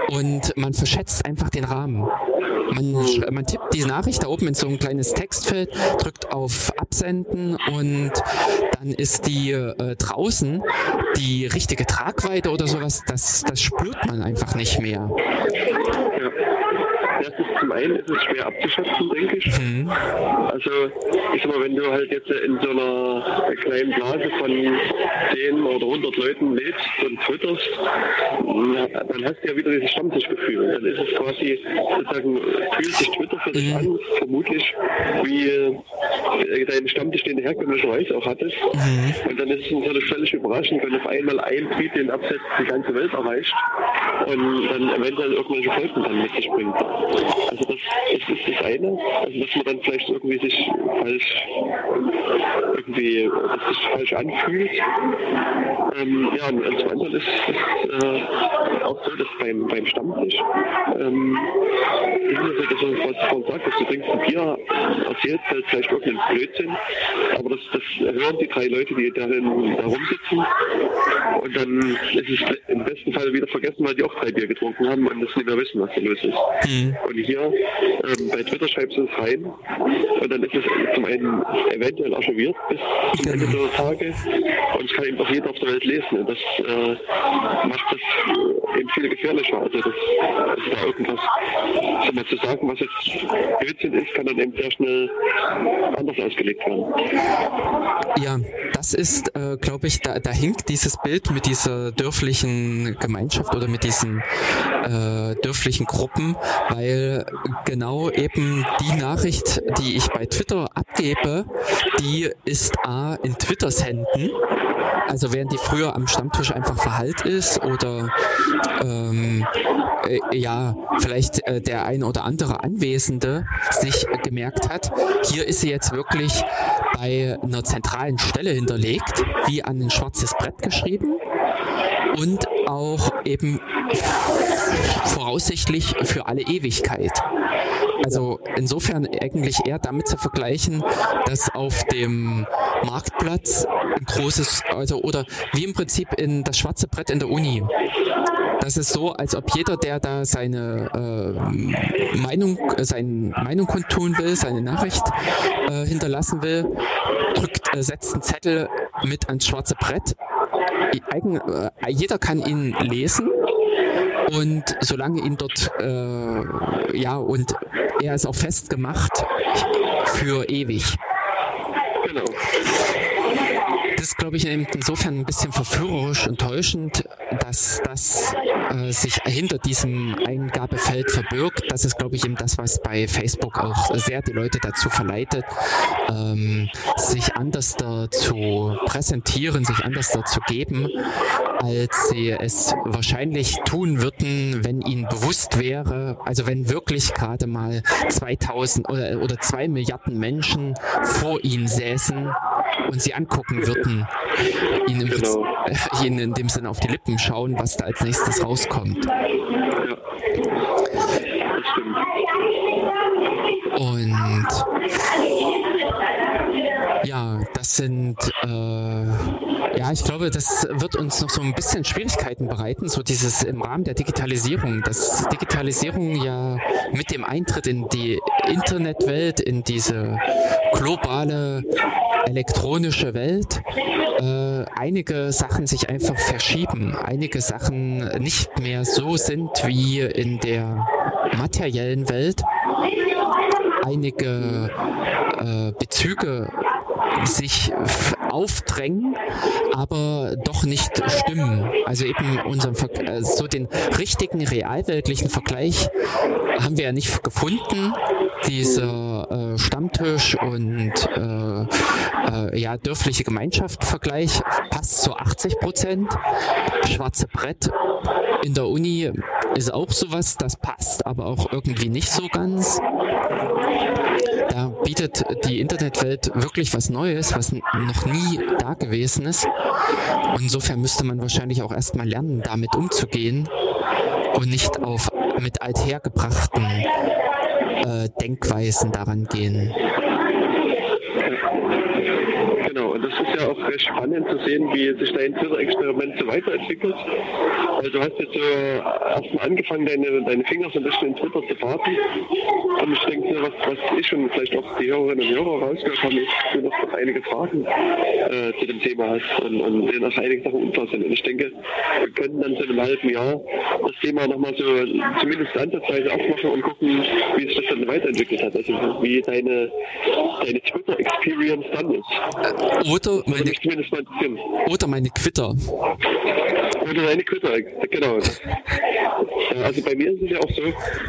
und man verschätzt einfach den Rahmen. Man, man tippt die Nachricht da oben in so ein kleines Textfeld, drückt auf Absenden und dann ist die äh, draußen die richtige Tragweite oder sowas, das, das spürt man einfach nicht mehr. Ja. Erstens, zum einen ist es schwer abzuschätzen, denke ich. Also, ich sag mal, wenn du halt jetzt in so einer kleinen Blase von 10 oder 100 Leuten lebst und twitterst, dann hast du ja wieder dieses Stammtischgefühl. Dann ist es quasi, sozusagen, fühlt sich Twitter für dich an, vermutlich, wie äh, dein Stammtisch, den du herkömmlicherweise auch hattest. Und dann ist es natürlich völlig überraschend, wenn auf einmal ein Tweet den Absatz die ganze Welt erreicht und dann eventuell irgendwelche Folgen dann mit sich bringt. Also das, das ist das eine, also dass man dann vielleicht irgendwie sich falsch irgendwie dass sich falsch anfühlt. Ähm, ja, und, und zum anderen ist es äh, auch so, dass beim, beim Stammtisch ähm, ist so, dass man was vorhin sagt, dass du trinkst ein Bier, erzählst halt vielleicht irgendeinen Blödsinn, aber das, das hören die drei Leute, die darin da rumsitzen und dann ist es im besten Fall wieder vergessen, weil die auch drei Bier getrunken haben und das nicht mehr wissen, was da los ist. Mhm. Und hier ähm, bei Twitter schreibst du es rein und dann ist es zum einen eventuell archiviert bis zum Ende der Tage und es kann eben auch jeder auf der Welt lesen. Und das äh, macht das eben viel gefährlicher. Also, das, also da irgendwas sag mal, zu sagen, was jetzt Blödsinn ist, kann dann eben sehr schnell anders ausgelegt werden. Ja, das ist, äh, glaube ich, da, da hinkt dieses Bild mit dieser dörflichen Gemeinschaft oder mit diesen äh, dörflichen Gruppen, weil genau eben die Nachricht, die ich bei Twitter abgebe, die ist A in Twitters Händen. Also während die früher am Stammtisch einfach verhallt ist oder ähm, äh, ja, vielleicht äh, der ein oder andere Anwesende sich gemerkt hat, hier ist sie jetzt wirklich bei einer zentralen Stelle hinterlegt, wie an ein schwarzes Brett geschrieben und auch eben voraussichtlich für alle Ewigkeit. Also insofern eigentlich eher damit zu vergleichen, dass auf dem Marktplatz ein großes, also oder wie im Prinzip in das schwarze Brett in der Uni. Das ist so, als ob jeder, der da seine äh, Meinung, äh, seine Meinung kundtun will, seine Nachricht äh, hinterlassen will, drückt, äh, setzt einen Zettel mit ans schwarze Brett. Eigen, äh, jeder kann ihn lesen und solange ihn dort, äh, ja, und er ist auch festgemacht für ewig. Genau. Das glaube ich, insofern ein bisschen verführerisch und täuschend, dass das äh, sich hinter diesem Eingabefeld verbirgt. Das ist, glaube ich, eben das, was bei Facebook auch sehr die Leute dazu verleitet, ähm, sich anders da zu präsentieren, sich anders da zu geben, als sie es wahrscheinlich tun würden, wenn ihnen bewusst wäre, also wenn wirklich gerade mal 2000 oder, oder zwei Milliarden Menschen vor ihnen säßen und sie angucken würden, ihnen, genau. ihnen in dem Sinne auf die Lippen schauen, was da als nächstes rauskommt. Ja. Das stimmt. Und ja, das sind, äh, ja, ich glaube, das wird uns noch so ein bisschen Schwierigkeiten bereiten, so dieses im Rahmen der Digitalisierung, dass Digitalisierung ja mit dem Eintritt in die Internetwelt, in diese globale elektronische Welt, äh, einige Sachen sich einfach verschieben, einige Sachen nicht mehr so sind wie in der materiellen Welt, einige äh, Bezüge sich aufdrängen, aber doch nicht stimmen. Also eben unseren Ver äh, so den richtigen realweltlichen Vergleich haben wir ja nicht gefunden. Dieser äh, Stammtisch und äh, äh, ja dörfliche Gemeinschaft Vergleich passt zu 80 Prozent. Schwarze Brett in der Uni ist auch sowas, das passt, aber auch irgendwie nicht so ganz. Da bietet die Internetwelt wirklich was Neues, was noch nie da gewesen ist. Und insofern müsste man wahrscheinlich auch erstmal lernen, damit umzugehen und nicht auf mit althergebrachten äh, Denkweisen daran gehen. Genau, und das ist ja auch recht spannend zu sehen, wie sich dein Twitter-Experiment so weiterentwickelt. Also du hast jetzt so erstmal angefangen, deine, deine Finger so ein bisschen in Twitter zu fahren. Und ich denke, was, was ich und vielleicht auch die Hörerinnen und Hörer rausgehört haben, ist, dass du noch einige Fragen äh, zu dem Thema hast und, und denen auch einige Sachen unklar sind. Und ich denke, wir können dann so in einem halben Jahr das Thema nochmal so zumindest ansatzweise aufmachen und gucken, wie sich das dann weiterentwickelt hat. Also wie deine, deine Twitter-Experience dann ist. Oder meine, oder meine Quitter. Oder meine Quitter, genau. Also bei mir ist es ja auch so,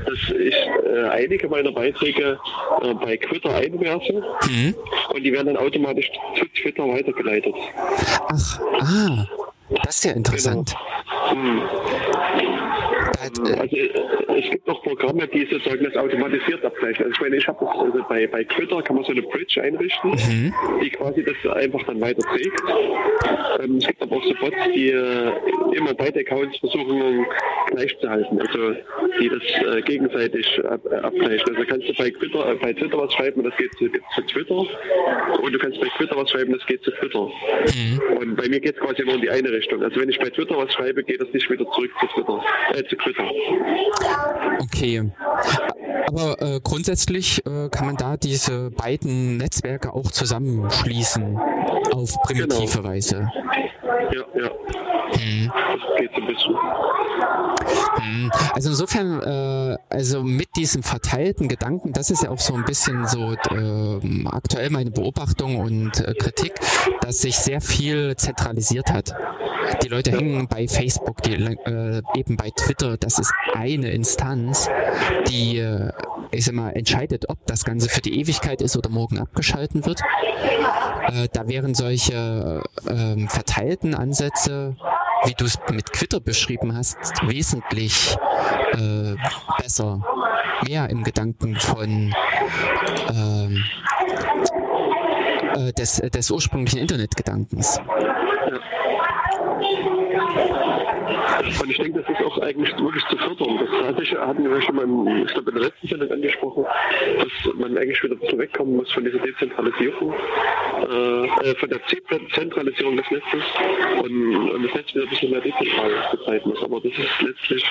dass ich äh, einige meiner Beiträge äh, bei Twitter einwerfe mhm. und die werden dann automatisch zu Twitter weitergeleitet. Ach, ah, das ist ja interessant. Genau. Mhm. Also es gibt auch Programme, die sozusagen das automatisiert abgleichen. Also ich meine, ich habe also bei, bei Twitter kann man so eine Bridge einrichten, mhm. die quasi das einfach dann weiter trägt. Ähm, es gibt aber auch so Bots, die äh, immer beide Accounts versuchen gleich zu halten. Also die das äh, gegenseitig ab, äh, abgleichen. Also kannst du bei Twitter, äh, bei Twitter was schreiben das geht zu, zu, Twitter. Und du kannst bei Twitter was schreiben, das geht zu Twitter. Mhm. Und bei mir geht es quasi nur in die eine Richtung. Also wenn ich bei Twitter was schreibe, geht das nicht wieder zurück zu Twitter, äh, zu Twitter. Okay. Aber äh, grundsätzlich äh, kann man da diese beiden Netzwerke auch zusammenschließen auf primitive genau. Weise. Ja, ja. Hm. Das geht so ein bisschen. Hm. Also insofern, äh, also mit diesem verteilten Gedanken, das ist ja auch so ein bisschen so äh, aktuell meine Beobachtung und äh, Kritik, dass sich sehr viel zentralisiert hat. Die Leute hängen bei Facebook, die, äh, eben bei Twitter, das ist eine Instanz, die, äh, ich sag mal, entscheidet, ob das Ganze für die Ewigkeit ist oder morgen abgeschalten wird. Äh, da wären solche äh, verteilten Ansätze, wie du es mit Twitter beschrieben hast, wesentlich äh, besser, mehr im Gedanken von ähm, äh, des, des ursprünglichen Internetgedankens. Ja. Und ich denke, das ist auch eigentlich wirklich zu fördern. Das hatte ich, hatten wir schon mal im, ich glaube, in der letzten Sendung angesprochen, dass man eigentlich wieder ein wegkommen muss von dieser Dezentralisierung, äh, äh von der Zentralisierung des Netzes und, und, das Netz wieder ein bisschen mehr dezentral betreiben muss. Aber das ist letztlich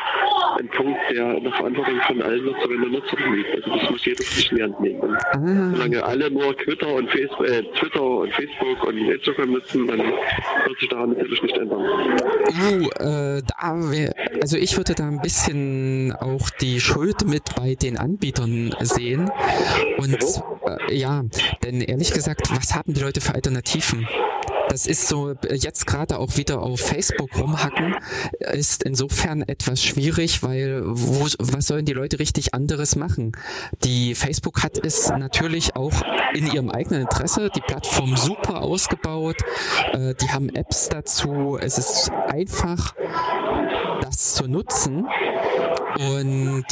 ein Punkt, der in der Verantwortung von allen Nutzerinnen und Nutzern liegt. Also das muss jeder sich in die Hand nehmen. Und solange alle nur Twitter und Facebook, äh, Twitter und Facebook und Instagram nutzen, dann wird sich daran natürlich nicht ändern. Uh, äh, da wär, also ich würde da ein bisschen auch die Schuld mit bei den Anbietern sehen. Und äh, ja, denn ehrlich gesagt, was haben die Leute für Alternativen? Das ist so, jetzt gerade auch wieder auf Facebook rumhacken, ist insofern etwas schwierig, weil wo, was sollen die Leute richtig anderes machen? Die Facebook hat es natürlich auch in ihrem eigenen Interesse, die Plattform super ausgebaut, äh, die haben Apps dazu, es ist einfach, das zu nutzen. Und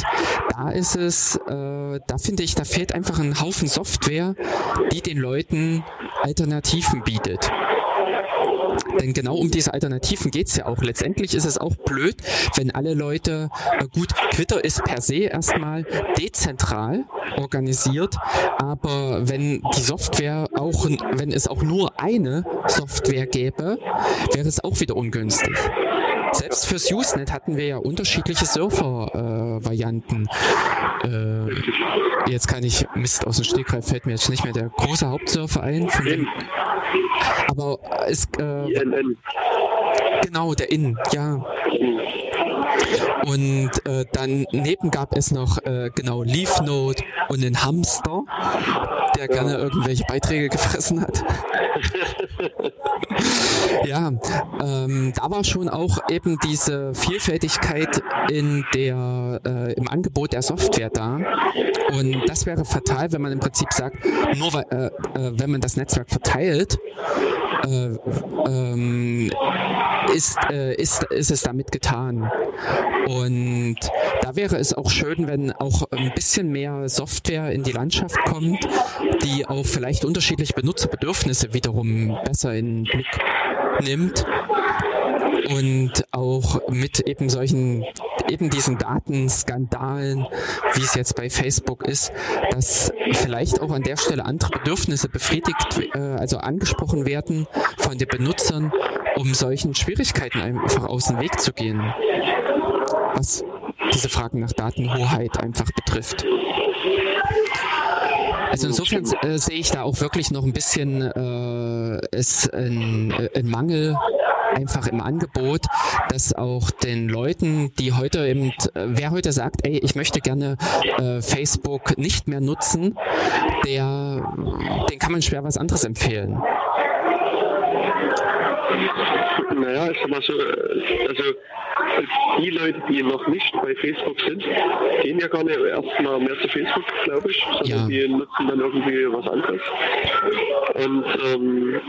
da ist es, äh, da finde ich, da fehlt einfach ein Haufen Software, die den Leuten Alternativen bietet. Denn genau um diese Alternativen geht's ja auch. Letztendlich ist es auch blöd, wenn alle Leute, äh gut, Twitter ist per se erstmal dezentral organisiert, aber wenn die Software auch, wenn es auch nur eine Software gäbe, wäre es auch wieder ungünstig. Selbst fürs Usenet hatten wir ja unterschiedliche Surfer-Varianten. Äh, jetzt kann ich, Mist, aus dem Stegreif fällt mir jetzt nicht mehr der große Hauptsurfer ein. Von dem, aber es... Äh, genau, der In, ja. Und äh, dann neben gab es noch äh, genau Leaf Note und den Hamster, der gerne irgendwelche Beiträge gefressen hat. ja, ähm, da war schon auch eben diese Vielfältigkeit in der, äh, im Angebot der Software da. Und das wäre fatal, wenn man im Prinzip sagt, nur weil, äh, äh, wenn man das Netzwerk verteilt, äh, ähm, ist, äh, ist, ist es damit getan. Und da wäre es auch schön, wenn auch ein bisschen mehr Software in die Landschaft kommt, die auch vielleicht unterschiedliche Benutzerbedürfnisse wiederum besser in den Blick nimmt und auch mit eben solchen, eben diesen Datenskandalen, wie es jetzt bei Facebook ist, dass vielleicht auch an der Stelle andere Bedürfnisse befriedigt, äh, also angesprochen werden von den Benutzern, um solchen Schwierigkeiten einfach aus dem Weg zu gehen. Was diese Fragen nach Datenhoheit einfach betrifft. Also insofern äh, sehe ich da auch wirklich noch ein bisschen äh, es ein, äh, ein Mangel einfach im Angebot, dass auch den Leuten, die heute eben, wer heute sagt, ey, ich möchte gerne äh, Facebook nicht mehr nutzen, der, den kann man schwer was anderes empfehlen. Naja, ich sag mal so, äh, also die Leute, die noch nicht bei Facebook sind, gehen ja gar nicht erstmal mehr zu Facebook, glaube ich, sondern ja. die nutzen dann irgendwie was anderes. Und ähm,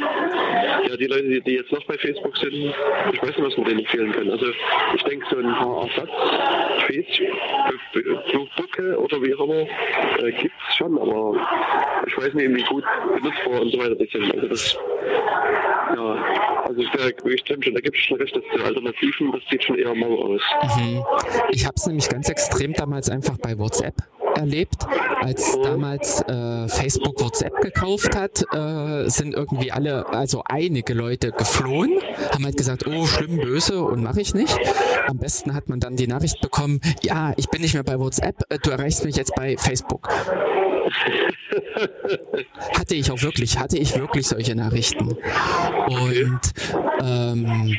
ja, die Leute, die, die, jetzt noch bei Facebook sind, ich weiß nicht, was man denen empfehlen kann. Also ich denke, so ein paar Ersatz, Facebook oder wie auch immer, äh, gibt es schon, aber ich weiß nicht, wie gut benutzbar und so weiter die sind. Also das Ja, also ich stimmt schon, da gibt es schon recht, dass die Alternativen, das sieht schon eher mau aus. Mhm. Ich habe es nämlich ganz extrem damals einfach bei WhatsApp erlebt. Als damals äh, Facebook WhatsApp gekauft hat, äh, sind irgendwie alle, also einige Leute geflohen, haben halt gesagt, oh, schlimm, böse und mache ich nicht. Am besten hat man dann die Nachricht bekommen, ja, ich bin nicht mehr bei WhatsApp, äh, du erreichst mich jetzt bei Facebook. hatte ich auch wirklich, hatte ich wirklich solche Nachrichten. Und ähm,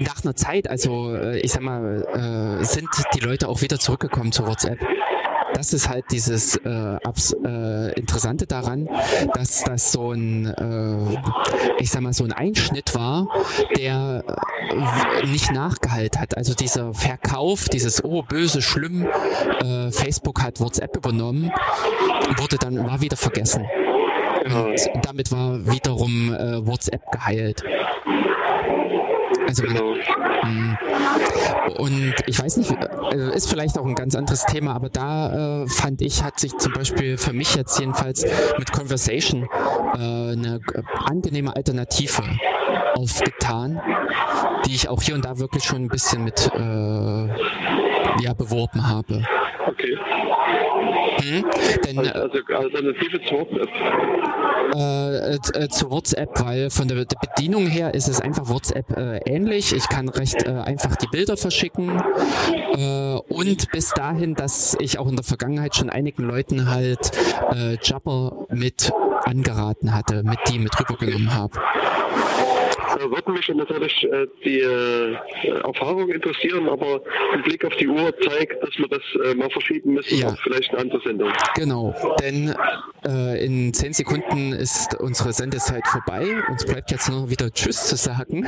nach einer Zeit, also äh, ich sag mal, äh, sind die Leute auch wieder zurückgekommen zu WhatsApp das ist halt dieses äh, äh, Interessante daran, dass das so ein, äh, ich sag mal, so ein Einschnitt war, der äh, nicht nachgehalten hat. Also dieser Verkauf, dieses oh böse, schlimm, äh, Facebook hat WhatsApp übernommen, wurde dann war wieder vergessen. Und damit war wiederum äh, WhatsApp geheilt. Also genau. Mh, und ich weiß nicht, äh, ist vielleicht auch ein ganz anderes Thema, aber da äh, fand ich, hat sich zum Beispiel für mich jetzt jedenfalls mit Conversation äh, eine angenehme Alternative aufgetan, die ich auch hier und da wirklich schon ein bisschen mit äh, ja, beworben habe. Okay. Hm? Denn, also, also Alternative zu WhatsApp? Äh, äh, zu WhatsApp, weil von der, der, Bedienung her ist es einfach WhatsApp äh, ähnlich. Ich kann recht äh, einfach die Bilder verschicken äh, und bis dahin, dass ich auch in der Vergangenheit schon einigen Leuten halt äh, Jabber mit angeraten hatte, mit die mit rübergenommen habe äh, würden mich natürlich äh, die äh, Erfahrung interessieren, aber ein Blick auf die Uhr zeigt, dass wir das mal verschieben müssen ja. auf vielleicht eine andere Sendung. Genau, denn äh, in zehn Sekunden ist unsere Sendezeit vorbei. Uns bleibt jetzt nur wieder Tschüss zu sagen.